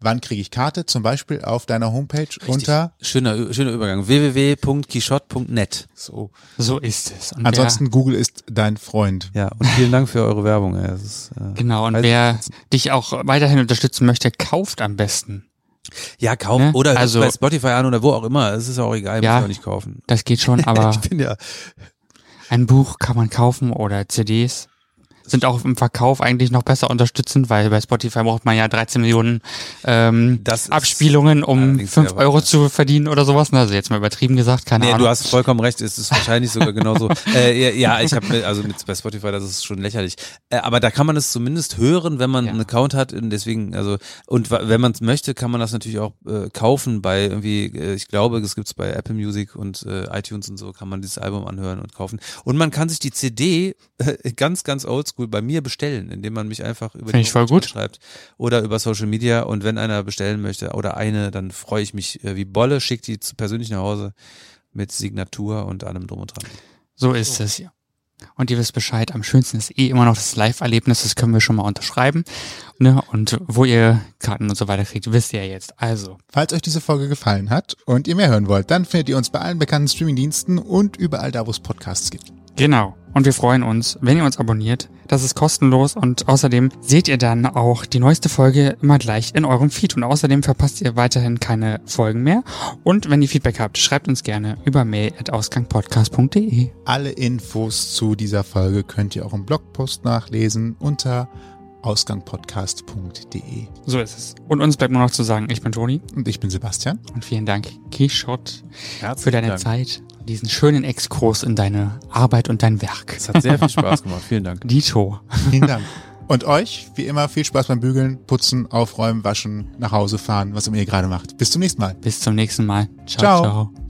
wann kriege ich Karte, zum Beispiel auf deiner Homepage unter Schöner, schöner Übergang. www.quichotte.net. so. So ist es. Und Ansonsten Google ist dein Freund. Ja, und vielen Dank für eure Werbung. Das ist, äh, wer, genau, und wer dich auch weiterhin unterstützen möchte, kauft am besten. Ja, kauf Ne? oder Also- bei Spotify an oder wo auch immer. Es ist auch egal, Ja. muss ich auch nicht kaufen. Das geht schon, aber ich bin ja. ein Buch kann man kaufen oder CDs. Sind auch im Verkauf eigentlich noch besser unterstützend, weil bei Spotify braucht man ja 13 Millionen ähm, Abspielungen, um allerdings 5 sehr Euro zu verdienen oder sowas. Also jetzt mal übertrieben gesagt, keine Nee, Ahnung. du hast vollkommen recht, es ist wahrscheinlich sogar genauso. äh, ja, ich habe also mit bei Spotify, das ist schon lächerlich. Äh, aber da kann man es zumindest hören, wenn man Ja. einen Account hat. Und deswegen, also und wenn man es möchte, kann man das natürlich auch äh, kaufen bei irgendwie. Äh, ich glaube, es gibt's bei Apple Music und äh, iTunes und so kann man dieses Album anhören und kaufen. Und man kann sich die CD ganz, ganz oldschool bei mir bestellen, indem man mich einfach über Finde ich voll gut. schreibt oder über Social Media. Und wenn einer bestellen möchte oder eine, dann freue ich mich äh, wie Bolle, schickt die zu, persönlich nach Hause mit Signatur und allem drum und dran. So ist es ja. Und ihr wisst Bescheid, am schönsten ist eh immer noch das Live-Erlebnis, das können wir schon mal unterschreiben. Ne? Und wo ihr Karten und so weiter kriegt, wisst ihr ja jetzt. Also, Falls euch diese Folge gefallen hat und ihr mehr hören wollt, dann findet ihr uns bei allen bekannten Streamingdiensten und überall da, wo es Podcasts gibt. genau. Und wir freuen uns, wenn ihr uns abonniert. Das ist kostenlos und außerdem seht ihr dann auch die neueste Folge immer gleich in eurem Feed. Und außerdem verpasst ihr weiterhin keine Folgen mehr. Und wenn ihr Feedback habt, schreibt uns gerne über mail.ausgangpodcast.de. Alle Infos zu dieser Folge könnt ihr auch im Blogpost nachlesen unter ausgangpodcast.de. So ist es. Und uns bleibt nur noch zu sagen, ich bin Toni Und ich bin Sebastian. und vielen Dank, Kishot, für deine Dank. Zeit, diesen schönen Exkurs in deine Arbeit und dein Werk. Es hat sehr viel Spaß gemacht. Vielen Dank. Dito. Vielen Dank. Und euch, wie immer, viel Spaß beim Bügeln, Putzen, Aufräumen, Waschen, nach Hause fahren, was immer ihr gerade macht. Bis zum nächsten Mal. Bis zum nächsten Mal. Ciao, Ciao. ciao.